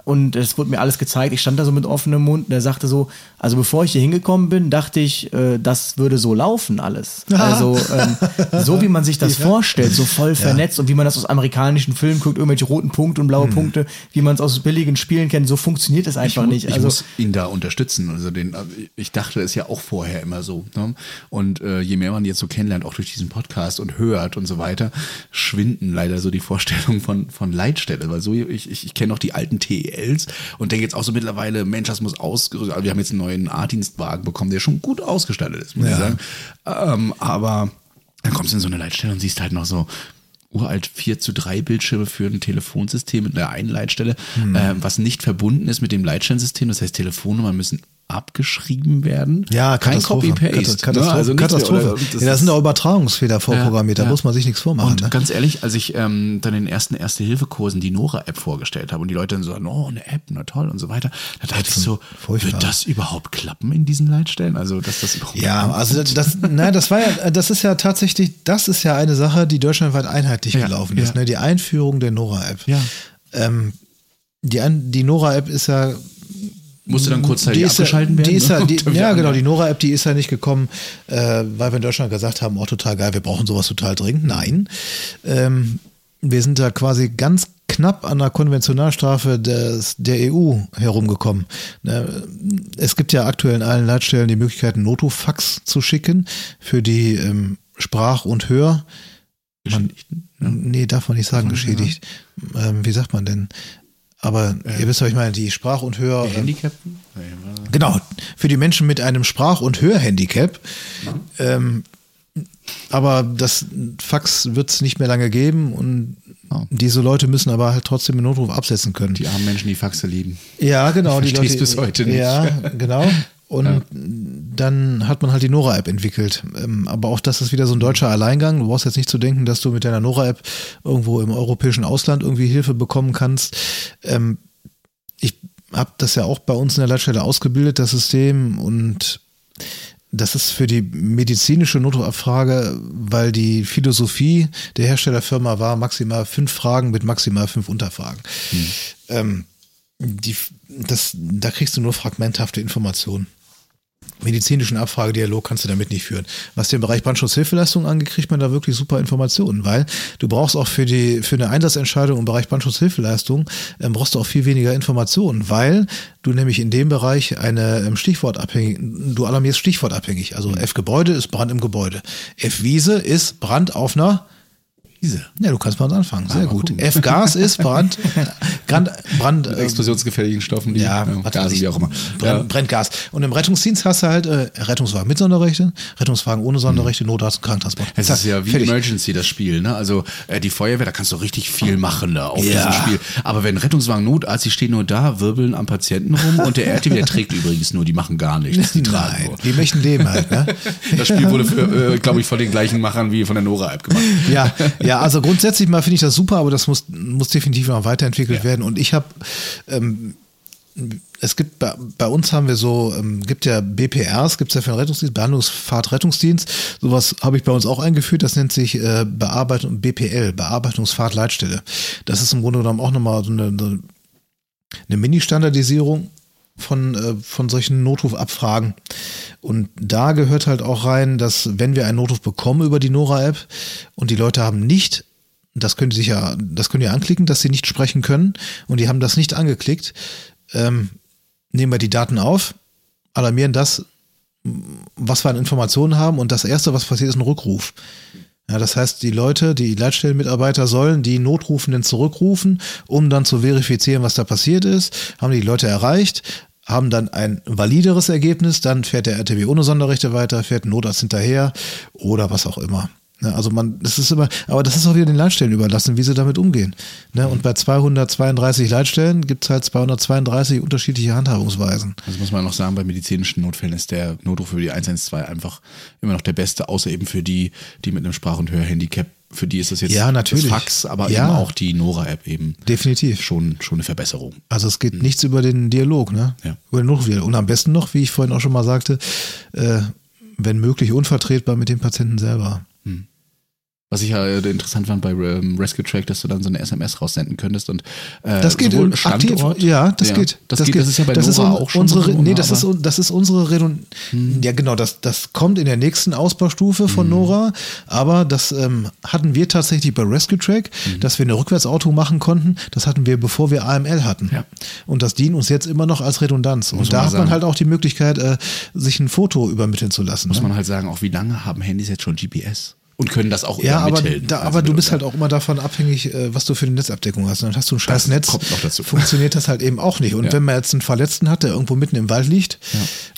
Und es wurde mir alles gezeigt. Ich stand da so mit offenem Mund und er sagte so, also bevor ich hier hingekommen bin, dachte ich, äh, das würde so laufen alles. Also ähm, so wie man sich das Ja. vorstellt, so voll vernetzt und wie man das aus amerikanischen Filmen guckt, irgendwelche roten Punkte und blaue Punkte, wie man es aus billigen Spielen kennt, so funktioniert es einfach ich, nicht. Ich Also muss ihn da unterstützen. Also den, ich dachte es ja auch vorher immer so. Ne? Und äh, je mehr man jetzt so kennenlernt, auch durch diesen Podcast und hört und so weiter, schwinden leider so die Vorstellungen von, von Leitstelle. Weil so, ich, ich, ich kenne noch die alten TELs und denke jetzt auch so mittlerweile, Mensch, das muss ausgerüstet. Also wir haben jetzt einen neuen A-Dienstwagen bekommen, der schon gut ausgestattet ist, muss ich Ja. sagen. Ähm, aber dann kommst du in so eine Leitstelle und siehst halt noch so uralt 4 zu 3 Bildschirme für ein Telefonsystem mit einer einen Leitstelle, Hm. äh, was nicht verbunden ist mit dem Leitstellensystem. Das heißt, Telefonnummern müssen abgeschrieben werden. Ja, kein. Copy-Paste. Katastrophe. ne? Also Katastrophe. Das ja, da ist- sind auch Übertragungsfehler vorprogrammiert, da ja. muss man sich nichts vormachen. Und ne? ganz ehrlich, als ich ähm, dann in den ersten Erste-Hilfe-Kursen die Nora-App vorgestellt habe und die Leute dann so, oh, eine App, na toll und so weiter, da dachte ich so, Furchtbar. wird das überhaupt klappen in diesen Leitstellen? Also, dass das überhaupt Ja, also das, das, na, das war ja, das ist ja tatsächlich, das ist ja eine Sache, die deutschlandweit einheitlich Ja, gelaufen ja. ist, ne? Die Einführung der Nora-App. Ja. Ähm, die, die Nora-App ist ja musste dann kurzzeitig ja, abgeschalten werden. Ja, ne? die, ja, genau, die Nora-App, die ist ja nicht gekommen, äh, weil wir in Deutschland gesagt haben, oh, total geil, wir brauchen sowas total dringend. Nein. Ähm, wir sind da quasi ganz knapp an der Konventionalstrafe des, der EU herumgekommen. Ne, Es gibt ja aktuell in allen Leitstellen die Möglichkeit, einen Notofax zu schicken für die ähm, Sprach- und Hör. Man, Nee, darf man nicht sagen, geschädigt. Ähm, wie sagt man denn? Aber ihr wisst, was ich meine, die Sprach- und Hör. Die Handicapten? Genau, für die Menschen mit einem Sprach- und Hörhandicap. Ähm, aber das Fax wird es nicht mehr lange geben und Oh. diese Leute müssen aber halt trotzdem den Notruf absetzen können. Die armen Menschen, die Faxe lieben. ja, genau. Ich die Leute, bis heute nicht. Ja, genau. Und dann hat man halt die Nora-App entwickelt. Ähm, aber auch das ist wieder so ein deutscher Alleingang. Du brauchst jetzt nicht zu denken, dass du mit deiner Nora-App irgendwo im europäischen Ausland irgendwie Hilfe bekommen kannst. Ähm, ich habe das ja auch bei uns in der Leitstelle ausgebildet, das System. Und das ist für die medizinische Notrufabfrage, weil die Philosophie der Herstellerfirma war maximal fünf Fragen mit maximal fünf Unterfragen. Ähm, die, das, da kriegst du nur fragmenthafte Informationen. Medizinischen Abfragedialog kannst du damit nicht führen. Was den Bereich Brandschutzhilfeleistung angeht, kriegt man da wirklich super Informationen, weil du brauchst auch für die für eine Einsatzentscheidung im Bereich Brandschutzhilfeleistung ähm, brauchst du auch viel weniger Informationen, weil du nämlich in dem Bereich eine ähm, Stichwortabhängig, du alarmierst stichwortabhängig. Also F Gebäude ist Brand im Gebäude. F Wiese ist Brand auf einer Diese. ja, du kannst bei uns anfangen. Sehr mal gut. F-Gas ist Brand, Brand, Brand, Mit äh, explosionsgefährlichen Stoffen, die ja, weiß Gasen, ich, wie auch immer. Brenn, Ja. Brenngas. Und im Rettungsdienst hast du halt äh, Rettungswagen mit Sonderrechte, Rettungswagen ohne Sonderrechte, Notarzt und Krankentransport. Es ist ja wie fertig. Emergency, das Spiel. Ne? Also äh, die Feuerwehr, da kannst du richtig viel machen da auf Ja. diesem Spiel. Aber wenn Rettungswagen Notarzt, die stehen nur da, wirbeln am Patienten rum und der RTW, der trägt übrigens nur, die machen gar nichts. Die tragen Nein, nur. die möchten leben halt, ne? Das Spiel wurde, äh, glaube ich, von den gleichen Machern wie von der Nora-App gemacht. ja, ja, also grundsätzlich mal finde ich das super, aber das muss, muss definitiv noch weiterentwickelt werden. Und ich habe, ähm, es gibt bei, bei uns haben wir so, ähm, gibt ja BPRs, gibt es ja für den Rettungsdienst, Behandlungsfahrtrettungsdienst. Sowas habe ich bei uns auch eingeführt, das nennt sich äh, Bearbeitung, BPL, Bearbeitungsfahrtleitstelle. Das ist im Grunde genommen auch nochmal so eine, so eine Mini-Standardisierung von, äh, von solchen Notrufabfragen. Und da gehört halt auch rein, dass wenn wir einen Notruf bekommen über die Nora-App und die Leute haben nicht, das können sie ja, das können die anklicken, dass sie nicht sprechen können und die haben das nicht angeklickt, ähm, nehmen wir die Daten auf, alarmieren das, was wir an Informationen haben und das erste, was passiert, ist ein Rückruf. Ja, das heißt, die Leute, die Leitstellenmitarbeiter sollen die Notrufenden zurückrufen, um dann zu verifizieren, was da passiert ist. Haben die Leute erreicht, haben dann ein valideres Ergebnis, dann fährt der RTW ohne Sonderrechte weiter, fährt ein Notarzt hinterher oder was auch immer. Ne, also man, das ist immer, aber das ist auch wieder den Leitstellen überlassen, wie sie damit umgehen. Ne, und bei 232 Leitstellen gibt es halt 232 unterschiedliche Handhabungsweisen. Das muss man noch sagen, bei medizinischen Notfällen ist der Notruf für die 112 einfach immer noch der beste, außer eben für die, die mit einem Sprach- und Hörhandicap. Für die ist das jetzt Ja, natürlich. das Fax, aber Ja. eben auch die Nora-App eben Definitiv. schon, schon eine Verbesserung. Also es geht nichts über den Dialog, ne? Ja. Über den Notrufdialog. Und am besten noch, wie ich vorhin auch schon mal sagte, äh, wenn möglich unvertretbar mit dem Patienten selber. Was ich ja interessant fand bei ähm, Rescue Track, dass du dann so eine SMS raussenden könntest und äh, Das geht sowohl im aktiv, Standort, ja, das geht. Das, geht, das ist ja bei das ist Nora un- auch schon unsere, so, nee, ne, das ist, das ist unsere Redun Ja, genau, das, das kommt in der nächsten Ausbaustufe von Mhm. Nora, aber das ähm, hatten wir tatsächlich bei Rescue Track, Mhm. dass wir eine Rückwärtsauto machen konnten. Das hatten wir, bevor wir AML hatten. Ja. Und das dient uns jetzt immer noch als Redundanz. Muss Und da man hat man halt auch die Möglichkeit, äh, sich ein Foto übermitteln zu lassen. muss ne? man halt sagen, auch wie lange haben Handys jetzt schon GPS und können das auch Ja, aber, übermitteln. da, aber du bist halt auch immer davon abhängig, äh, was du für eine Netzabdeckung hast. Und dann hast du ein scheiß Das Netz, kommt noch dazu. funktioniert das halt eben auch nicht. Und Ja. wenn man jetzt einen Verletzten hat, der irgendwo mitten im Wald liegt,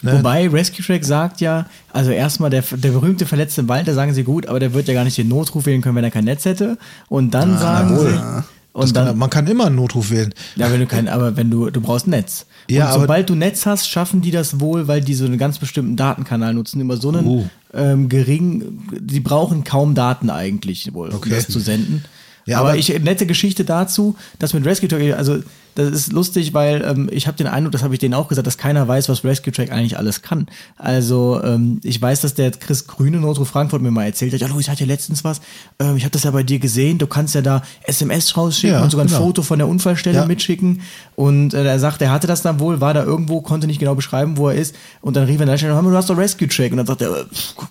ne, Wobei Rescue Track sagt ja, also erstmal der, der berühmte verletzte im Wald, da sagen sie gut, aber der wird ja gar nicht den Notruf wählen können, wenn er kein Netz hätte. Und dann sagen wohl. sie. Und kann, dann, man kann immer einen Notruf wählen. ja, wenn du kein, aber wenn du, du brauchst Netz. Ja, und sobald du Netz hast, schaffen die das wohl, weil die so einen ganz bestimmten Datenkanal nutzen, immer so einen Oh. ähm, gering, die brauchen kaum Daten eigentlich wohl, um Okay. das zu senden. Ja, aber, aber- ich nette Geschichte dazu, dass mit Rescue Track, also das ist lustig, weil ähm, ich habe den Eindruck, das habe ich denen auch gesagt, dass keiner weiß, was Rescue Track eigentlich alles kann. Also ähm, ich weiß, dass der Chris Grüne Notruf Frankfurt mir mal erzählt hat, ja, Louis, ich hatte letztens was, ähm, ich habe das ja bei dir gesehen, du kannst ja da SMS rausschicken Ja, und sogar ein genau. Foto von der Unfallstelle Ja. mitschicken. Und äh, er sagt, er hatte das dann wohl, war da irgendwo, konnte nicht genau beschreiben, wo er ist. Und dann rief er in der Stelle, du hast doch Rescue Track. Und dann sagt er, äh,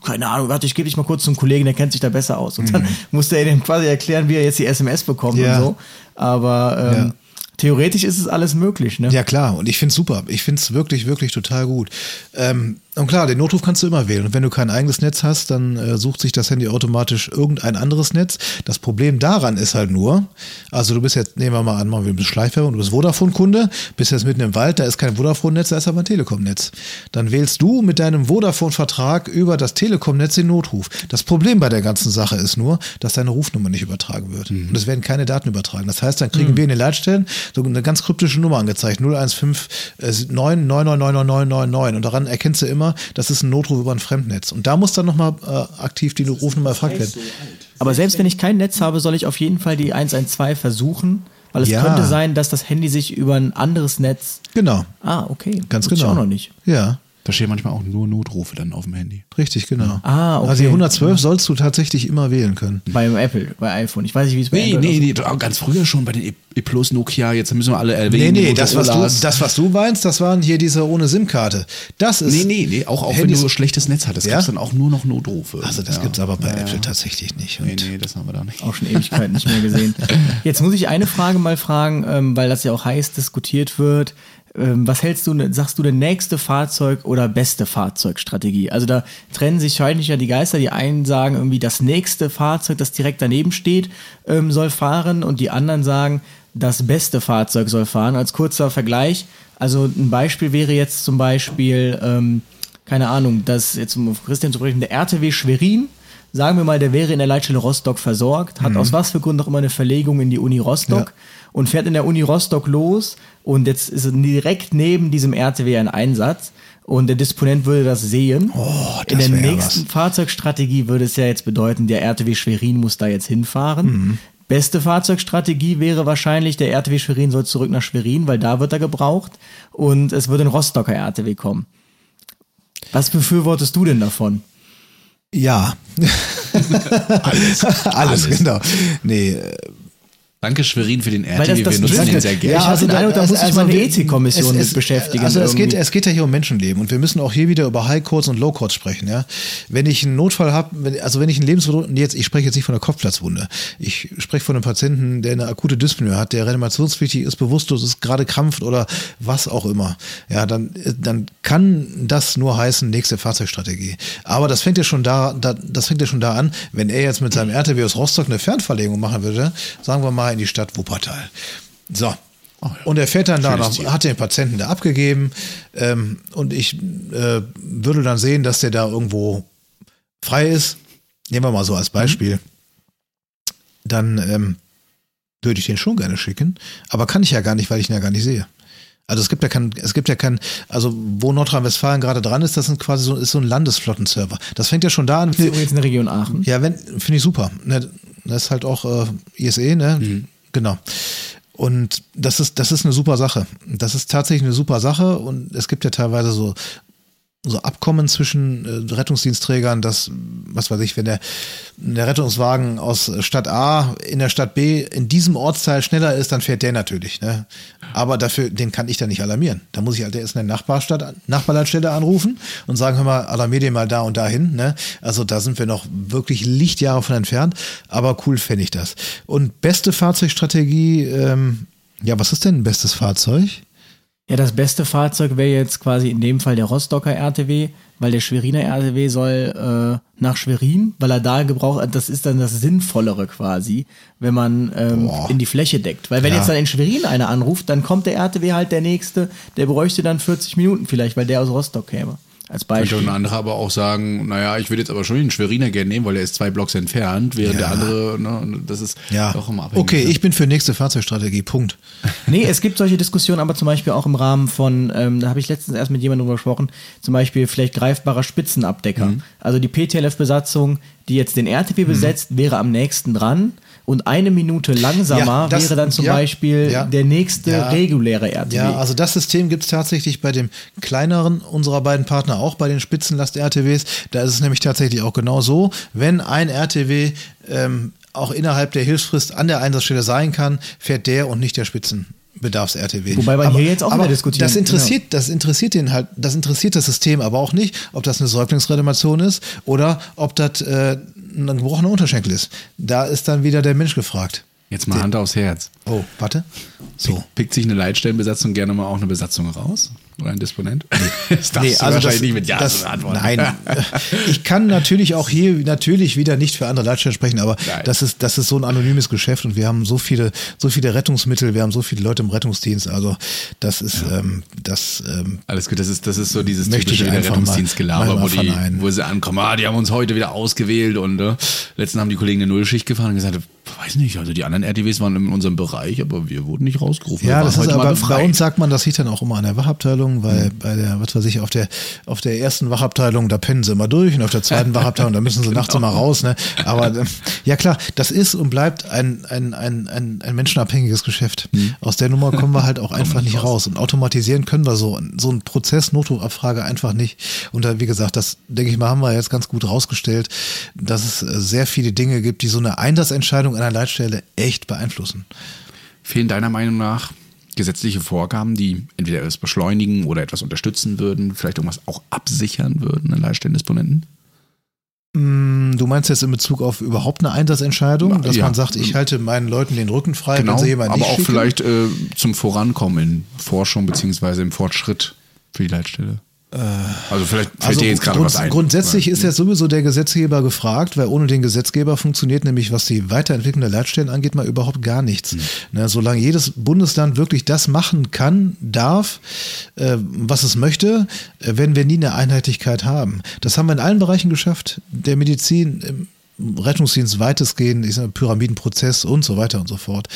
keine Ahnung, warte, ich gebe dich mal kurz zum Kollegen, der kennt sich da besser aus. Und dann musste er dem quasi erklären, wie er jetzt die SMS bekommt Mhm. Ja. und so. Aber ähm. Theoretisch ist es alles möglich, ne? Ja, klar. Und ich find's super. Ich find's wirklich, wirklich total gut. Ähm, und klar, den Notruf kannst du immer wählen. Und wenn du kein eigenes Netz hast, dann äh, sucht sich das Handy automatisch irgendein anderes Netz. Das Problem daran ist halt nur, also du bist jetzt, nehmen wir mal an, machen wir ein bisschen Schleichwerbung, du bist Vodafone-Kunde, bist jetzt mitten im Wald, da ist kein Vodafone-Netz, da ist aber ein Telekom-Netz. Dann wählst du mit deinem Vodafone-Vertrag über das Telekom-Netz den Notruf. Das Problem bei der ganzen Sache ist nur, dass deine Rufnummer nicht übertragen wird. Und es werden keine Daten übertragen. Das heißt, dann kriegen wir in den Leitstellen so eine ganz kryptische Nummer angezeigt, 0159 999999 und daran erkennst du immer, das ist ein Notruf über ein Fremdnetz. Und da muss dann nochmal äh, aktiv die Rufnummer erfragt werden. Aber selbst wenn ich kein Netz habe, soll ich auf jeden Fall die 112 versuchen, weil es Ja. könnte sein, dass das Handy sich über ein anderes Netz. Genau, Ah, okay. ganz ich genau. auch noch nicht. Ja. Da stehen manchmal auch nur Notrufe dann auf dem Handy. Richtig, genau. Ah, okay. Also die 112 sollst du tatsächlich immer wählen können. Beim Apple, bei iPhone. Ich weiß nicht, wie es bei Nee, Android nee, nee, ganz früher schon bei den E- E Plus, Nokia, jetzt müssen wir alle Nee, erwähnen. nee, das was, du, das, was du meinst, das waren hier diese ohne SIM-Karte. Das ist. Nee, nee, nee, auch, auch wenn Handys- du so schlechtes Netz hattest, Ja? gibt's dann auch nur noch Notrufe. Also das ja. gibt's aber bei Ja, Apple tatsächlich nicht. Nee, Und nee, das haben wir da nicht. Auch schon Ewigkeiten nicht mehr gesehen. Jetzt muss ich eine Frage mal fragen, ähm, weil das ja auch heiß diskutiert wird. Ähm, was hältst du, sagst du, der nächste Fahrzeug oder beste Fahrzeugstrategie? Also da trennen sich wahrscheinlich ja die Geister. Die einen sagen irgendwie, das nächste Fahrzeug, das direkt daneben steht, ähm, soll fahren und die anderen sagen, das beste Fahrzeug soll fahren. Als kurzer Vergleich. Also ein Beispiel wäre jetzt zum Beispiel, ähm, keine Ahnung, das jetzt um Christian zu sprechen, der RTW Schwerin sagen wir mal, der wäre in der Leitstelle Rostock versorgt, hat aus was für Gründen auch immer eine Verlegung in die Uni Rostock Ja. und fährt in der Uni Rostock los und jetzt ist er direkt neben diesem RTW ein Einsatz und der Disponent würde das sehen. Oh, in das der wär nächsten was. Fahrzeugstrategie würde es ja jetzt bedeuten, der RTW Schwerin muss da jetzt hinfahren. Mhm. Beste Fahrzeugstrategie wäre wahrscheinlich, der RTW Schwerin soll zurück nach Schwerin, weil da wird er gebraucht und es würde ein Rostocker RTW kommen. Was befürwortest du denn davon? Ja. Alles. Alles, genau. Nee, äh, Danke Schwerin für den das- RTW, wir das- nutzen den sehr gerne. Ja, hatte den Eindruck, da muss sich mal Ethikkommission mit beschäftigen Also es geht, es geht ja hier um Menschenleben und wir müssen auch hier wieder über High Codes und Low Codes sprechen. Ja, wenn ich einen Notfall habe, also wenn ich einen Lebensbedrohung, jetzt ich spreche jetzt nicht von einer Kopfplatzwunde, ich spreche von einem Patienten, der eine akute Dyspnoe hat, der reanimationspflichtig ist, bewusstlos ist, gerade krampft oder was auch immer. Ja, dann dann kann das nur heißen nächste Fahrzeugstrategie. Aber das fängt ja schon da, da das fängt ja schon da an, wenn er jetzt mit seinem RTW aus Rostock eine Fernverlegung machen würde, sagen wir mal in die Stadt Wuppertal. So. Und er fährt dann da, noch, hat den Patienten da abgegeben ähm, und ich äh, würde dann sehen, dass der da irgendwo frei ist. Nehmen wir mal so als Beispiel. Dann ähm, würde ich den schon gerne schicken, aber kann ich ja gar nicht, weil ich ihn ja gar nicht sehe. Also es gibt ja kein, es gibt ja kein, also wo Nordrhein-Westfalen gerade dran ist, das sind quasi so, ist so ein Landesflottenserver. Das fängt ja schon da an. Das ist übrigens in der Region Aachen. Ja, wenn, finde ich super. Ne, Das ist halt auch äh, ISE, ne? Genau. Und das ist, das ist eine super Sache. Das ist tatsächlich eine super Sache und es gibt ja teilweise so so Abkommen zwischen äh, Rettungsdienstträgern, dass, was weiß ich, wenn der, der Rettungswagen aus Stadt A in der Stadt B in diesem Ortsteil schneller ist, dann fährt der natürlich. Ne? Aber dafür, den kann ich dann nicht alarmieren. Da muss ich halt erst eine Nachbarstadt, Nachbarlandstelle anrufen und sagen, hör mal, alarmier den mal da und dahin. Ne? Also da sind wir noch wirklich Lichtjahre von entfernt, aber cool fände ich das. Und beste Fahrzeugstrategie, ähm, ja, was ist denn ein bestes Fahrzeug? Ja, das beste Fahrzeug wäre jetzt quasi in dem Fall der Rostocker RTW, weil der Schweriner RTW soll äh, nach Schwerin, weil er da gebraucht, das ist dann das Sinnvollere quasi, wenn man ähm, in die Fläche deckt. Weil wenn Ja. jetzt dann in Schwerin einer anruft, dann kommt der RTW halt der nächste, der bräuchte dann 40 Minuten vielleicht, weil der aus Rostock käme. Als Könnte Beispiel. ein anderer aber auch sagen, naja, ich würde jetzt aber schon den Schweriner gerne nehmen, weil er ist zwei Blocks entfernt, während der andere, ne, das ist Ja. auch immer abhängig. Okay, ne? ich bin für nächste Fahrzeugstrategie. Punkt. Nee, es gibt solche Diskussionen, aber zum Beispiel auch im Rahmen von, ähm, da habe ich letztens erst mit jemandem drüber gesprochen, zum Beispiel vielleicht greifbarer Spitzenabdecker. Mhm. Also die PTLF-Besatzung, die jetzt den RTW besetzt, wäre am nächsten dran und eine Minute langsamer Ja, das- wäre dann zum ja, Beispiel ja. der nächste reguläre RTW. Ja, also das System gibt es tatsächlich bei dem kleineren unserer beiden Partner auch, bei den Spitzenlast-RTWs. Da ist es nämlich tatsächlich auch genau so, wenn ein RTW ähm, auch innerhalb der Hilfsfrist an der Einsatzstelle sein kann, fährt der und nicht der Spitzenbedarfs-RTW. Wobei man hier jetzt auch aber wieder diskutieren- Das interessiert, das interessiert den halt, das interessiert das System aber auch nicht, ob das eine Säuglingsreanimation ist oder ob das äh, ein gebrochener Unterschenkel ist. Da ist dann wieder der Mensch gefragt. Jetzt mal Hand aufs Herz. Oh, warte. So. Pickt sich eine Leitstellenbesatzung gerne mal auch eine Besatzung raus? Oder ein Disponent? Das darfst du also wahrscheinlich nicht mit Ja das, beantworten. Nein, ich kann natürlich auch hier natürlich wieder nicht für andere Leitstellen sprechen, aber Nein. das ist das ist so ein anonymes Geschäft und wir haben so viele so viele Rettungsmittel, wir haben so viele Leute im Rettungsdienst, also das ist ähm, das ähm, Alles gut, das ist, das ist so dieses typische Rettungsdienstgelaber, wo, die, wo sie ankommen, ah, die haben uns heute wieder ausgewählt und äh, letztens haben die Kollegen eine Nullschicht gefahren und gesagt, weiß nicht, also die anderen RTWs waren in unserem Bereich, aber wir wurden nicht rausgerufen. ja, das ist aber bei uns sagt man das sieht dann auch immer an der Wachabteilung, weil bei der was weiß ich auf der auf der ersten Wachabteilung da pennen sie immer durch und auf der zweiten Wachabteilung da müssen sie nachts immer raus, ne? Aber äh, ja klar, das ist und bleibt ein ein ein ein, ein menschenabhängiges Geschäft. Aus der Nummer kommen wir halt auch einfach nicht raus und automatisieren können wir so so einen Prozess Notrufabfrage einfach nicht. Und da, wie gesagt, das denke ich mal haben wir jetzt ganz gut rausgestellt, dass es äh, sehr viele Dinge gibt, die so eine Einsatzentscheidung einer Leitstelle echt beeinflussen. Fehlen deiner Meinung nach gesetzliche Vorgaben, die entweder etwas beschleunigen oder etwas unterstützen würden, vielleicht irgendwas auch absichern würden, einen Leitstellendisponenten? Mm, Du meinst jetzt in Bezug auf überhaupt eine Einsatzentscheidung, dass Ja. man sagt, ich halte meinen Leuten den Rücken frei, Genau, wenn sie jemanden aber auch schicke? vielleicht äh, zum Vorankommen in Forschung beziehungsweise im Fortschritt für die Leitstelle. Also vielleicht fällt Also dir jetzt gerade was ein. grundsätzlich ist ja sowieso der Gesetzgeber gefragt, weil ohne den Gesetzgeber funktioniert nämlich, was die Weiterentwicklung der Leitstellen angeht, mal überhaupt gar nichts. Hm. Ne, solange jedes Bundesland wirklich das machen kann, darf, äh, was es möchte, äh, werden wir nie eine Einheitlichkeit haben. Das haben wir in allen Bereichen geschafft. Der Medizin, im Rettungsdienst weitestgehend, ich sag, Pyramidenprozess und so weiter und so fort.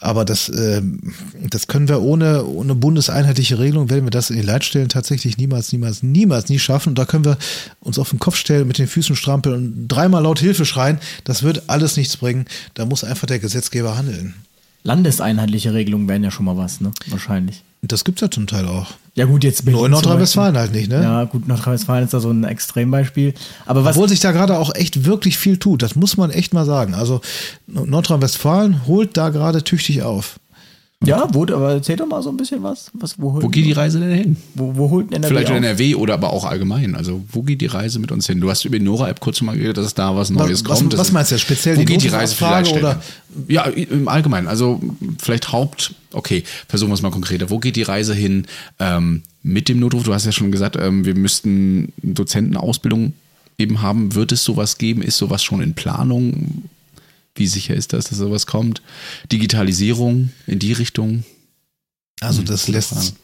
Aber das, ähm, das können wir ohne, ohne bundeseinheitliche Regelung, werden wir das in den Leitstellen tatsächlich niemals, niemals, niemals nie schaffen. Und da können wir uns auf den Kopf stellen, mit den Füßen strampeln und dreimal laut Hilfe schreien. Das wird alles nichts bringen. Da muss einfach der Gesetzgeber handeln. Landeseinheitliche Regelungen wären ja schon mal was, ne? Wahrscheinlich. Das gibt's ja zum Teil auch. Ja gut, jetzt Berlin Nur in Nordrhein-Westfalen halt nicht, ne? Ja gut, Nordrhein-Westfalen ist da so ein Extrembeispiel. Aber was Obwohl sich da gerade auch echt wirklich viel tut, das muss man echt mal sagen. Also Nordrhein-Westfalen holt da gerade tüchtig auf. Ja, wo, aber erzähl doch mal so ein bisschen was. was wo, Wo geht die Reise denn hin? wo, wo holt denn NRW Vielleicht in? NRW oder aber auch allgemein. Also wo geht die Reise mit uns hin? Du hast über die Nora-App kurz mal geredet, dass es da was Neues was- kommt. Was ist- meinst du? Speziell wo die geht die Reise Notrufabfrage Leitstelle? Ja, im Allgemeinen. Also vielleicht Haupt, okay, versuchen wir es mal konkreter. Wo geht die Reise hin ähm, mit dem Notruf? Du hast ja schon gesagt, ähm, wir müssten Dozentenausbildung eben haben. Wird es sowas geben? Ist sowas schon in Planung? Wie sicher ist das, dass sowas kommt? Digitalisierung in die Richtung? Also Hm, das lässt.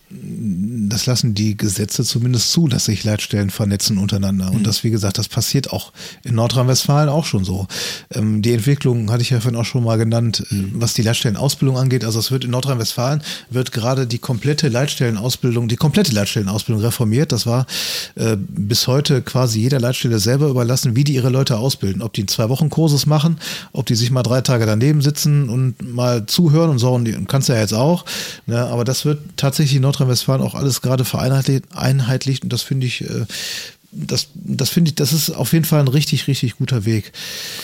Das lassen die Gesetze zumindest zu, dass sich Leitstellen vernetzen untereinander. Und das, wie gesagt, das passiert auch in Nordrhein-Westfalen auch schon so. Ähm, die Entwicklung hatte ich ja vorhin auch schon mal genannt, äh, Hm. was die Leitstellenausbildung angeht. Also es wird in Nordrhein-Westfalen wird gerade die komplette Leitstellenausbildung, die komplette Leitstellenausbildung reformiert. Das war äh, bis heute quasi jeder Leitstelle selber überlassen, wie die ihre Leute ausbilden. Ob die zwei Wochen Kurses machen, ob die sich mal drei Tage daneben sitzen und mal zuhören und so, und kannst du ja jetzt auch. Ne? Aber das wird tatsächlich in Nordrhein-Westfalen auch alles gerade vereinheitlicht und das finde ich, äh, das, das finde ich, das ist auf jeden Fall ein richtig, richtig guter Weg.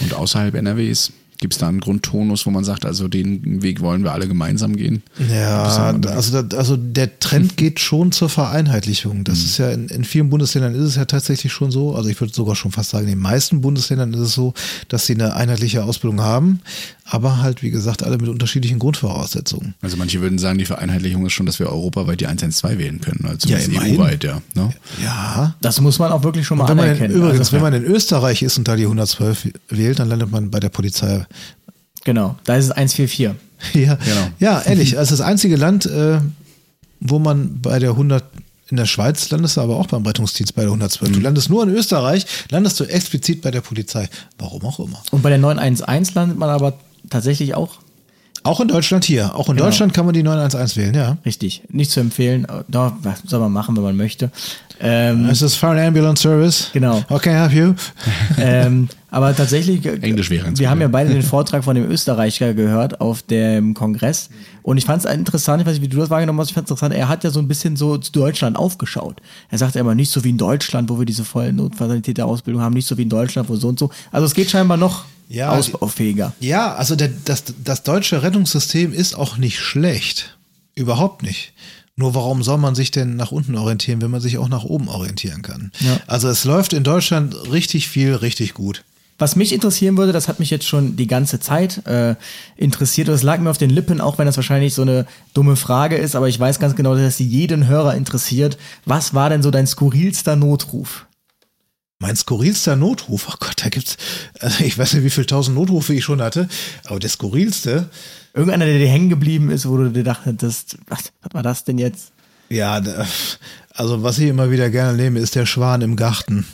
Und außerhalb NRWs gibt es da einen Grundtonus, wo man sagt, also den Weg wollen wir alle gemeinsam gehen? Ja, also, also der Trend geht schon zur Vereinheitlichung. Das mhm. ist ja in, in vielen Bundesländern ist es ja tatsächlich schon so. Also ich würde sogar schon fast sagen, in den meisten Bundesländern ist es so, dass sie eine einheitliche Ausbildung haben aber halt, wie gesagt, alle mit unterschiedlichen Grundvoraussetzungen. Also manche würden sagen, die Vereinheitlichung ist schon, dass wir europaweit die 112 wählen können, also ja, EU-weit, ja. Ne? Ja. Das muss man auch wirklich schon mal wenn anerkennen. In, übrigens, also, wenn man in Österreich ist und da die 112 wählt, dann landet man bei der Polizei. Genau, da ist es 144. ja, genau. ja, ehrlich, also das einzige Land, äh, wo man bei der 100 in der Schweiz landest du aber auch beim Rettungsdienst bei der 112. Mhm. Du landest nur in Österreich, landest du explizit bei der Polizei. Warum auch immer. Und bei der 911 landet man aber tatsächlich auch. Auch in Deutschland hier. Auch in genau. Deutschland kann man die 911 wählen, ja. Richtig. Nicht zu empfehlen. Doch, was soll man machen, wenn man möchte. Ähm, es ist Fire Ambulance Service. Genau. Okay, help you. Ähm, aber tatsächlich, Englisch wäre wir haben ja beide den Vortrag von dem Österreicher gehört auf dem Kongress. Und ich fand es interessant, ich weiß nicht, wie du das wahrgenommen hast, ich fand es interessant, er hat ja so ein bisschen so zu Deutschland aufgeschaut. Er sagt ja immer, nicht so wie in Deutschland, wo wir diese vollen Notfallsanitäterausbildung haben, nicht so wie in Deutschland, wo so und so. Also es geht scheinbar noch ja, ausbaufähiger. Ja, also der, das, das deutsche Rettungssystem ist auch nicht schlecht. Überhaupt nicht. Nur warum soll man sich denn nach unten orientieren, wenn man sich auch nach oben orientieren kann? Ja. Also es läuft in Deutschland richtig viel, richtig gut. Was mich interessieren würde, das hat mich jetzt schon die ganze Zeit äh, interessiert, und es lag mir auf den Lippen, auch wenn das wahrscheinlich so eine dumme Frage ist, aber ich weiß ganz genau, dass sie jeden Hörer interessiert. Was war denn so dein skurrilster Notruf? Mein skurrilster Notruf, oh Gott, da gibt's, also ich weiß nicht, wie viele tausend Notrufe ich schon hatte, aber der skurrilste. Irgendeiner, der dir hängen geblieben ist, wo du dir dachtest, was, was war das denn jetzt? Ja, also was ich immer wieder gerne nehme, ist der Schwan im Garten.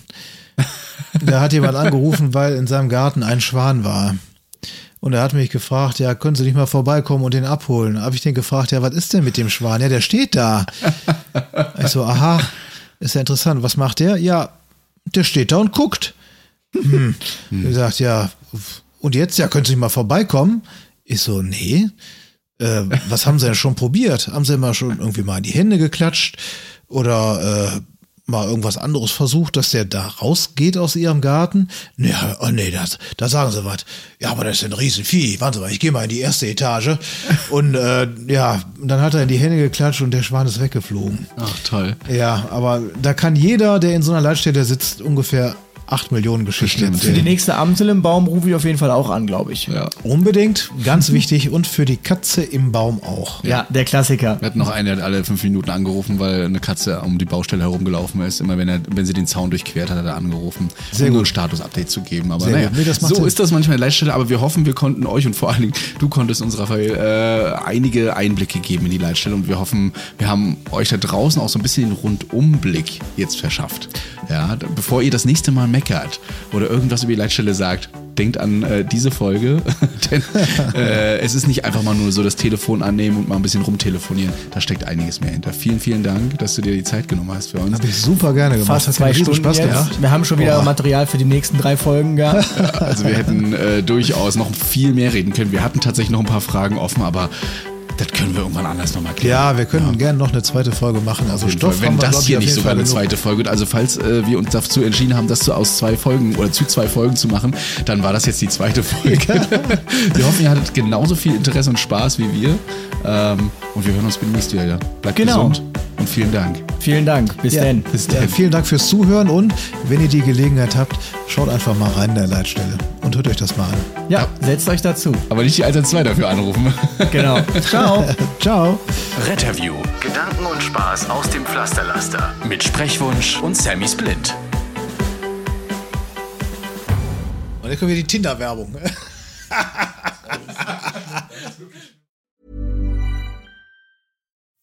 da hat jemand angerufen, weil in seinem Garten ein Schwan war. Und er hat mich gefragt, ja, können Sie nicht mal vorbeikommen und den abholen? Habe ich den gefragt, ja, was ist denn mit dem Schwan? Ja, der steht da. ich so, aha, ist ja interessant. Was macht der? Ja, der steht da und guckt. Hm. hm. Er sagt, ja, und jetzt, ja, können Sie mal vorbeikommen? Ich so, nee. Äh, was haben Sie denn schon probiert? Haben Sie mal schon irgendwie mal in die Hände geklatscht? Oder äh, mal irgendwas anderes versucht, dass der da rausgeht aus ihrem Garten? Nee, oh nee, das, da sagen sie was. Ja, aber das ist ein Riesenvieh. Warten Sie mal, ich gehe mal in die erste Etage. Und äh, ja, dann hat er in die Hände geklatscht und der Schwan ist weggeflogen. Ach, toll. Ja, aber da kann jeder, der in so einer Leitstelle sitzt, ungefähr 8 Millionen Geschichten erzählen. Für die nächste Amsel im Baum rufe ich auf jeden Fall auch an, glaube ich. Ja. Unbedingt, ganz wichtig. Und für die Katze im Baum auch. Ja, der Klassiker. Wir hatten noch einen, der hat alle fünf Minuten angerufen, weil eine Katze um die Baustelle herumgelaufen ist. Immer wenn, er, wenn sie den Zaun durchquert hat, hat er angerufen, Sehr um gut. ein Status-Update zu geben. Aber Sehr naja, nee, so Sinn. ist das manchmal in der Leitstelle. Aber wir hoffen, wir konnten euch und vor allen Dingen, du konntest uns, Raphael, äh, einige Einblicke geben in die Leitstelle. Und wir hoffen, wir haben euch da draußen auch so ein bisschen den Rundumblick jetzt verschafft. Ja, bevor ihr das nächste Mal meckert oder irgendwas über die Leitstelle sagt, denkt an äh, diese Folge. Denn äh, es ist nicht einfach mal nur so das Telefon annehmen und mal ein bisschen rumtelefonieren. Da steckt einiges mehr hinter. Vielen, vielen Dank, dass du dir die Zeit genommen hast für uns. Habe ich super gerne gemacht. Fast zwei Stunden Spaß jetzt. Wir haben schon wieder Boah. Material für die nächsten drei Folgen gehabt. Ja, also wir hätten äh, durchaus noch viel mehr reden können. Wir hatten tatsächlich noch ein paar Fragen offen, aber das können wir irgendwann anders nochmal klären. Ja, wir können ja. gerne noch eine zweite Folge machen. Also Stoff Wenn das hier nicht sogar eine zweite Folge wird, also falls äh, wir uns dazu entschieden haben, das zu, aus zwei Folgen oder zu zwei Folgen zu machen, dann war das jetzt die zweite Folge. Ja. wir hoffen, ihr hattet genauso viel Interesse und Spaß wie wir. Ähm, und wir hören uns demnächst wieder. Bleibt genau. gesund und vielen Dank. Vielen Dank. Bis ja, denn. Bis denn. vielen Dank fürs Zuhören und wenn ihr die Gelegenheit habt, schaut einfach mal rein in der Leitstelle und hört euch das mal an. Ja, ja. setzt euch dazu. Aber nicht die Alter 2 dafür anrufen. Genau. Ciao. Ciao. Retterview. Gedanken und Spaß aus dem Pflasterlaster. Mit Sprechwunsch und Sammy Splint. Und jetzt kommen wir die Tinder-Werbung.